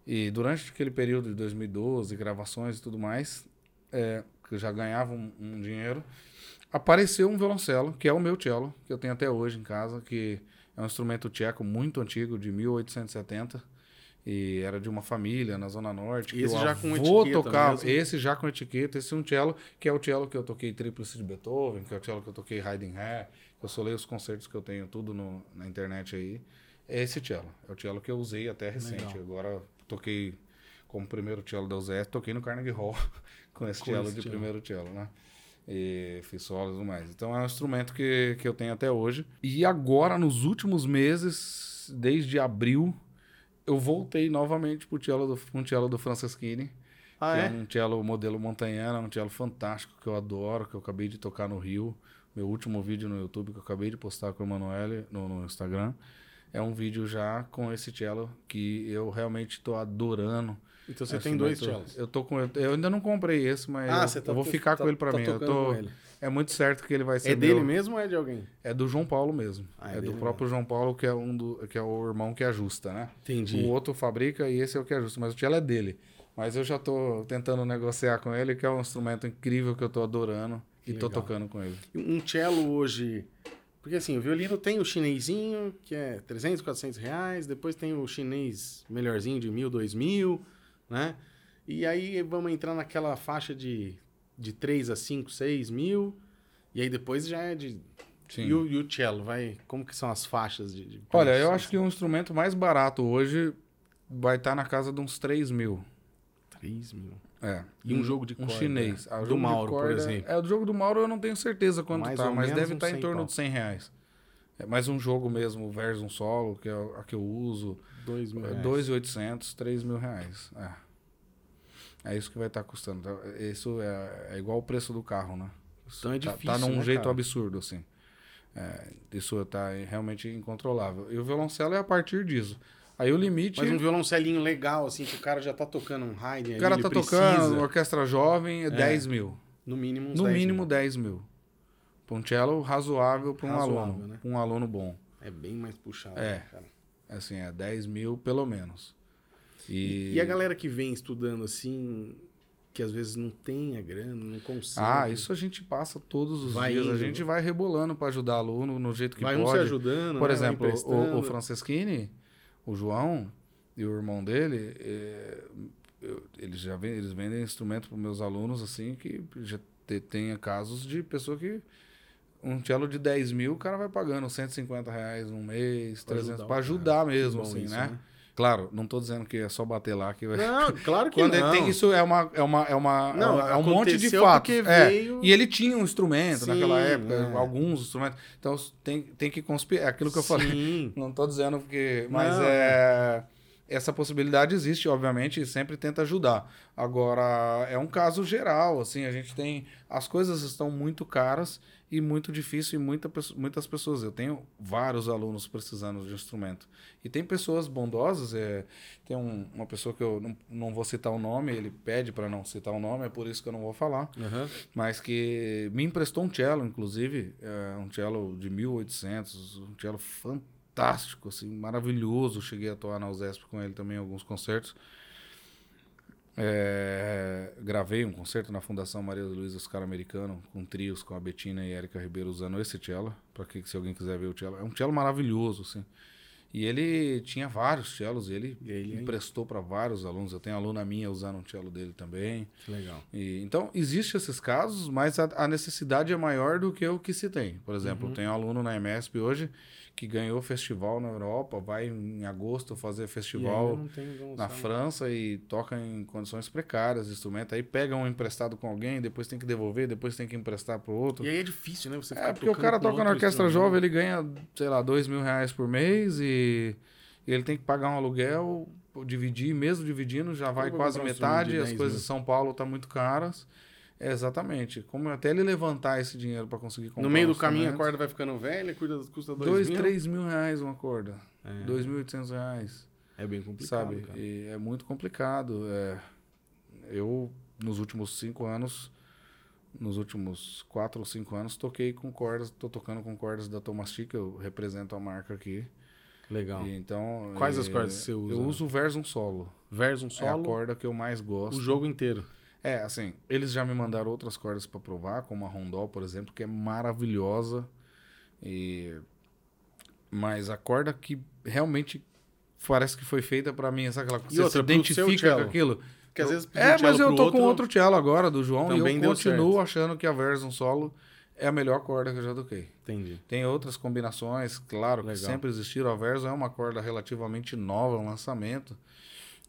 [SPEAKER 1] E durante aquele período de 2012, gravações e tudo mais, é, que eu já ganhava um, um dinheiro, apareceu um violoncelo, que é o meu cello, que eu tenho até hoje em casa, que é um instrumento tcheco muito antigo, de 1870. E era de uma família na Zona Norte. que
[SPEAKER 2] Esse já com etiqueta
[SPEAKER 1] tocava,
[SPEAKER 2] mesmo?
[SPEAKER 1] Esse já com etiqueta. Esse é um cello, que é o cello que eu toquei Tríplice de Beethoven, que é o cello que eu toquei Haydn que eu solei os concertos que eu tenho tudo no- na internet aí. É esse cello. É o cello que eu usei até recente.
[SPEAKER 2] Legal.
[SPEAKER 1] Agora toquei como primeiro cello da UZS, toquei no Carnegie Hall com esse
[SPEAKER 2] Com
[SPEAKER 1] cello
[SPEAKER 2] esse
[SPEAKER 1] de
[SPEAKER 2] cello.
[SPEAKER 1] primeiro cello, né? E fiz solos e tudo mais. Então é um instrumento que, que eu tenho até hoje. E agora, nos últimos meses, desde abril, eu voltei novamente pro cello do, um cello do Franceschini.
[SPEAKER 2] Ah,
[SPEAKER 1] que
[SPEAKER 2] é?
[SPEAKER 1] é um cello modelo Montanhana, um cello fantástico que eu adoro, que eu acabei de tocar no Rio. Meu último vídeo no YouTube que eu acabei de postar com o Emanuele no, no Instagram. É um vídeo já com esse cello que eu realmente estou adorando.
[SPEAKER 2] Então você tem dois cellos.
[SPEAKER 1] Eu tô com eu ainda não comprei esse, mas
[SPEAKER 2] Ah,
[SPEAKER 1] eu,
[SPEAKER 2] tá
[SPEAKER 1] eu vou ficar
[SPEAKER 2] tá-
[SPEAKER 1] com ele para
[SPEAKER 2] tá
[SPEAKER 1] mim. Eu tô. É muito certo que ele vai ser
[SPEAKER 2] É dele
[SPEAKER 1] meu.
[SPEAKER 2] mesmo ou é de alguém?
[SPEAKER 1] É do João Paulo mesmo.
[SPEAKER 2] Ah, é
[SPEAKER 1] é do próprio João Paulo que é um do que é o irmão que ajusta, né?
[SPEAKER 2] Entendi.
[SPEAKER 1] O outro fabrica e esse é o que ajusta, mas o cello é dele. Mas eu já tô tentando negociar com ele, que é um instrumento incrível que eu tô adorando
[SPEAKER 2] Que
[SPEAKER 1] e tô
[SPEAKER 2] legal.
[SPEAKER 1] tocando com ele.
[SPEAKER 2] Um cello hoje. Porque assim, o violino tem o chinesinho, que é 300, 400 reais. Depois tem o chinês melhorzinho de mil, dois mil, né? E aí vamos entrar naquela faixa de, de 3 a 5, 6 mil. E aí depois já é de.
[SPEAKER 1] Sim.
[SPEAKER 2] E o, e o cello, vai. Como que são as faixas de. de
[SPEAKER 1] Olha, eu acho que o instrumento mais barato hoje vai estar na casa de uns 3 mil.
[SPEAKER 2] 3 mil.
[SPEAKER 1] É.
[SPEAKER 2] E um jogo de
[SPEAKER 1] um
[SPEAKER 2] corda,
[SPEAKER 1] chinês.
[SPEAKER 2] né?
[SPEAKER 1] Ah,
[SPEAKER 2] Do Mauro, por
[SPEAKER 1] corda-
[SPEAKER 2] exemplo.
[SPEAKER 1] É, o jogo do Mauro eu não tenho certeza quanto
[SPEAKER 2] Mais
[SPEAKER 1] tá, mas deve estar em
[SPEAKER 2] 100
[SPEAKER 1] torno
[SPEAKER 2] pau.
[SPEAKER 1] de 100 reais. É mais um jogo mesmo, o Versum Solo, que é a que eu uso.
[SPEAKER 2] Dois mil
[SPEAKER 1] É
[SPEAKER 2] reais.
[SPEAKER 1] 2.800, 3 mil reais. É. É isso que vai estar custando. Então, Isso é, é igual o preço do carro, né?
[SPEAKER 2] Então é
[SPEAKER 1] Tá-
[SPEAKER 2] difícil,
[SPEAKER 1] Tá, num
[SPEAKER 2] né,
[SPEAKER 1] jeito
[SPEAKER 2] cara?
[SPEAKER 1] absurdo, assim. É, isso tá realmente incontrolável. E o violoncelo é a partir disso. Aí o limite.
[SPEAKER 2] Mas um violoncelinho legal, assim, que o cara já tá tocando um Haydn
[SPEAKER 1] o
[SPEAKER 2] ali,
[SPEAKER 1] cara
[SPEAKER 2] ele
[SPEAKER 1] tá
[SPEAKER 2] precisa,
[SPEAKER 1] tocando, orquestra jovem, é 10 mil.
[SPEAKER 2] No mínimo
[SPEAKER 1] No
[SPEAKER 2] 10
[SPEAKER 1] mínimo
[SPEAKER 2] mil.
[SPEAKER 1] 10 mil. Pra um cello razoável para um
[SPEAKER 2] Razoável,
[SPEAKER 1] aluno.
[SPEAKER 2] né?
[SPEAKER 1] um aluno bom.
[SPEAKER 2] É bem mais puxado,
[SPEAKER 1] É.
[SPEAKER 2] né, cara.
[SPEAKER 1] Assim, é 10 mil pelo menos. E,
[SPEAKER 2] E a galera que vem estudando assim, que às vezes não tem a grana, não consegue.
[SPEAKER 1] Ah, isso a gente passa todos os
[SPEAKER 2] Vai
[SPEAKER 1] dias.
[SPEAKER 2] indo.
[SPEAKER 1] A gente vai rebolando para ajudar aluno no jeito que
[SPEAKER 2] Vai um
[SPEAKER 1] pode.
[SPEAKER 2] se ajudando,
[SPEAKER 1] Por
[SPEAKER 2] né,
[SPEAKER 1] exemplo,
[SPEAKER 2] vai
[SPEAKER 1] o, o Franceschini, o João e o irmão dele, é, eu- eles já vendem, eles vendem instrumento para meus alunos assim que já te, tenha casos de pessoa que um cello de 10 mil, o cara vai pagando 150 reais um mês,
[SPEAKER 2] Pra
[SPEAKER 1] 300,
[SPEAKER 2] ajudar o
[SPEAKER 1] para ajudar mesmo, assim, né?
[SPEAKER 2] né?
[SPEAKER 1] Claro, não tô dizendo que é só bater lá que vai.
[SPEAKER 2] Não, claro que
[SPEAKER 1] Quando
[SPEAKER 2] não.
[SPEAKER 1] ele tem isso é uma é uma é uma
[SPEAKER 2] Não,
[SPEAKER 1] é um monte de
[SPEAKER 2] porque
[SPEAKER 1] É,
[SPEAKER 2] veio-
[SPEAKER 1] E ele tinha um instrumento
[SPEAKER 2] Sim,
[SPEAKER 1] naquela época,
[SPEAKER 2] é.
[SPEAKER 1] alguns instrumentos. Então tem, tem que conspirar. É aquilo que eu falei.
[SPEAKER 2] Sim.
[SPEAKER 1] Não tô dizendo porque. Mas
[SPEAKER 2] Não.
[SPEAKER 1] é. Essa possibilidade existe, obviamente, e sempre tenta ajudar. Agora, é um caso geral, assim, a gente tem. As coisas estão muito caras e muito difícil e muita, muitas pessoas. Eu tenho vários alunos precisando de instrumento. E tem pessoas bondosas, é, tem um- uma pessoa que eu não, não vou citar o nome, ele pede para não citar o nome, é por isso que eu não vou falar
[SPEAKER 2] Aham.
[SPEAKER 1] mas que me emprestou um cello, inclusive, é, um cello de 1800, um cello fantástico, assim, maravilhoso. Cheguei a atuar na USESP com ele também em alguns concertos. É, gravei um concerto na Fundação Maria Luísa Oscar Americano, com trios com a Betina e Érica Ribeiro usando esse cello, para que se alguém quiser ver o cello. É um cello maravilhoso, assim. E ele tinha vários cellos, e ele,
[SPEAKER 2] ele-
[SPEAKER 1] emprestou para vários alunos. Eu tenho aluna minha usando um cello dele também.
[SPEAKER 2] Que legal.
[SPEAKER 1] E, então, existem esses casos, mas a, a necessidade é maior do que o que se tem. Por
[SPEAKER 2] Uhum.
[SPEAKER 1] exemplo, tem um aluno na EMESP hoje que ganhou festival na Europa, vai em agosto fazer festival na França e toca em condições precárias de instrumento. Aí pega um emprestado com alguém, depois tem que devolver, depois tem que emprestar pro outro.
[SPEAKER 2] E aí é difícil, né? Você
[SPEAKER 1] É, porque o cara toca na orquestra jovem, ele ganha, sei lá, dois mil reais por mês e, ele tem que pagar um aluguel, dividir, mesmo dividindo, já vai quase
[SPEAKER 2] um
[SPEAKER 1] metade,
[SPEAKER 2] de
[SPEAKER 1] as
[SPEAKER 2] 10
[SPEAKER 1] coisas
[SPEAKER 2] mil.
[SPEAKER 1] em São Paulo estão muito caras. É, exatamente. Como até ele levantar esse dinheiro para conseguir comprar
[SPEAKER 2] No meio do caminho a corda vai ficando velha, cuida, custa dois,
[SPEAKER 1] dois,
[SPEAKER 2] mil.
[SPEAKER 1] três mil reais uma corda.
[SPEAKER 2] É.
[SPEAKER 1] Dois mil e oitocentos reais
[SPEAKER 2] É bem complicado,
[SPEAKER 1] sabe?
[SPEAKER 2] cara.
[SPEAKER 1] E é muito complicado. É, eu, nos últimos cinco anos, nos últimos quatro ou cinco anos, toquei com cordas, tô tocando com cordas da Tomastic, eu represento a marca aqui.
[SPEAKER 2] Legal.
[SPEAKER 1] E então,
[SPEAKER 2] Quais
[SPEAKER 1] é,
[SPEAKER 2] as cordas que você usa?
[SPEAKER 1] Eu uso o Versum Solo.
[SPEAKER 2] Versum
[SPEAKER 1] É a
[SPEAKER 2] solo,
[SPEAKER 1] corda que eu mais gosto.
[SPEAKER 2] o jogo inteiro.
[SPEAKER 1] É, assim, eles já me mandaram outras cordas para provar, como a Rondó, por exemplo, que é maravilhosa. E mas a corda que realmente parece que foi feita para mim, sabe aquela você
[SPEAKER 2] outra,
[SPEAKER 1] se identifica com aquilo?
[SPEAKER 2] Porque às vezes
[SPEAKER 1] é,
[SPEAKER 2] um
[SPEAKER 1] mas eu tô
[SPEAKER 2] outro,
[SPEAKER 1] com outro cello agora do João e eu continuo
[SPEAKER 2] certo.
[SPEAKER 1] achando que a Versum Solo é a melhor corda que eu já toquei.
[SPEAKER 2] Entendi.
[SPEAKER 1] Tem outras combinações, claro, que
[SPEAKER 2] Legal.
[SPEAKER 1] sempre existiram. A Verso é uma corda relativamente nova, um lançamento.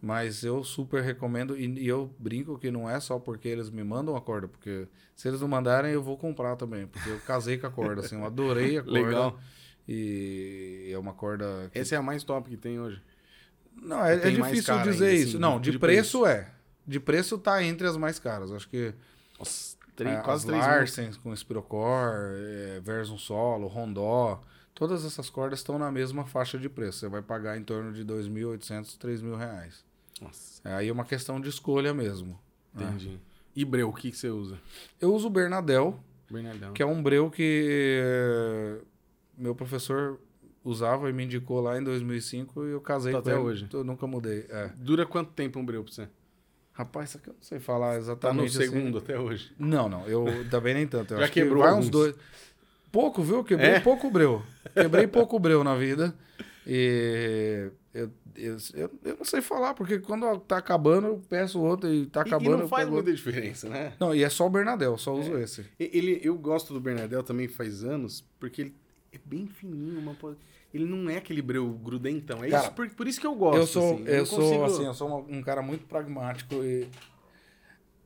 [SPEAKER 1] Mas eu super recomendo. E, e eu brinco que não é só porque eles me mandam a corda, porque se eles não mandarem, eu vou comprar também. Porque eu casei com a corda, assim, eu adorei a corda.
[SPEAKER 2] Legal.
[SPEAKER 1] E é uma corda. que-
[SPEAKER 2] Essa é a mais top que tem hoje.
[SPEAKER 1] Não, é, é difícil dizer
[SPEAKER 2] ainda,
[SPEAKER 1] isso.
[SPEAKER 2] assim,
[SPEAKER 1] não,
[SPEAKER 2] de-
[SPEAKER 1] de,
[SPEAKER 2] de
[SPEAKER 1] preço, é. De preço tá entre as mais caras. Acho que
[SPEAKER 2] Nossa, três,
[SPEAKER 1] é,
[SPEAKER 2] quase
[SPEAKER 1] as
[SPEAKER 2] três mil.
[SPEAKER 1] Larsens com Spirocor, é, Versum Solo, Rondó, todas essas cordas estão na mesma faixa de preço. Você vai pagar em torno de 2.800, 3.000 reais.
[SPEAKER 2] Nossa,
[SPEAKER 1] É, aí é uma questão de escolha mesmo. né?
[SPEAKER 2] entendi. E breu, o que, que você usa?
[SPEAKER 1] Eu uso o Bernadel,
[SPEAKER 2] Bernardão.
[SPEAKER 1] que é um breu que eh, meu professor usava e me indicou lá em 2005 e eu casei
[SPEAKER 2] Tá até
[SPEAKER 1] ele.
[SPEAKER 2] hoje.
[SPEAKER 1] Eu nunca mudei. É.
[SPEAKER 2] Dura quanto tempo um breu pra você?
[SPEAKER 1] Rapaz, isso aqui eu não sei falar
[SPEAKER 2] Tá no
[SPEAKER 1] exatamente. assim.
[SPEAKER 2] segundo até hoje.
[SPEAKER 1] Não, não. Eu também nem tanto. Eu
[SPEAKER 2] Já
[SPEAKER 1] que
[SPEAKER 2] quebrou alguns?
[SPEAKER 1] uns dois. Pouco, viu? Quebrei
[SPEAKER 2] É?
[SPEAKER 1] pouco breu. Quebrei pouco breu na vida. E eu, eu, eu, eu não sei falar, porque quando tá acabando, eu peço outro e tá
[SPEAKER 2] E-
[SPEAKER 1] acabando.
[SPEAKER 2] e não
[SPEAKER 1] eu
[SPEAKER 2] faz muita
[SPEAKER 1] outro.
[SPEAKER 2] diferença, né?
[SPEAKER 1] Não, e é só o Bernadel, só uso esse.
[SPEAKER 2] E- Ele, eu gosto do Bernardel também faz anos, porque ele é bem fininho, uma ele não é aquele breu grudentão. É
[SPEAKER 1] Cara,
[SPEAKER 2] isso, por, por isso que eu gosto.
[SPEAKER 1] eu sou,
[SPEAKER 2] assim.
[SPEAKER 1] eu
[SPEAKER 2] não
[SPEAKER 1] sou
[SPEAKER 2] consigo-
[SPEAKER 1] assim, eu sou um cara muito pragmático e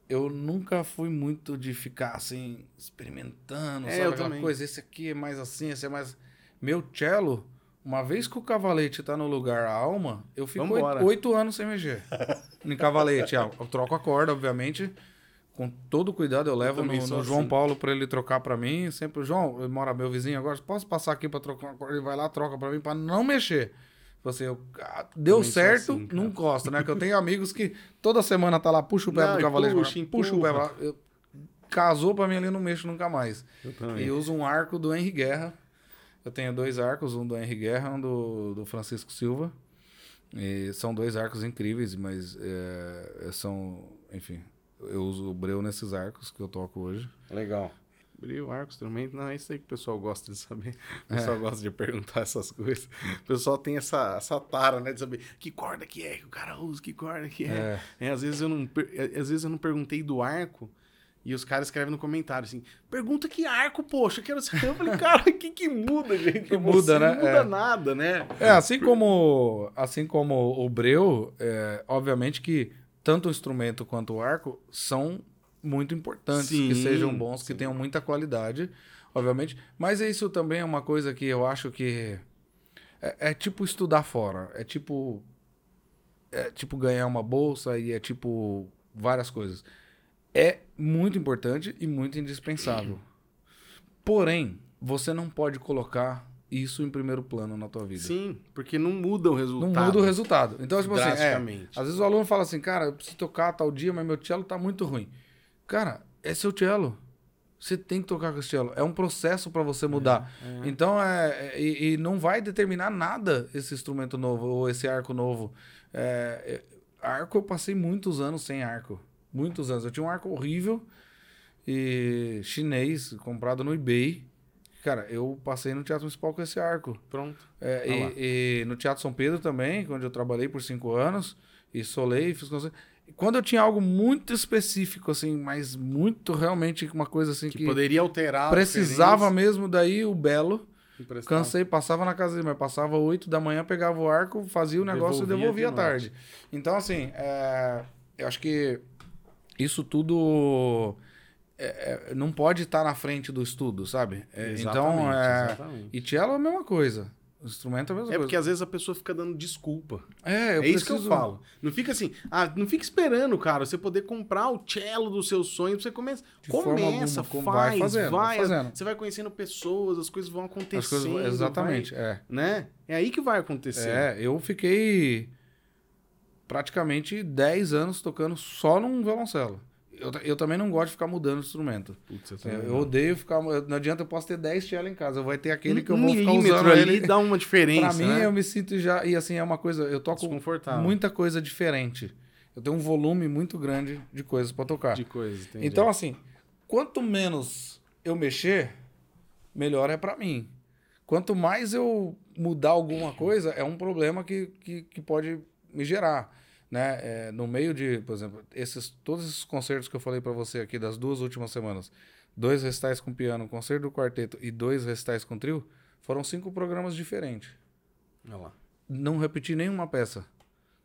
[SPEAKER 1] eu nunca fui muito de ficar assim experimentando,
[SPEAKER 2] É,
[SPEAKER 1] sabe
[SPEAKER 2] eu também.
[SPEAKER 1] coisa, esse aqui é mais assim, esse é mais Meu cello, uma vez que o cavalete tá no lugar a alma, eu fico oito, oito anos sem mexer. em cavalete, ah, eu troco a corda, obviamente. Com todo cuidado, eu levo
[SPEAKER 2] também
[SPEAKER 1] no, no João
[SPEAKER 2] assim.
[SPEAKER 1] Paulo para ele trocar para mim. Sempre, João, mora meu vizinho agora, posso passar aqui para trocar uma corda? Ele vai lá, troca para mim, para não mexer. Você, eu, ah, deu
[SPEAKER 2] Também
[SPEAKER 1] certo,
[SPEAKER 2] assim,
[SPEAKER 1] não encosta, né? Que eu tenho amigos que toda semana tá lá, puxa o pé
[SPEAKER 2] Não,
[SPEAKER 1] do
[SPEAKER 2] e
[SPEAKER 1] cavalete,
[SPEAKER 2] puxa,
[SPEAKER 1] puxa o pé pra lá. Eu- casou pra mim ali, não mexo nunca mais.
[SPEAKER 2] Eu também.
[SPEAKER 1] E eu uso um arco do Henry Guerra. Eu tenho dois arcos, um do Henry Guerra, um do, do Francisco Silva. E são dois arcos incríveis, mas é, são, enfim, eu uso o breu nesses arcos que eu toco hoje.
[SPEAKER 2] Legal. Brilho, arco, instrumento, não é isso aí que o pessoal gosta de saber. O
[SPEAKER 1] É.
[SPEAKER 2] pessoal gosta de perguntar essas coisas. O pessoal tem essa, essa tara, né, de saber que corda que é que o cara usa, que corda que é. É, às, vezes eu não, é, às vezes eu não perguntei do arco e os caras escrevem no comentário assim, pergunta que arco, poxa, eu quero saber. Eu falei, cara, o que que muda, gente?
[SPEAKER 1] Que muda,
[SPEAKER 2] você?
[SPEAKER 1] né?
[SPEAKER 2] Não muda
[SPEAKER 1] É.
[SPEAKER 2] nada, né?
[SPEAKER 1] É, assim como, assim como o breu, é, obviamente que tanto o instrumento quanto o arco são muito importantes, que
[SPEAKER 2] Sim,
[SPEAKER 1] sejam bons, que
[SPEAKER 2] sim.
[SPEAKER 1] tenham muita qualidade, obviamente. Mas isso também é uma coisa que eu acho que é, é tipo estudar fora, é tipo é tipo ganhar uma bolsa e é tipo várias coisas. É muito importante e muito indispensável. Porém, você não pode colocar isso em primeiro plano na tua vida.
[SPEAKER 2] Sim, porque não muda o
[SPEAKER 1] Não
[SPEAKER 2] resultado.
[SPEAKER 1] muda o resultado. Então, tipo assim, é, às vezes o aluno fala assim, cara, eu preciso tocar tal dia, mas meu cello tá muito ruim. Cara, é seu cello. Você tem que tocar com esse cello. É um processo para você mudar. Então, é, é- e, e não vai determinar nada esse instrumento novo ou esse arco novo. É, é, arco, eu passei muitos anos sem arco. Muitos anos. Eu tinha um arco horrível e chinês, comprado no eBay. Cara, eu passei no Teatro Municipal com esse arco.
[SPEAKER 2] Pronto.
[SPEAKER 1] É,
[SPEAKER 2] lá.
[SPEAKER 1] e, e no Teatro São Pedro também, onde eu trabalhei por cinco anos, e solei, fiz. Quando eu tinha algo muito específico, assim, mas muito realmente uma coisa assim
[SPEAKER 2] Que,
[SPEAKER 1] que,
[SPEAKER 2] poderia alterar.
[SPEAKER 1] precisava mesmo, daí o Belo. Cansei, passava na casa dele, mas passava 8 da manhã, pegava o arco, fazia o negócio
[SPEAKER 2] Devolvia
[SPEAKER 1] e devolvia à
[SPEAKER 2] de
[SPEAKER 1] tarde. Então, assim, é, eu acho que isso tudo é, é, não pode estar na frente do estudo, sabe? É, então, é,
[SPEAKER 2] exatamente.
[SPEAKER 1] e cello é a mesma coisa. O instrumento é a mesma
[SPEAKER 2] É
[SPEAKER 1] coisa.
[SPEAKER 2] porque às vezes a pessoa fica dando desculpa.
[SPEAKER 1] É, eu
[SPEAKER 2] é isso que eu falo. Não fica assim, ah, não fica esperando, cara, você poder comprar o cello dos seus sonhos, você começa,
[SPEAKER 1] De
[SPEAKER 2] começa,
[SPEAKER 1] alguma,
[SPEAKER 2] faz,
[SPEAKER 1] vai fazendo,
[SPEAKER 2] vai,
[SPEAKER 1] fazendo.
[SPEAKER 2] você vai conhecendo pessoas, as coisas vão acontecendo.
[SPEAKER 1] coisas, exatamente,
[SPEAKER 2] vai-
[SPEAKER 1] é.
[SPEAKER 2] né? É aí que vai acontecer.
[SPEAKER 1] É, eu fiquei praticamente 10 anos tocando só num violoncelo. Eu, eu também não gosto de ficar mudando de instrumento.
[SPEAKER 2] Putz, eu
[SPEAKER 1] Eu,
[SPEAKER 2] também
[SPEAKER 1] eu odeio ficar. Não adianta, eu posso ter 10 cello em casa. Vai ter aquele que eu
[SPEAKER 2] um
[SPEAKER 1] vou ficar usando
[SPEAKER 2] ali
[SPEAKER 1] ele.
[SPEAKER 2] dá uma diferença,
[SPEAKER 1] Pra mim,
[SPEAKER 2] né?
[SPEAKER 1] eu me sinto já. E assim, é uma coisa. Eu toco muita coisa diferente. Eu tenho um volume muito grande de coisas pra tocar.
[SPEAKER 2] de coisa, entendi.
[SPEAKER 1] Então, assim, quanto menos eu mexer, melhor é pra mim. Quanto mais eu mudar alguma coisa, é um problema que, que, que pode me gerar. Né? É, no meio de, por exemplo, esses, todos esses concertos que eu falei pra você aqui das duas últimas semanas, dois recitais com piano, um concerto do quarteto e dois recitais com trio, foram cinco programas diferentes
[SPEAKER 2] Olha lá.
[SPEAKER 1] não repeti nenhuma peça.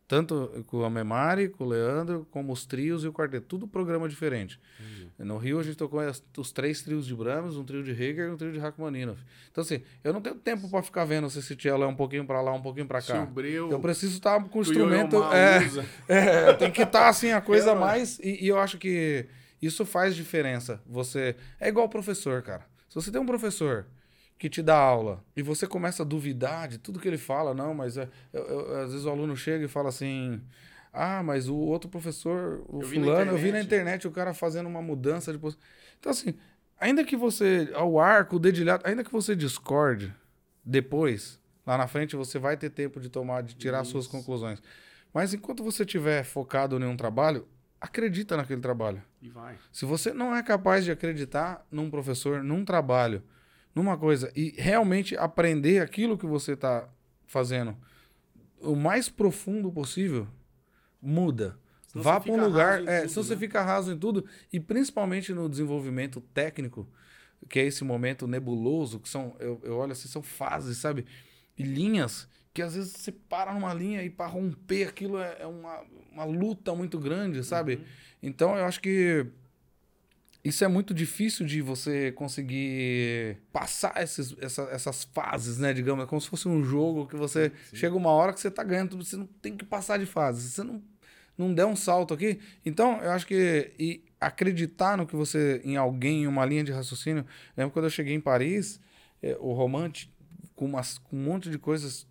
[SPEAKER 1] Tanto com a Memari, com o Leandro, como os trios e o quarteto. Tudo programa diferente. No Rio a gente tocou as- os três trios de Brahms, um trio de Heger e um trio de Rachmaninoff. Então assim, eu não tenho tempo para ficar vendo se esse cello é um pouquinho para lá, um pouquinho para cá.
[SPEAKER 2] Sobreu.
[SPEAKER 1] Eu preciso estar com o instrumento... É, é, tem que estar assim a coisa mais. E, e eu acho que isso faz diferença. Você. É igual professor, cara. Se você tem um professor que te dá aula e você começa a duvidar de tudo que ele fala, não, mas é, eu- eu- às vezes o aluno chega e fala assim. Ah, mas o outro professor, o
[SPEAKER 2] Eu vi
[SPEAKER 1] fulano, eu vi na
[SPEAKER 2] internet."
[SPEAKER 1] o cara fazendo uma mudança de pos- Então, assim, ainda que você. Ao arco, o dedilhado, ainda que você discorde depois, lá na frente você vai ter tempo de tomar, de tirar suas
[SPEAKER 2] Isso.
[SPEAKER 1] conclusões. Mas enquanto você estiver focado em um trabalho, acredita naquele trabalho.
[SPEAKER 2] E vai.
[SPEAKER 1] Se você não é capaz de acreditar num professor, num trabalho, numa coisa e realmente aprender aquilo que você está fazendo o mais profundo possível, muda.
[SPEAKER 2] Senão
[SPEAKER 1] Vá para um lugar. É,
[SPEAKER 2] tudo,
[SPEAKER 1] se você
[SPEAKER 2] né?
[SPEAKER 1] fica raso em tudo, e principalmente no desenvolvimento técnico, que é esse momento nebuloso, que são, eu, eu olho assim, são fases, sabe? E linhas que às vezes você para numa linha e para romper aquilo é, é uma, uma luta muito grande, sabe?
[SPEAKER 2] Uhum.
[SPEAKER 1] Então eu acho que isso é muito difícil de você conseguir passar esses, essa- essas fases, né? Digamos, é como se fosse um jogo que você chega uma hora que você tá ganhando tudo, você não tem que passar de fase. Se você não, não der um salto aqui. Então, eu acho que e acreditar no que você, em alguém, em uma linha de raciocínio. Lembro quando eu cheguei em Paris, eh, o Romante, com, umas, com um monte de coisas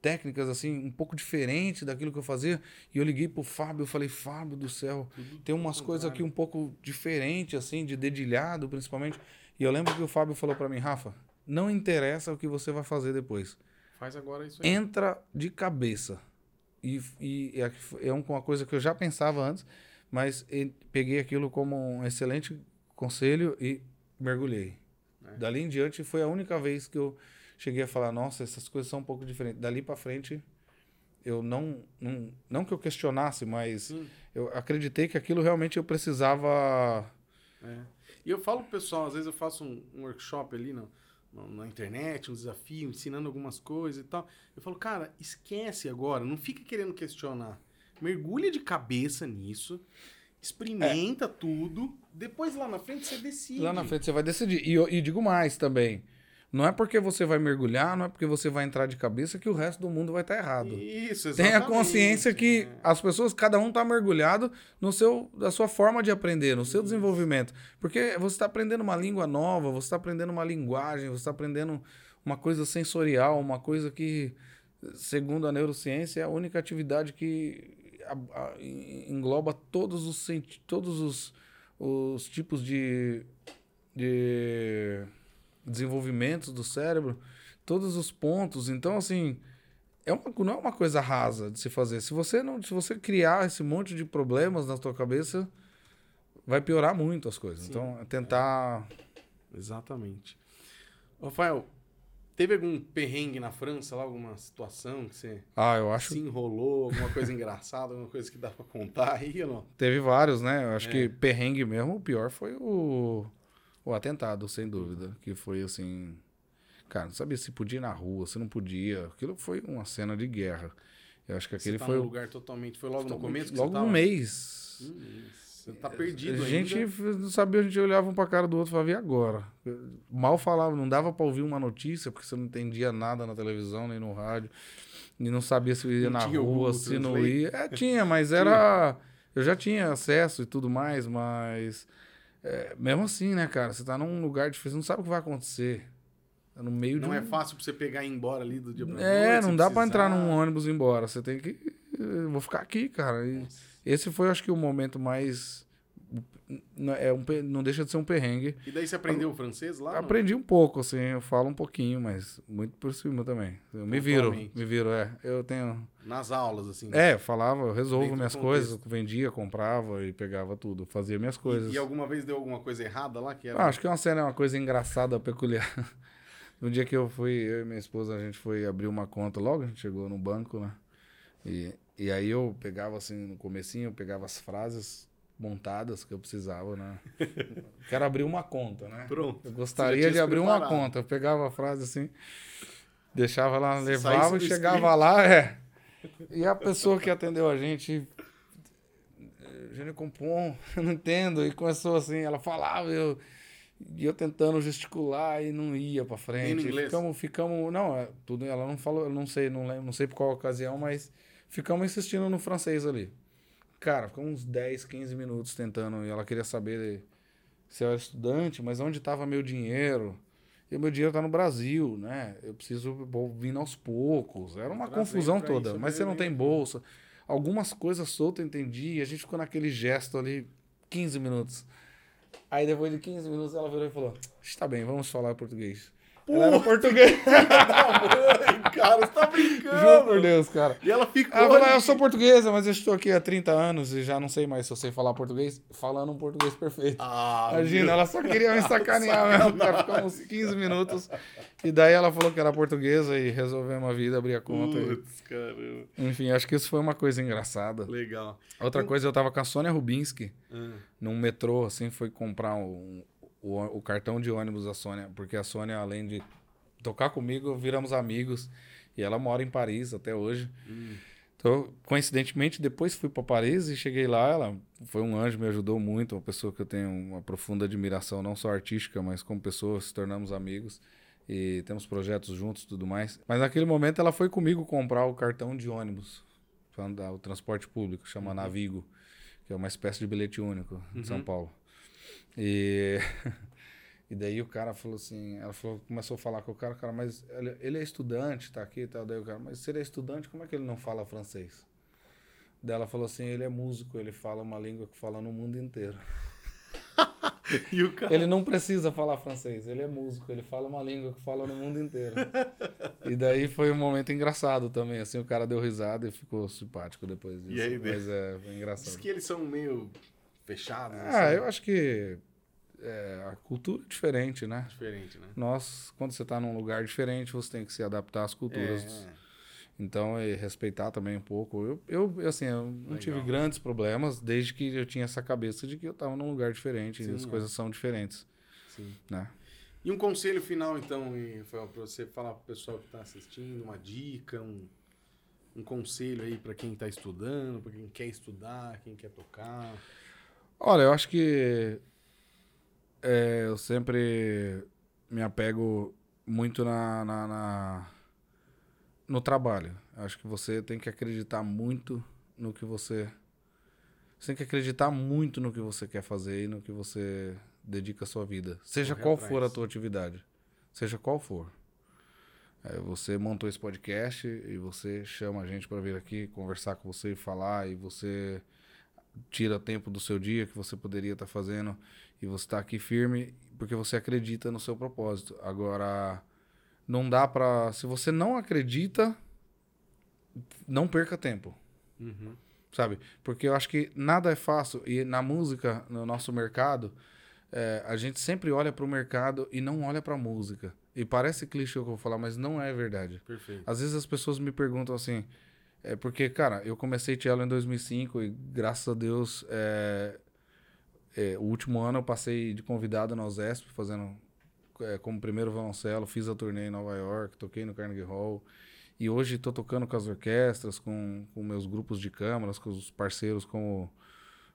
[SPEAKER 1] técnicas assim, um pouco diferente daquilo que eu fazia, e eu liguei pro Fábio, eu falei, Fábio do céu, tem umas coisas aqui um pouco diferente assim, de dedilhado, principalmente. E eu lembro que o Fábio falou para mim, Rafa, não interessa o que você vai fazer depois.
[SPEAKER 2] Faz agora isso aí.
[SPEAKER 1] Entra de cabeça. E, e é, é uma coisa que eu já pensava antes, mas peguei aquilo como um excelente conselho e mergulhei.
[SPEAKER 2] É.
[SPEAKER 1] Dali em diante foi a única vez que eu cheguei a falar, nossa, essas coisas são um pouco diferentes. Dali para frente eu não, não não que eu questionasse, mas
[SPEAKER 2] Sim.
[SPEAKER 1] eu acreditei que aquilo realmente eu precisava
[SPEAKER 2] É. E eu falo pro pessoal, às vezes eu faço um, um workshop ali na, na, internet, um desafio, ensinando algumas coisas e tal. Eu falo, cara, esquece agora, não fica querendo questionar. Mergulha de cabeça nisso, experimenta tudo, depois lá na frente você decide.
[SPEAKER 1] Lá na frente você vai decidir. E, e digo mais também. Não é porque você vai mergulhar, não é porque você vai entrar de cabeça que o resto do mundo vai estar errado.
[SPEAKER 2] Isso, exatamente.
[SPEAKER 1] Tenha consciência que
[SPEAKER 2] é.
[SPEAKER 1] as pessoas, cada um está mergulhado no seu, da sua forma de aprender, no seu desenvolvimento. Porque você está aprendendo uma língua nova, você está aprendendo uma linguagem, você está aprendendo uma coisa sensorial, uma coisa que, segundo a neurociência, é a única atividade que engloba todos os, todos os, os tipos de, de desenvolvimentos do cérebro, todos os pontos. Então, assim, é uma, não é uma coisa rasa de se fazer. Se você não, se você criar esse monte de problemas na tua cabeça, vai piorar muito as coisas.
[SPEAKER 2] Sim.
[SPEAKER 1] Então, é tentar.
[SPEAKER 2] Exatamente. Rafael, teve algum perrengue na França lá, alguma situação que você
[SPEAKER 1] Ah, eu acho
[SPEAKER 2] se enrolou, alguma coisa engraçada, alguma coisa que dá pra contar aí ou não?
[SPEAKER 1] Teve vários, né? Eu acho
[SPEAKER 2] É.
[SPEAKER 1] que perrengue mesmo, o pior foi o, o atentado, sem dúvida. Que foi assim. Cara, não sabia se podia ir na rua, se não podia. Aquilo foi uma cena de guerra. Eu acho que aquele
[SPEAKER 2] você tá
[SPEAKER 1] foi
[SPEAKER 2] num
[SPEAKER 1] o.
[SPEAKER 2] lugar totalmente. Foi logo no
[SPEAKER 1] totalmente-
[SPEAKER 2] começo que
[SPEAKER 1] Logo
[SPEAKER 2] você tava?
[SPEAKER 1] no mês.
[SPEAKER 2] Hum, Você tá perdido
[SPEAKER 1] a gente
[SPEAKER 2] ainda.
[SPEAKER 1] não sabia, a gente olhava um pra cara do outro e falava, e agora? Mal falava, não dava pra ouvir uma notícia, porque você não entendia nada na televisão, nem no rádio. E não sabia se ia
[SPEAKER 2] Não
[SPEAKER 1] na rua,
[SPEAKER 2] Google
[SPEAKER 1] se não ia. É, tinha, mas era. Eu já tinha acesso e tudo mais, mas. É, mesmo assim, né, cara? Você tá num lugar difícil, não sabe o que vai acontecer. Tá no meio de
[SPEAKER 2] Não
[SPEAKER 1] um...
[SPEAKER 2] é fácil pra você pegar e ir embora ali do dia pra
[SPEAKER 1] É,
[SPEAKER 2] noite,
[SPEAKER 1] não
[SPEAKER 2] se
[SPEAKER 1] dá pra entrar
[SPEAKER 2] precisar.
[SPEAKER 1] num ônibus e ir embora. Você tem que. Eu vou ficar aqui, cara. Esse foi, acho que, o momento mais. Não- É um, não deixa de ser um perrengue.
[SPEAKER 2] E daí você aprendeu o francês lá? não?
[SPEAKER 1] Aprendi um pouco, assim, eu falo um pouquinho, mas muito por cima também. Eu me viro, me viro, é. Eu tenho.
[SPEAKER 2] Nas aulas, assim. né?
[SPEAKER 1] É, eu falava, eu resolvo minhas coisas, vendia, comprava e pegava tudo, fazia minhas coisas.
[SPEAKER 2] E, e alguma vez deu alguma coisa errada lá? Que era...
[SPEAKER 1] Ah, acho que é uma cena, é uma coisa engraçada, peculiar. No dia que eu fui, eu e minha esposa, a gente foi abrir uma conta logo, a gente chegou no banco, né? E, e aí eu pegava assim, no comecinho, eu pegava as frases montadas que eu precisava, né? Quero abrir uma conta, né?
[SPEAKER 2] Pronto.
[SPEAKER 1] Eu gostaria de abrir
[SPEAKER 2] se
[SPEAKER 1] uma
[SPEAKER 2] preparado.
[SPEAKER 1] conta. Eu pegava a frase assim, deixava lá, levava e chegava
[SPEAKER 2] script.
[SPEAKER 1] lá, é. E a pessoa que atendeu a gente, Gênio Compom, eu não entendo. E começou assim, ela falava, eu, e eu tentando gesticular e não ia pra frente.
[SPEAKER 2] Nem no inglês?
[SPEAKER 1] Ficamos, ficamos, não, é, tudo, ela não falou, eu não sei, não lembro, não sei por qual ocasião, mas ficamos insistindo no francês ali. Cara, ficamos uns 10, 15 minutos tentando, e ela queria saber se eu era estudante, mas onde estava meu dinheiro? E o meu dinheiro tá no Brasil, né? Eu preciso vindo aos poucos. Era uma confusão toda. Mas você não tem bolsa. Algumas coisas soltas eu entendi. E a gente ficou naquele gesto ali 15 minutos. Aí depois de 15 minutos ela virou e falou: Está bem, vamos falar português. Ela era português.
[SPEAKER 2] Mãe, cara, você tá brincando.
[SPEAKER 1] Juro por Deus, cara.
[SPEAKER 2] E ela ficou.
[SPEAKER 1] Ela falou, "Ah, eu sou portuguesa, mas eu estou aqui há 30 anos e já não sei mais se eu sei falar português, falando um português perfeito.
[SPEAKER 2] Ah,
[SPEAKER 1] Imagina,
[SPEAKER 2] meu.
[SPEAKER 1] ela só queria me sacanear mesmo. Já ficamos uns 15 minutos. E daí ela falou que era portuguesa e resolvemos a vida, abrir a conta. e-
[SPEAKER 2] Putz, caramba.
[SPEAKER 1] Enfim, acho que isso foi uma coisa engraçada.
[SPEAKER 2] Legal.
[SPEAKER 1] Outra coisa, eu tava com a Sônia Rubinski
[SPEAKER 2] Ah,
[SPEAKER 1] num metrô, assim, foi comprar um- o, o cartão de ônibus da Sônia, porque a Sônia, além de tocar comigo, viramos amigos. E ela mora em Paris até hoje. Então, coincidentemente, depois fui para Paris e cheguei lá. Ela foi um anjo, me ajudou muito. Uma pessoa que eu tenho uma profunda admiração, não só artística, mas como pessoa. Se tornamos amigos e temos projetos juntos tudo mais. Mas naquele momento ela foi comigo comprar o cartão de ônibus, o transporte público, chama uhum. Navigo, que é uma espécie de bilhete único em uhum. São Paulo. E E daí o cara falou assim, ela falou, começou a falar com o cara, cara, mas ele, ele é estudante, tá aqui e tal. Daí o cara, mas se ele é estudante, como é que ele não fala francês? Daí ela falou assim, ele é músico, ele fala uma língua que fala no mundo inteiro. cara... Ele não precisa falar francês, ele é músico, ele fala uma língua que fala no mundo inteiro. e daí foi um momento engraçado também, assim, o cara deu risada e ficou simpático depois disso.
[SPEAKER 2] E aí,
[SPEAKER 1] mas é, foi engraçado. Diz
[SPEAKER 2] que eles são meio fechados.
[SPEAKER 1] Ah, assim. eu acho que é, a cultura é diferente, né?
[SPEAKER 2] Diferente, né?
[SPEAKER 1] Nós, quando você está num lugar diferente, você tem que se adaptar às culturas. É. Então, e respeitar também um pouco. Eu, eu assim, eu não Legal. tive grandes problemas desde que eu tinha essa cabeça de que eu estava num lugar diferente Sim, e as é. coisas são diferentes.
[SPEAKER 2] Sim.
[SPEAKER 1] Né?
[SPEAKER 2] E um conselho final, então, para você falar para o pessoal que está assistindo, uma dica, um, um conselho aí para quem está estudando, para quem quer estudar, quem quer tocar?
[SPEAKER 1] Olha, eu acho que é, eu sempre me apego muito na, na, na, no trabalho. Acho que você tem que acreditar muito no que você. Você tem que acreditar muito no que você quer fazer e no que você dedica a sua vida. Seja Corre qual atrás. for a tua atividade. Seja qual for. É, você montou esse podcast e você chama a gente para vir aqui conversar com você e falar, e você tira tempo do seu dia que você poderia estar tá fazendo e você está aqui firme porque você acredita no seu propósito. Agora, não dá para. Se você não acredita, não perca tempo.
[SPEAKER 2] Uhum.
[SPEAKER 1] Sabe? Porque eu acho que nada é fácil. E na música, no nosso mercado, é, a gente sempre olha para o mercado e não olha para a música. E parece clichê o que eu vou falar, mas não é verdade.
[SPEAKER 2] Perfeito.
[SPEAKER 1] Às vezes as pessoas me perguntam assim. É porque, cara, eu comecei Tielo em 2005 e graças a Deus é, é, o último ano eu passei de convidado na USESP, fazendo é, como primeiro violoncelo, fiz a turnê em Nova York, toquei no Carnegie Hall. E hoje estou tocando com as orquestras, com, com meus grupos de câmaras, com os parceiros como,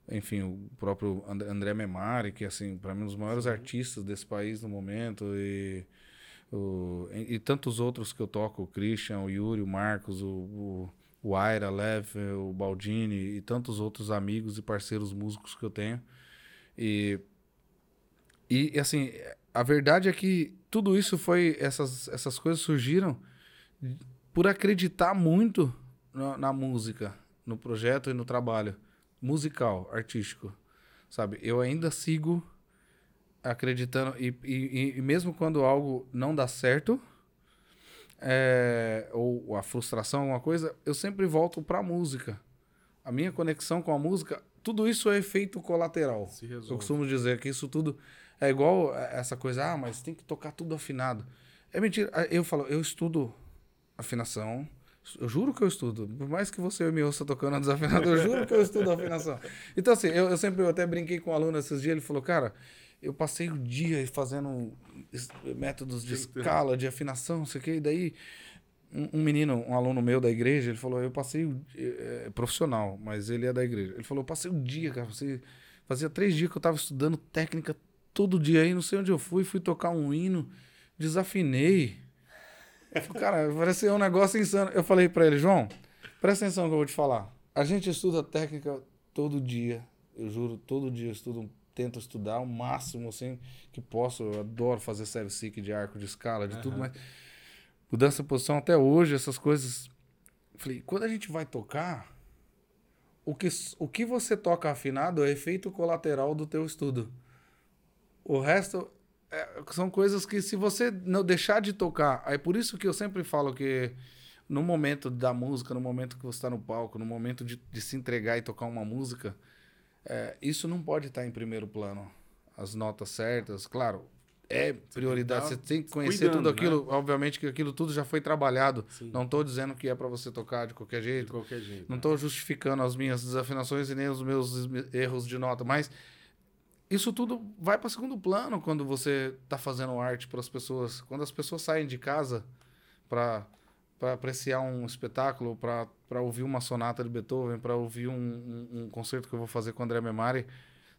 [SPEAKER 1] enfim, o próprio André Memari, que assim, para mim um dos maiores artistas desse país no momento e o, e, e, tantos outros que eu toco, o Christian, o Yuri, o Marcos, o, o, o Aira, Lev, o Baldini e tantos outros amigos e parceiros músicos que eu tenho. E, e assim, a verdade é que tudo isso foi. Essas, essas coisas surgiram por acreditar muito na, na música, no projeto e no trabalho musical, artístico. Sabe? Eu ainda sigo acreditando. E, e, e mesmo quando algo não dá certo. É, ou a frustração, alguma coisa, eu sempre volto para a música. A minha conexão com a música tudo isso é efeito colateral. Eu costumo dizer que isso tudo é igual essa coisa, ah, mas tem que tocar tudo afinado. É mentira. Eu falo, eu estudo afinação. Eu juro que eu estudo. Por mais que você me ouça tocando desafinado, eu juro que eu estudo afinação. Então, assim, eu, eu sempre eu até brinquei com um aluno esses dias, ele falou, cara, eu passei o dia fazendo métodos de escala, de afinação, não sei o quê, e daí um, menino, um aluno meu da igreja, ele falou, eu passei, é, profissional, mas ele é da igreja. Ele falou, eu passei o dia, cara, você, fazia três dias que eu tava estudando técnica todo dia aí, não sei onde eu fui, fui tocar um hino, desafinei. Eu falei, cara, parecia um negócio insano. Eu falei para ele, João, presta atenção que eu vou te falar. A gente estuda técnica todo dia, eu juro, todo dia eu estudo, tento estudar o máximo assim que posso. Eu adoro fazer série seek de arco, de escala, de uhum. tudo, mas mudança de posição até hoje, essas coisas. Falei, quando a gente vai tocar, o que, o que você toca afinado é efeito colateral do teu estudo. O resto é, são coisas que se você não deixar de tocar, é por isso que eu sempre falo que no momento da música, no momento que você está no palco, no momento de, de, se entregar e tocar uma música, é, isso não pode estar em primeiro plano. As notas certas, claro, é prioridade. Você tem que conhecer cuidando, tudo aquilo. Né? Obviamente que aquilo tudo já foi trabalhado. Sim. Não estou dizendo que é para você tocar de qualquer jeito.
[SPEAKER 2] De qualquer jeito.
[SPEAKER 1] Não estou né? justificando as minhas desafinações e nem os meus erros de nota, mas isso tudo vai para segundo plano quando você está fazendo arte para as pessoas. Quando as pessoas saem de casa para apreciar um espetáculo, para para ouvir uma sonata de Beethoven, para ouvir um, um, um, concerto que eu vou fazer com o André Memari,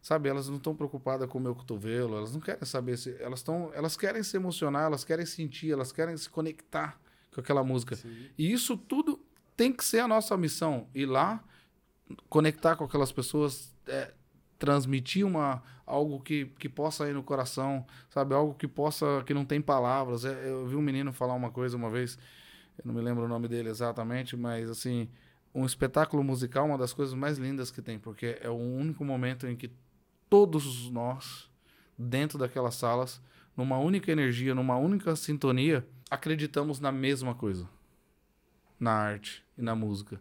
[SPEAKER 1] sabe? Elas não estão preocupadas com o meu cotovelo, elas não querem saber se elas estão, elas querem se emocionar, elas querem sentir, elas querem se conectar com aquela música. Sim. E isso tudo tem que ser a nossa missão, ir lá conectar com aquelas pessoas, é, transmitir uma algo que, que possa ir no coração, sabe? Algo que possa que não tem palavras. É, eu vi um menino falar uma coisa uma vez eu não me lembro o nome dele exatamente, mas assim, um espetáculo musical, uma das coisas mais lindas que tem, porque é o único momento em que todos nós, dentro daquelas salas, numa única energia, numa única sintonia, acreditamos na mesma coisa. Na arte e na música.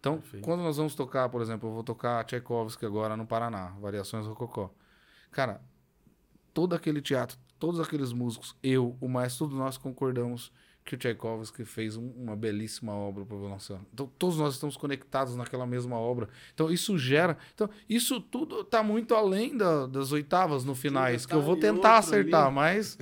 [SPEAKER 1] Então, Perfeito. quando nós vamos tocar, por exemplo, eu vou tocar Tchaikovsky agora no Paraná, Variações Rococó. Cara, todo aquele teatro, todos aqueles músicos, eu, o maestro, todos nós concordamos que o Tchaikovsky fez um, uma belíssima obra para o violoncelo. Então, todos nós estamos conectados naquela mesma obra. Então, isso gera. Então, isso tudo está muito além da, das oitavas no finais, que eu vou tentar acertar, ali. mas.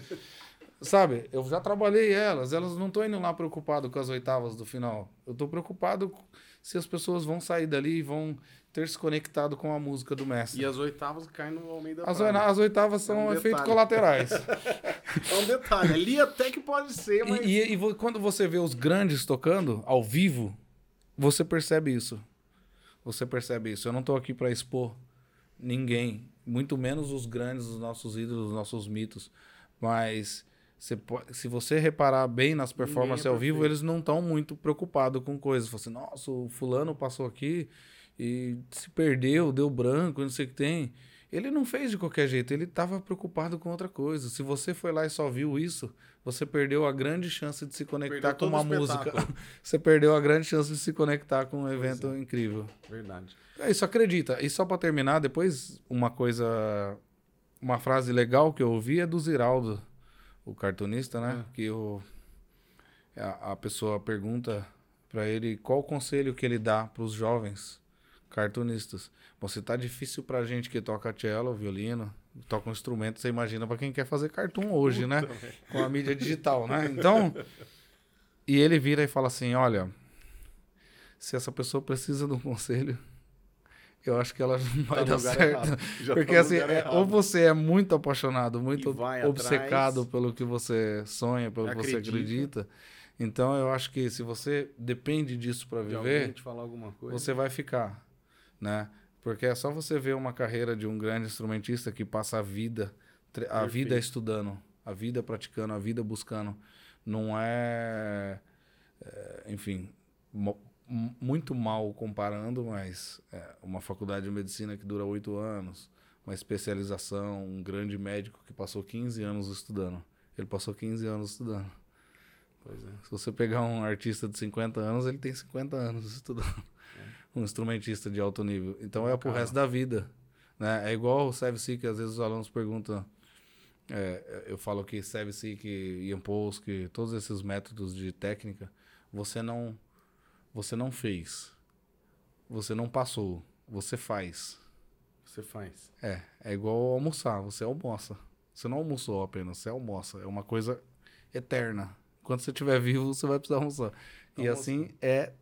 [SPEAKER 1] Sabe, eu já trabalhei elas, elas não estão indo lá preocupado com as oitavas do final. Eu estou preocupado se as pessoas vão sair dali e vão ter se conectado com a música do mestre.
[SPEAKER 2] E as oitavas caem no Almeida
[SPEAKER 1] as, as oitavas são é um efeitos colaterais.
[SPEAKER 2] é um detalhe. Ali até que pode ser, mas...
[SPEAKER 1] E, e, e, quando você vê os grandes tocando, ao vivo, você percebe isso. Você percebe isso. Eu não estou aqui para expor ninguém, muito menos os grandes, os nossos ídolos, os nossos mitos. Mas pode, se você reparar bem nas performances é ao vivo, eles não estão muito preocupados com coisas. Você, assim, nossa, o fulano passou aqui e se perdeu, deu branco, não sei o que tem. Ele não fez de qualquer jeito, ele estava preocupado com outra coisa. Se você foi lá e só viu isso, você perdeu a grande chance de se conectar com uma música. você perdeu a grande chance de se conectar com um evento é. incrível.
[SPEAKER 2] Verdade.
[SPEAKER 1] É isso, acredita. E só para terminar, depois uma coisa, uma frase legal que eu ouvi é do Ziraldo, o cartunista, né? É. Que o, a, a pessoa pergunta para ele qual o conselho que ele dá para os jovens cartunistas. Você tá difícil pra gente que toca cello, violino, toca um instrumento, você imagina para quem quer fazer cartoon hoje, né? Puta né? Com a mídia digital, né? Então, e ele vira e fala assim: "Olha, se essa pessoa precisa de um conselho, eu acho que ela não vai tá dar certo. Porque tá assim, é, ou você é muito apaixonado, muito obcecado atrás, pelo que você sonha, pelo que você acredita. Então eu acho que se você depende disso para viver, você vai ficar né? Porque é só você ver uma carreira de um grande instrumentista que passa a vida, a Perfeito. vida estudando, a vida praticando, a vida buscando. Não é, é enfim, muito mal comparando, mas é uma faculdade de medicina que dura oito anos, uma especialização, um grande médico que passou 15 anos estudando. Ele passou 15 anos estudando. É. Se você pegar um artista de 50 anos, ele tem 50 anos estudando um instrumentista de alto nível. Então é pro resto da vida. Né? É igual o Sev que às vezes os alunos perguntam. É, eu falo que Sev-Seek, Ian Polsky, todos esses métodos de técnica, você não, você não fez. Você não passou. Você faz.
[SPEAKER 2] Você faz.
[SPEAKER 1] É, é igual almoçar. Você almoça. Você não almoçou apenas, você almoça. É uma coisa eterna. Quando você estiver vivo, você vai precisar almoçar. E assim é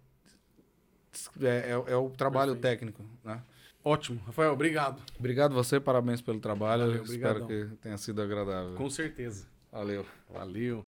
[SPEAKER 1] é, é, é o trabalho Perfeito. técnico, né?
[SPEAKER 2] Ótimo. Rafael, obrigado.
[SPEAKER 1] Obrigado você, parabéns pelo trabalho. Valeu, Espero que tenha sido agradável.
[SPEAKER 2] Com certeza.
[SPEAKER 1] Valeu.
[SPEAKER 2] Valeu.